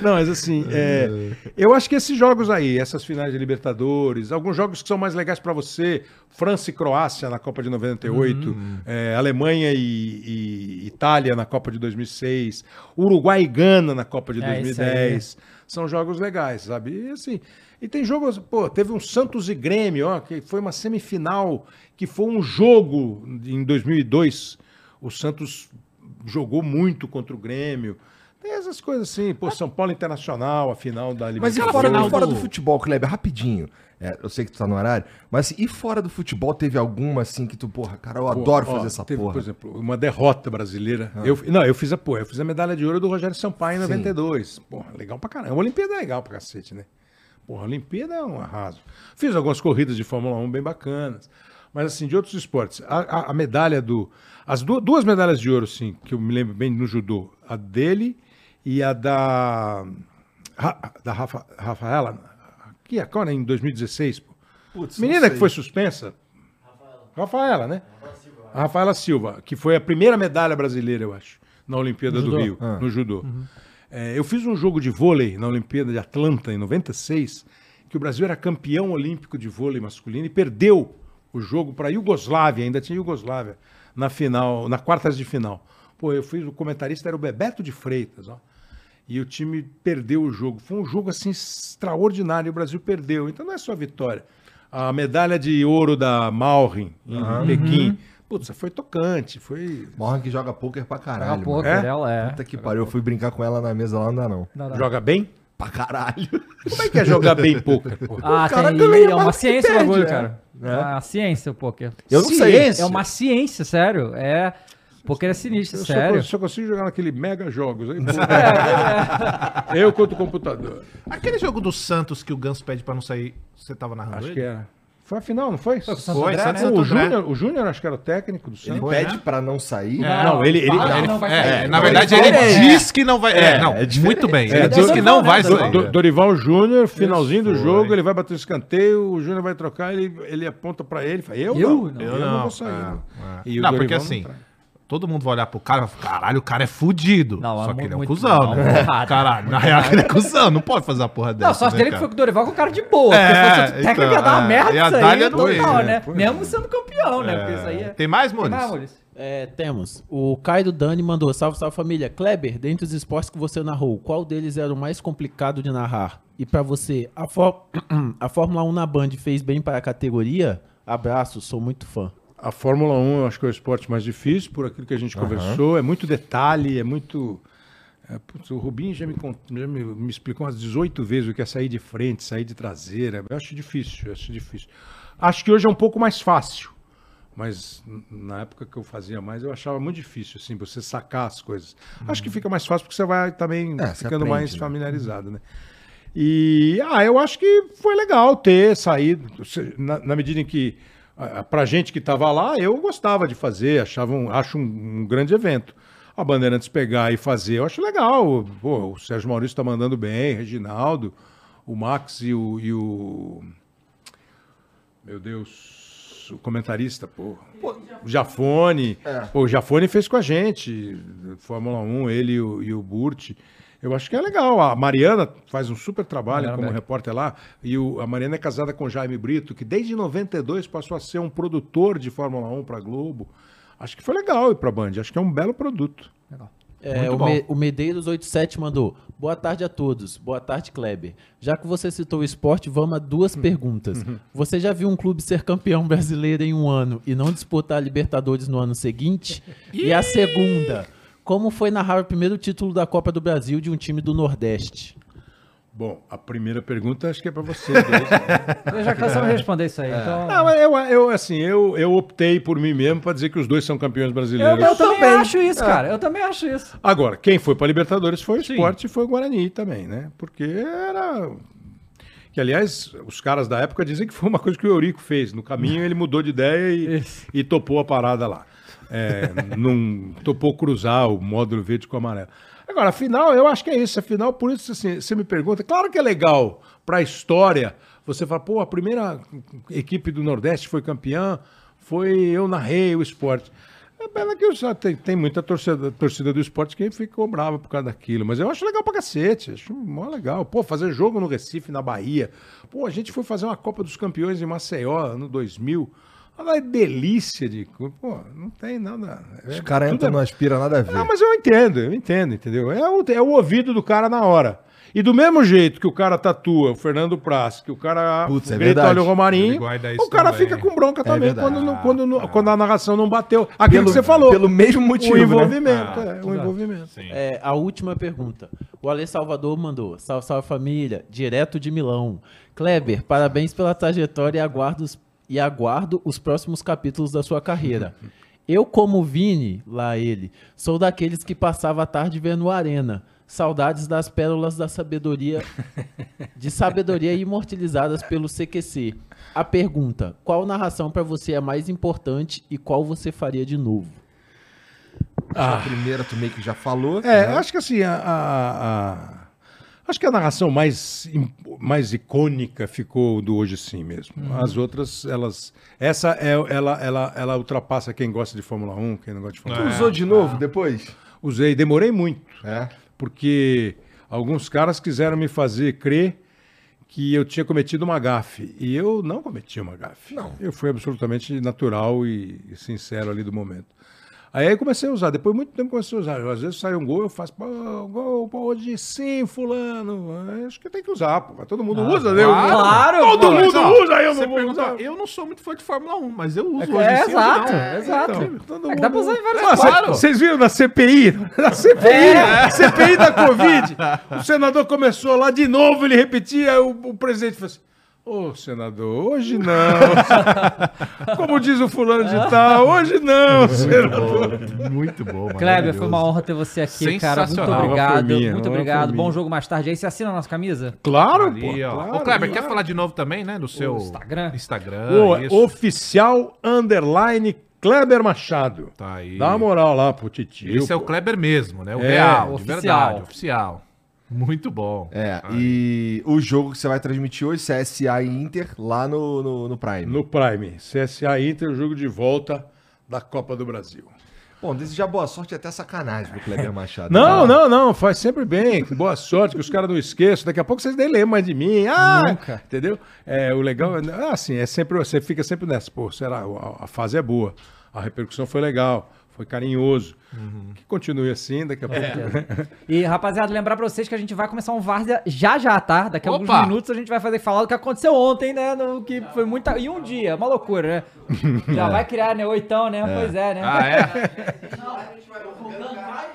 Não, mas assim, é, eu acho que esses jogos aí, essas finais de Libertadores, alguns jogos que são mais legais pra você, França e Croácia na Copa de 98, é, Alemanha e, e Itália na Copa de 2006, Uruguai e Gana na Copa de É, isso 2010, são jogos legais, sabe? E assim, e tem jogos, pô, teve um Santos e Grêmio, ó, que foi uma semifinal, que foi um jogo em 2002, o Santos jogou muito contra o Grêmio. Tem essas coisas assim, pô, São Paulo Internacional, a final da Mas e Libertadores. fora, e fora do- do futebol, Kleber, rapidinho. É, eu sei que tu tá no horário, mas assim, e fora do futebol teve alguma assim que tu, porra, cara, eu adoro ó, fazer essa teve, porra. Por exemplo, uma derrota brasileira. Eu, não, eu fiz a porra, eu fiz a medalha de ouro do Rogério Sampaio em 92. Porra, legal pra caramba. A Olimpíada é legal pra cacete, né? Porra, a Olimpíada é um arraso. Fiz algumas corridas de Fórmula 1 bem bacanas. Mas assim, de outros esportes. A, a- a medalha do. As du- duas medalhas de ouro, sim, que eu me lembro bem no judô. A dele e a da. Ra- da Rafa, Rafaela. Que é qual, né? Em 2016, pô. Putz, Menina que foi suspensa. Rafaela, né? A Rafaela Silva, que foi a primeira medalha brasileira, eu acho, na Olimpíada do? Rio, Ah. no judô. É, eu fiz um jogo de vôlei na Olimpíada de Atlanta, em 96, que o Brasil era campeão olímpico de vôlei masculino e perdeu o jogo para a Iugoslávia, ainda tinha Iugoslávia, na final, na quartas de final. Pô, eu fiz, o comentarista era o Bebeto de Freitas, ó. E o time perdeu o jogo. Foi um jogo assim extraordinário. e O Brasil perdeu. Então não é só vitória. A medalha de ouro da Malrin em Pequim. Putz, foi tocante. Foi. Morra que joga poker pra caralho. Joga mano. poker, É? ela é. Puta que pariu, eu fui brincar com ela na mesa lá, não dá não. Não, não. Joga bem? Pra caralho. Como é que é jogar bem poker? porra? Ah, cara tem, ganha é uma mais que ciência o bagulho, é. cara. É uma ciência o poker. Eu não sei. É uma ciência, sério. É. Poker é sinistro, Eu só, sério. só consigo jogar naquele mega jogos. Pô. Eu contra o computador. Aquele jogo do Santos que o Ganso pede pra não sair, você tava narrando Acho ele? que era. Foi a final, não foi? Foi, André, Santos né? e o. Júnior, o Júnior acho que era o técnico do Ele Santos. Foi, pede né? pra não sair. Não, ele, ele, fala, ele- não vai É, sair. na Não, verdade ele ele é. diz que não vai. É, não, é diferente. muito bem. É, Ele diz que não vai do- sair. Do- Dorival Júnior, finalzinho do jogo, ele vai bater o escanteio, o Júnior vai trocar, ele, ele aponta pra ele, fala, eu, Eu? não, Não. eu, não, vou sair. é, não. é. E o não, Dorival porque não assim, traz. Todo mundo vai olhar pro cara e vai falar, caralho, o cara é fudido. Não, Só é que ele é um muito- cuzão, não, né? Caralho, na real ele é cuzão, não pode fazer a porra dessa. Não, só né, dele que foi com o Dorival com o cara de boa. É, porque se fosse técnico então, ia dar uma é. merda E a isso aí, total, né? né? Mesmo sendo campeão, né? Porque isso aí é... Tem mais, Tem Maurício? mais? É, temos. O Caio Dani mandou, salve, salve família. Kleber, dentre os esportes que você narrou, qual deles era o mais complicado de narrar? E pra você, a, Fó- a Fórmula 1 na Band fez bem para a categoria? Abraço, sou muito fã. A Fórmula 1 eu acho que é o esporte mais difícil, por aquilo que a gente conversou, é muito detalhe, é muito... É, putz, o Rubinho já, me, já me, me explicou umas 18 vezes o que é sair de frente, sair de traseira. Eu acho difícil, eu acho difícil. Acho que hoje é um pouco mais fácil. Mas na época que eu fazia mais, eu achava muito difícil, assim, você sacar as coisas. Acho que fica mais fácil porque você vai também É, ficando aprende, mais né? familiarizado, né? E, ah, eu acho que foi legal ter saído, na, na medida em que, pra gente que estava lá, eu gostava de fazer, achava um, acho um, um grande evento. A Bandeirantes pegar e fazer, eu acho legal. Pô, o Sérgio Maurício está mandando bem, Reginaldo, o Max e o, e o- Meu Deus, o comentarista, pô. O Jafone. Pô, o Jafone fez com a gente, Fórmula 1, ele e o, e o Burt. Eu acho que é legal. A Mariana faz um super trabalho Mariana como Beck. repórter lá. E o- a Mariana é casada com o Jaime Brito, que desde 92 passou a ser um produtor de Fórmula 1 para Globo. Acho que foi legal ir para Band. Acho que é um belo produto. É, Muito o. Me- o Medeiros 87 mandou. Boa tarde a todos. Boa tarde, Kleber. Já que você citou o esporte, vamos a duas perguntas. Você já viu um clube ser campeão brasileiro em um ano e não disputar a Libertadores no ano seguinte? E a segunda, como foi narrar o primeiro título da Copa do Brasil de um time do Nordeste? Bom, a primeira pergunta acho que é para você. né? Eu já cansamos de responder isso aí. Então... Não, eu, eu, assim, eu, eu optei por mim mesmo para dizer que os dois são campeões eu, brasileiros. eu também acho isso, cara. Eu também acho isso. Agora, quem foi para Libertadores foi o Sim. Sport e foi o Guarani também, né? Porque era. Que, aliás, os caras da época dizem que foi uma coisa que o Eurico fez. No caminho ele mudou de ideia e, e topou a parada lá. É, não topou cruzar o módulo verde com o amarelo. Agora, afinal, eu acho que é isso. Afinal, por isso assim, você me pergunta. Claro que é legal para a história. Você fala, pô, a primeira equipe do Nordeste foi campeã, foi eu narrei o esporte. É pena que eu só tem, tem muita torcida, torcida do esporte que ficou brava por causa daquilo. Mas eu acho legal pra cacete. Acho mó legal. Pô, fazer jogo no Recife, na Bahia. Pô, a gente foi fazer uma Copa dos Campeões em Maceió, no 2000. Olha a delícia de. Pô, não tem nada. Os é- caras entram, é- não aspira nada a ver. não, mas eu entendo, eu entendo, entendeu? É o, é o ouvido do cara na hora. E do mesmo jeito que o cara tatua o Fernando Praz, que o cara Putz, é grita, verdade. olha o Romarinho, o cara também. fica com bronca também verdade. quando, não- quando, não- quando a narração não bateu. Aquilo que você falou. Pelo mesmo motivo, o né? envolvimento, Ah, é, o envolvimento. É, a última pergunta. O Ale Salvador mandou. Salve, salve família. Direto de Milão. Kleber, parabéns pela trajetória e aguardo os, e aguardo os próximos capítulos da sua carreira. Eu, como Vini, lá ele, sou daqueles que passava a tarde vendo Arena. Saudades das pérolas da sabedoria, de sabedoria imortalizadas pelo CQC. A pergunta: qual narração pra você é mais importante e qual você faria de novo? A primeira tu meio que já falou. É, né? acho que assim, a, a- a- acho que a narração mais, mais icônica ficou do Hoje Sim mesmo. As outras, elas. Essa é, ela, ela, ela ultrapassa quem gosta de Fórmula 1, quem não gosta de Fórmula Tu 1. usou de novo depois? Usei, demorei muito. É. porque alguns caras quiseram me fazer crer que eu tinha cometido uma gafe. E eu não cometi uma gafe. Não. Eu fui absolutamente natural e sincero ali do momento. Aí eu comecei a usar, depois de muito tempo comecei a usar. Às vezes sai um gol, eu faço, pô, gol, pô, hoje sim, fulano. Acho que tem que usar, pô. Todo mundo usa, né? Claro, Todo pô. mundo ó, usa, eu não vou pergunta, usar. Eu não sou muito fã de Fórmula 1, mas eu uso É, hoje sim, exato, não. exato. Então, todo É que dá pra mundo- usar em vários Ah. Vocês viram na CPI? Na CPI, CPI da Covid. O senador começou lá de novo, ele repetia, o, o presidente falou assim. Ô, senador, hoje não. Como diz o fulano de tal, hoje não, senador. Muito bom, mano. Kleber, foi uma honra ter você aqui, cara. Muito obrigado. Minha, muito obrigado. Bom jogo mais tarde aí. Você assina a nossa camisa? Claro, Ali, pô. claro, Ô, Kleber, claro. quer falar de novo também, né? Do seu Instagram. Instagram. O oficial underline Kleber Machado. Tá aí. Dá uma moral lá pro titio. Esse é o pô. Kleber mesmo, né? O É, real, de oficial. verdade, oficial. Muito bom. É, e o jogo que você vai transmitir hoje, CSA e Inter, lá no, no, no Prime. No Prime. CSA Inter, o jogo de volta da Copa do Brasil. Bom, desejar boa sorte e até sacanagem pro Kleber Machado. Não, não, não, faz sempre bem. Boa sorte, que os caras não esqueçam. Daqui a pouco vocês nem lembram mais de mim. Ah, Nunca. Entendeu? É, o legal é assim, é sempre, você fica sempre nessa. Pô, será? A, a fase é boa. A repercussão foi legal. Foi carinhoso. Que continue assim, daqui a pouco. E, rapaziada, lembrar pra vocês que a gente vai começar um Várzea já já, tá? Daqui a alguns Opa! minutos a gente vai fazer falar do que aconteceu ontem, né? No, que foi muita. E um dia, uma loucura, né? Já vai criar, né? Oitão, né? Pois é, né? Ah, é?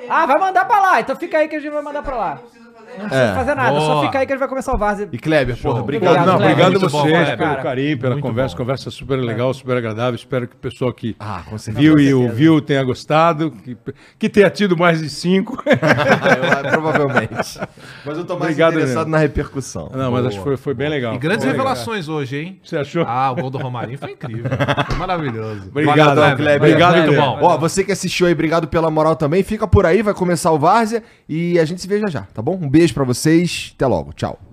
Ah, vai mandar pra lá. Então fica aí que a gente vai mandar pra lá. Não precisa É, fazer nada, só boa. fica aí que a gente vai começar o Várzea. E Kleber, porra, obrigado. Obrigado, Não, obrigado Muito a bom, vocês pelo carinho, pela Muito conversa. bom. Conversa super legal, super agradável. Espero que o pessoal que Ah, viu e ouviu tenha gostado. Que, que tenha tido mais de cinco. Eu, provavelmente. Mas eu tô mais Obrigado interessado mesmo. na repercussão. Não, mas acho que foi, foi bem legal. E grandes Foi legal. revelações hoje, hein? Você achou? Ah, o gol do Romarinho foi incrível. Foi maravilhoso. Obrigado, Valeu, Kleber. Obrigado, Muito Kleber. bom. Ó, você que assistiu aí, obrigado pela moral também. Fica por aí, vai começar o Várzea e a gente se vê já já, tá bom? Um beijo pra vocês, até logo, tchau.